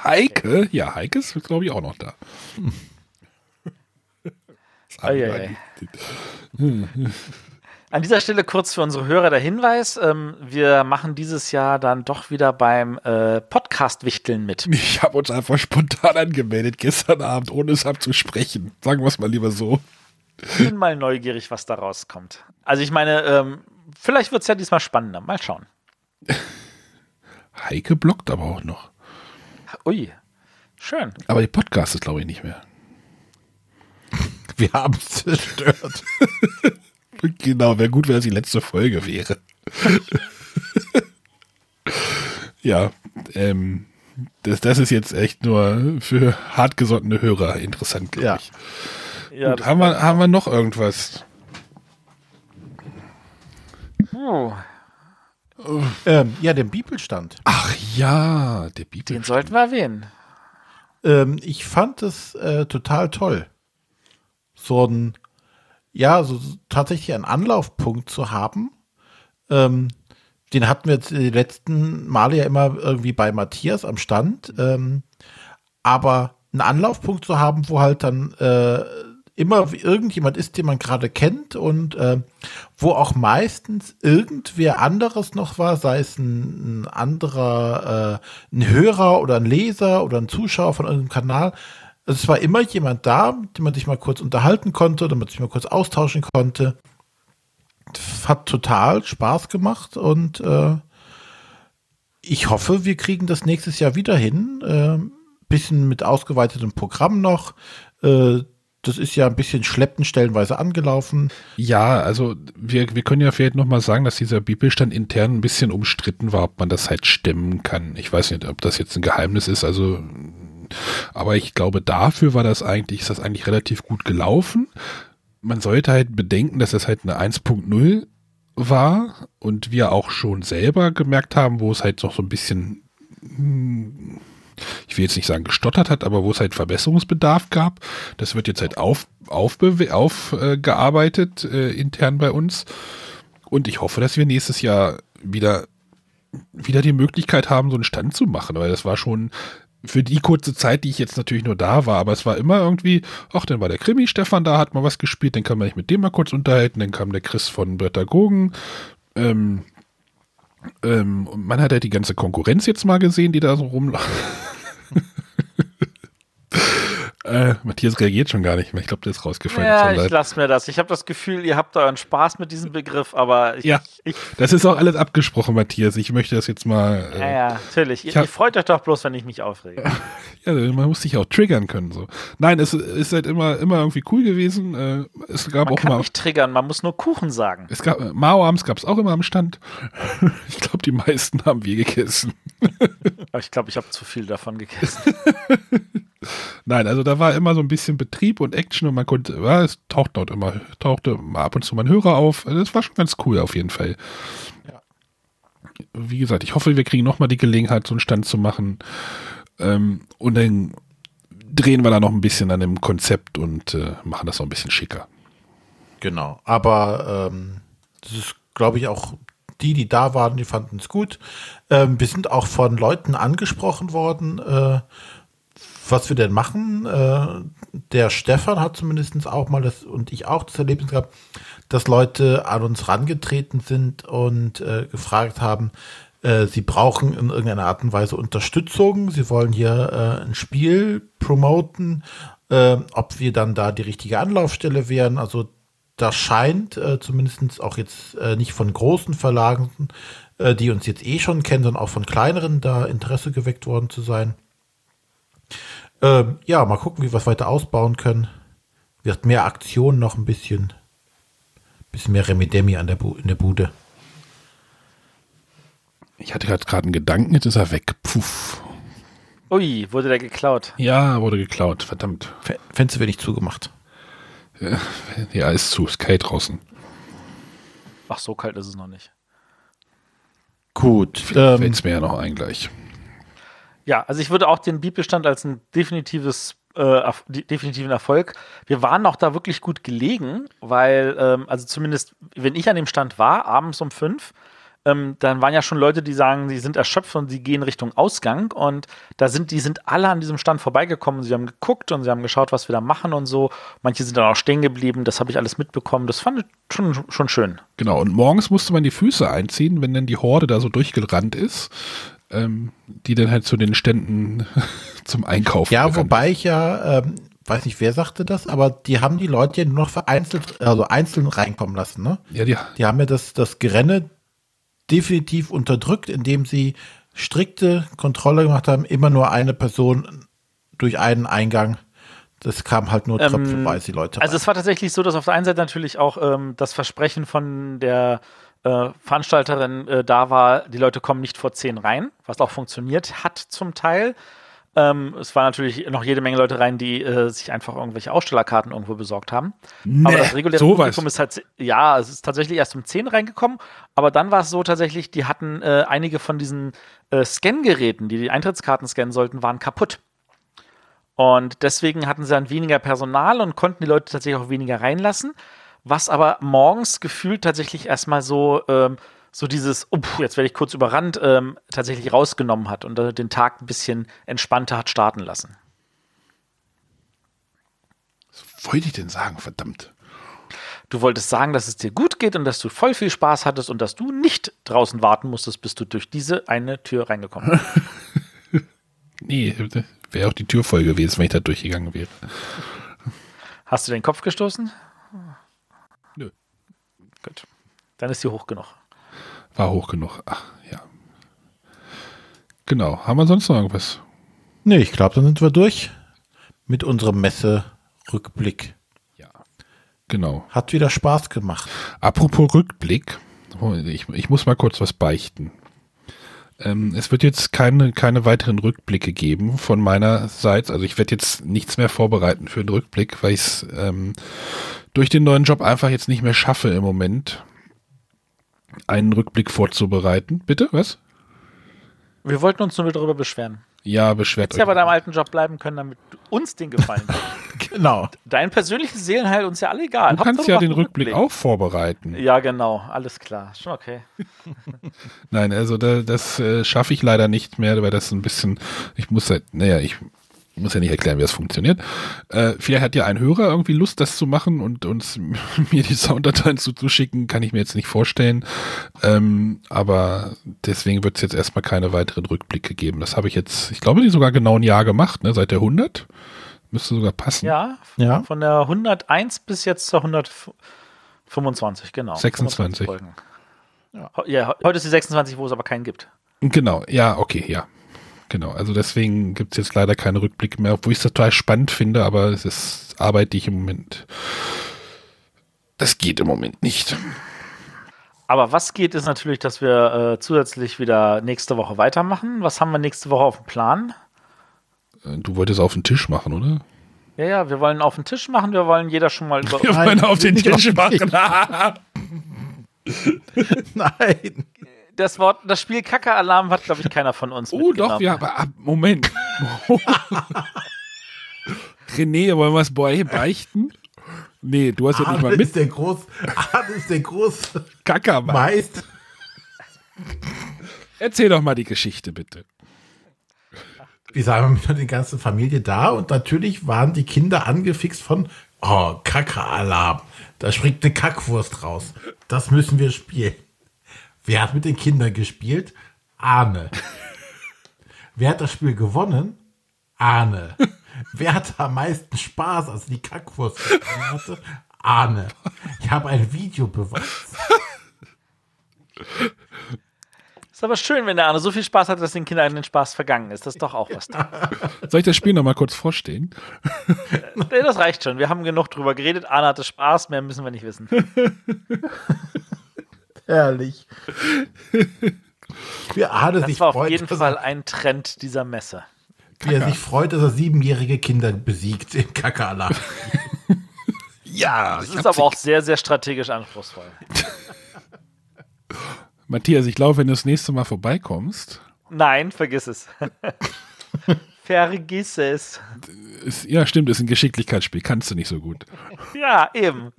Heike? Ja, Heike ist, glaube ich, auch noch da. Eigentlich- An dieser Stelle kurz für unsere Hörer der Hinweis: ähm, Wir machen dieses Jahr dann doch wieder beim äh, Podcast-Wichteln mit. Ich habe uns einfach spontan angemeldet gestern Abend, ohne es abzusprechen. Sagen wir es mal lieber so. Ich bin mal neugierig, was da rauskommt. Also, ich meine, ähm, vielleicht wird es ja diesmal spannender. Mal schauen. Heike blockt aber auch noch. Ui, schön. Aber die Podcast ist, glaube ich, nicht mehr. Wir haben es zerstört. Genau, wäre gut, wenn es die letzte Folge wäre. ja, ähm, das, das ist jetzt echt nur für hartgesottene Hörer interessant, glaube Ja. ich. Ja, Gut, haben, wir, haben wir noch irgendwas? Puh. Ähm, ja, den Bibelstand. Ach ja, der Den Bibel. sollten wir erwähnen. Ähm, ich fand es äh, total toll. So ein, ja, so tatsächlich einen Anlaufpunkt zu haben. Ähm, den hatten wir jetzt die letzten Male ja immer irgendwie bei Matthias am Stand. Ähm, aber einen Anlaufpunkt zu haben, wo halt dann äh, immer irgendjemand ist, den man gerade kennt und äh, wo auch meistens irgendwer anderes noch war, sei es ein, ein anderer, äh, ein Hörer oder ein Leser oder ein Zuschauer von irgendeinem Kanal. Es war immer jemand da, mit dem man sich mal kurz unterhalten konnte, damit man sich mal kurz austauschen konnte. Hat total Spaß gemacht und äh, ich hoffe, wir kriegen das nächstes Jahr wieder hin. Äh, bisschen mit ausgeweitetem Programm noch. Äh, das ist ja ein bisschen schleppend stellenweise angelaufen. Ja, also wir, wir können ja vielleicht nochmal sagen, dass dieser Bibelstand intern ein bisschen umstritten war, ob man das halt stemmen kann. Ich weiß nicht, ob das jetzt ein Geheimnis ist, also aber ich glaube, dafür war das eigentlich, ist das eigentlich relativ gut gelaufen. Man sollte halt bedenken, dass das halt eine 1.0 war und wir auch schon selber gemerkt haben, wo es halt noch so ein bisschen, hm, ich will jetzt nicht sagen gestottert hat, aber wo es halt Verbesserungsbedarf gab. Das wird jetzt halt auf, aufgearbeitet auf, äh, äh, intern bei uns. Und ich hoffe, dass wir nächstes Jahr wieder, wieder die Möglichkeit haben, so einen Stand zu machen, weil das war schon für die kurze Zeit, die ich jetzt natürlich nur da war, aber es war immer irgendwie, ach, dann war der Krimi Stefan da, hat mal was gespielt, dann kann man sich mit dem mal kurz unterhalten, dann kam der Chris von Bretagogen, ähm, ähm, man hat halt die ganze Konkurrenz jetzt mal gesehen, die da so rumläuft. äh, Matthias reagiert schon gar nicht mehr. Ich glaube, der ist rausgefallen. Ja, ich lasse mir das. Ich habe das Gefühl, ihr habt euren Spaß mit diesem Begriff, aber ich, Ja. ich Das ist auch alles abgesprochen, Matthias. Ich möchte das jetzt mal. Äh, ja, ja, natürlich. Ihr, hab- ihr freut euch doch bloß, wenn ich mich aufrege. Ja, man muss sich auch triggern können. So. Nein, es ist halt immer, immer irgendwie cool gewesen. Äh, es gab Man auch kann mal. nicht triggern, man muss nur Kuchen sagen. Es gab Mao-Abends gab es auch immer am Stand. ich glaube, die meisten haben wir gegessen. Ich glaube, ich habe zu viel davon gegessen. Nein, also da war immer so ein bisschen Betrieb und Action und man konnte, ja, es taucht dort immer, tauchte ab und zu mal ein Hörer auf. Das war schon ganz cool auf jeden Fall. Wie gesagt, ich hoffe, wir kriegen nochmal die Gelegenheit, so einen Stand zu machen. Ähm, und dann drehen wir da noch ein bisschen an dem Konzept und äh, machen das noch ein bisschen schicker. Genau. Aber ähm, das ist, glaube ich, auch die, die da waren, die fanden es gut. Ähm, wir sind auch von Leuten angesprochen worden, äh, was wir denn machen. Äh, der Stefan hat zumindest auch mal das und ich auch das Erlebnis gehabt, dass Leute an uns rangetreten sind und äh, gefragt haben, äh, sie brauchen in irgendeiner Art und Weise Unterstützung. Sie wollen hier äh, ein Spiel promoten, äh, ob wir dann da die richtige Anlaufstelle wären. Also das scheint äh, zumindest auch jetzt äh, nicht von großen Verlagen, die uns jetzt eh schon kennen, sondern auch von kleineren da Interesse geweckt worden zu sein. Ähm, ja, mal gucken, wie wir es weiter ausbauen können. Wird mehr Aktion noch ein bisschen, bisschen mehr Remedemi an der Bu in der Bude. Ich hatte gerade gerade einen Gedanken, jetzt ist er weg. Puff. Ui, wurde der geklaut. Ja, wurde geklaut, verdammt. F- Fenster wird nicht zugemacht. Ja, ist zu, ist kalt draußen. Ach, so kalt ist es noch nicht. Gut. Vielleicht Ähm, fällt es mir ja noch ein gleich. Ja, also ich würde auch den Bibelstand als ein definitives, äh, definitiven Erfolg. Wir waren auch da wirklich gut gelegen, weil, ähm, also zumindest, wenn ich an dem Stand war, abends um fünf, ähm, dann waren ja schon Leute, die sagen, sie sind erschöpft und sie gehen Richtung Ausgang und da sind, die sind alle an diesem Stand vorbeigekommen. Sie haben geguckt und sie haben geschaut, was wir da machen und so. Manche sind dann auch stehen geblieben. Das habe ich alles mitbekommen. Das fand ich schon, schon schön. Genau, und morgens musste man die Füße einziehen, wenn dann die Horde da so durchgerannt ist, ähm, die dann halt zu den Ständen zum Einkaufen ja, wobei ich ja, ähm, weiß nicht, wer sagte das, aber die haben die Leute ja nur noch vereinzelt, also einzeln reinkommen lassen, ne? Ja, die, Die haben ja das, das Gerenne definitiv unterdrückt, indem sie strikte Kontrolle gemacht haben, immer nur eine Person durch einen Eingang. Das kam halt nur Ähm, tröpfelweise die Leute Also rein. es war tatsächlich so, dass auf der einen Seite natürlich auch ähm, das Versprechen von der äh, Veranstalterin äh, da war, die Leute kommen nicht vor zehn rein, was auch funktioniert hat zum Teil. Ähm, es waren natürlich noch jede Menge Leute rein, die äh, sich einfach irgendwelche Ausstellerkarten irgendwo besorgt haben. Nee, aber das reguläre sowas. Publikum ist halt, ja, es ist tatsächlich erst um 10 reingekommen. Aber dann war es so tatsächlich, die hatten äh, einige von diesen äh, Scan-Geräten, die die Eintrittskarten scannen sollten, waren kaputt. Und deswegen hatten sie dann weniger Personal und konnten die Leute tatsächlich auch weniger reinlassen. Was aber morgens gefühlt tatsächlich erstmal so, ähm, so dieses, oh, jetzt werde ich kurz überrannt, ähm, tatsächlich rausgenommen hat und äh, den Tag ein bisschen entspannter hat starten lassen. Was wollte ich denn sagen, verdammt? Du wolltest sagen, dass es dir gut geht und dass du voll viel Spaß hattest und dass du nicht draußen warten musstest, bis du durch diese eine Tür reingekommen bist. Nee, wäre auch die Tür voll gewesen, wenn ich da durchgegangen wäre. Hast du den Kopf gestoßen? Gut. Dann ist sie hoch genug. War hoch genug. Ach, ja. Genau. Haben wir sonst noch irgendwas? Nee, ich glaube, dann sind wir durch mit unserem Messe-Rückblick. Ja. Genau. Hat wieder Spaß gemacht. Apropos Rückblick, oh, ich, ich muss mal kurz was beichten. Ähm, es wird jetzt keine, keine weiteren Rückblicke geben von meiner Seite. Also ich werde jetzt nichts mehr vorbereiten für den Rückblick, weil ich es ähm, durch den neuen Job einfach jetzt nicht mehr schaffe im Moment, einen Rückblick vorzubereiten. Bitte, was? Wir wollten uns nur darüber beschweren. Ja, beschwert Hättest ja bei euch. deinem alten Job bleiben können, damit uns den Gefallen tust. Genau. Dein persönliches Seelenheil uns ja alle egal. Du kannst Hauptsache, ja mach den einen Rückblick auch vorbereiten. Ja, genau. Alles klar. Schon okay. Nein, also da, das äh, schaffe ich leider nicht mehr, weil das ein bisschen, ich muss halt, naja, ich muss ja nicht erklären, wie das funktioniert. Äh, vielleicht hat ja ein Hörer irgendwie Lust, das zu machen und uns mir die Sounddateien zuzuschicken, kann ich mir jetzt nicht vorstellen. Ähm, aber deswegen wird es jetzt erstmal keine weiteren Rückblicke geben. Das habe ich jetzt, ich glaube, die sogar genau ein Jahr gemacht, ne, seit der 100. Müsste sogar passen. Ja, Ja. von der 101 bis jetzt zur 125, genau. 26. 25 Folgen. Ja. ja, heute ist die 26, wo es aber keinen gibt. Genau, ja, okay, ja. Genau, also deswegen gibt es jetzt leider keine Rückblicke mehr, obwohl ich es total spannend finde, aber es ist Arbeit, die ich im Moment. Das geht im Moment nicht. Aber was geht, ist natürlich, dass wir äh, zusätzlich wieder nächste Woche weitermachen. Was haben wir nächste Woche auf dem Plan? Äh, Du wolltest auf den Tisch machen, oder? Ja, ja, wir wollen auf den Tisch machen. Wir wollen jeder schon mal über. Wir Nein, wollen auf den Tisch machen. Nein. Das Wort, das Spiel Kacke-Alarm hat, glaube ich, keiner von uns. oh, doch, ja, aber ab, Moment. René, wollen wir es bei beichten? Nee, du hast ja nicht mal mit ist der groß, Arne ist der groß Kacker. Meist. Erzähl doch mal die Geschichte, bitte. Wir sagen mit der ganzen Familie da und natürlich waren die Kinder angefixt von Oh, Kacke-Alarm. Da springt eine Kackwurst raus. Das müssen wir spielen. Wer hat mit den Kindern gespielt? Arne. Wer hat das Spiel gewonnen? Arne. Wer hatte am meisten Spaß, als die Kackwurst hatte? Arne. Ich habe ein Videobeweis. Ist aber schön, wenn der Arne so viel Spaß hat, dass den Kindern den Spaß vergangen ist. Das ist doch auch was. Soll ich das Spiel noch mal kurz vorstellen? Nee, das reicht schon. Wir haben genug drüber geredet. Arne hatte Spaß, mehr müssen wir nicht wissen. Herrlich. Wie Arne sich Das war auf freut, jeden dass Fall ein Trend dieser Messe. wie er sich freut, dass er siebenjährige Kinder besiegt im Kacke-Alarm. Ja, Das ist aber auch sehr, sehr strategisch anspruchsvoll. Matthias, ich glaube, wenn du das nächste Mal vorbeikommst, Nein, vergiss es. vergiss es. ist, ja, stimmt, ist ein Geschicklichkeitsspiel, kannst du nicht so gut. Ja, eben.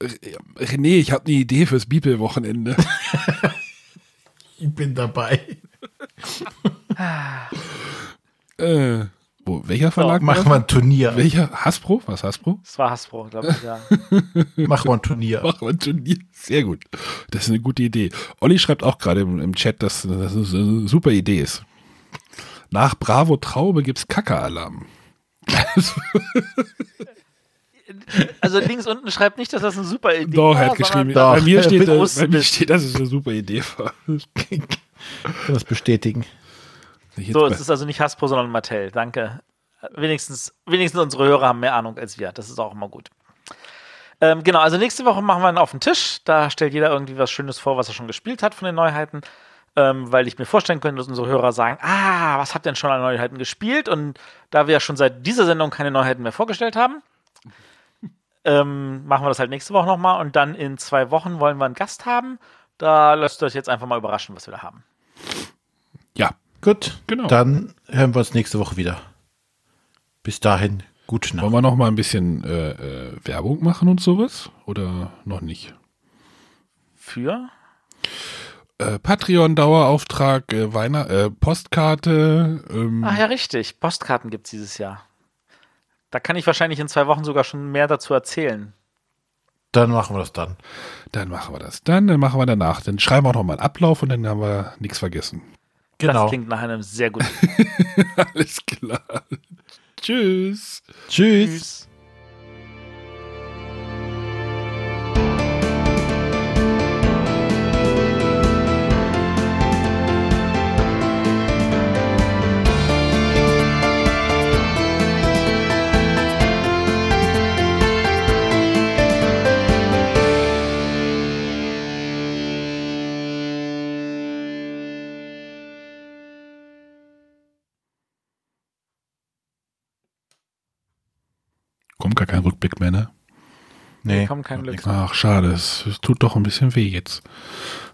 René, ich habe eine Idee fürs Bibelwochenende. Ich bin dabei. äh, wo, welcher Verlag? war Machen wir ein Turnier. Welcher? Hasbro? Was Hasbro? Das war Hasbro, glaube ich, ja. Machen wir ein Turnier. Machen wir ein Turnier. Sehr gut. Das ist eine gute Idee. Olli schreibt auch gerade im, im Chat, dass das eine super Idee ist. Nach Bravo Traube gibt's Kacke-Alarm. Also links unten schreibt nicht, dass das eine super Idee Doch, war. er hat geschrieben, Doch, bei, mir steht, äh, bei mir steht, dass es eine super Idee war. Ich kann das bestätigen. So, es ist also nicht Hasbro, sondern Mattel. Danke. Wenigstens, wenigstens unsere Hörer haben mehr Ahnung als wir. Das ist auch immer gut. Ähm, genau, also nächste Woche machen wir einen auf den Tisch. Da stellt jeder irgendwie was Schönes vor, was er schon gespielt hat von den Neuheiten. ähm, weil ich mir vorstellen könnte, dass unsere Hörer sagen, ah, was hat denn schon an Neuheiten gespielt? Und da wir ja schon seit dieser Sendung keine Neuheiten mehr vorgestellt haben, ähm, machen wir das halt nächste Woche nochmal und dann in zwei Wochen wollen wir einen Gast haben. Da lasst euch jetzt einfach mal überraschen, was wir da haben. Ja, Gut, Genau. Dann hören wir uns nächste Woche wieder. Bis dahin, gute Nacht. wollen wir noch mal ein bisschen äh, äh, Werbung machen und sowas? Oder noch nicht? Für? Äh, Patreon-Dauerauftrag, äh, Weihnacht äh, Postkarte. Ähm, Ach ja, richtig. Postkarten gibt es dieses Jahr. Da kann ich wahrscheinlich in zwei Wochen sogar schon mehr dazu erzählen. Dann machen wir das dann. Dann machen wir das. Dann, dann machen wir danach. Dann schreiben wir auch noch mal einen Ablauf und dann haben wir nichts vergessen. Genau. Das klingt nach einem sehr guten Alles klar. Tschüss. Tschüss. Tschüss. Gar kein Rückblick mehr, ne? Nee, kommt kein Glück. Ach, schade. Es, es tut doch ein bisschen weh jetzt.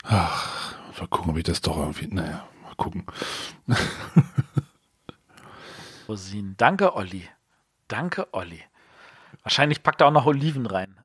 Ach, mal gucken, ob ich das doch irgendwie. Naja, mal gucken. Rosinen. Danke, Olli. Danke, Olli. Wahrscheinlich packt er auch noch Oliven rein.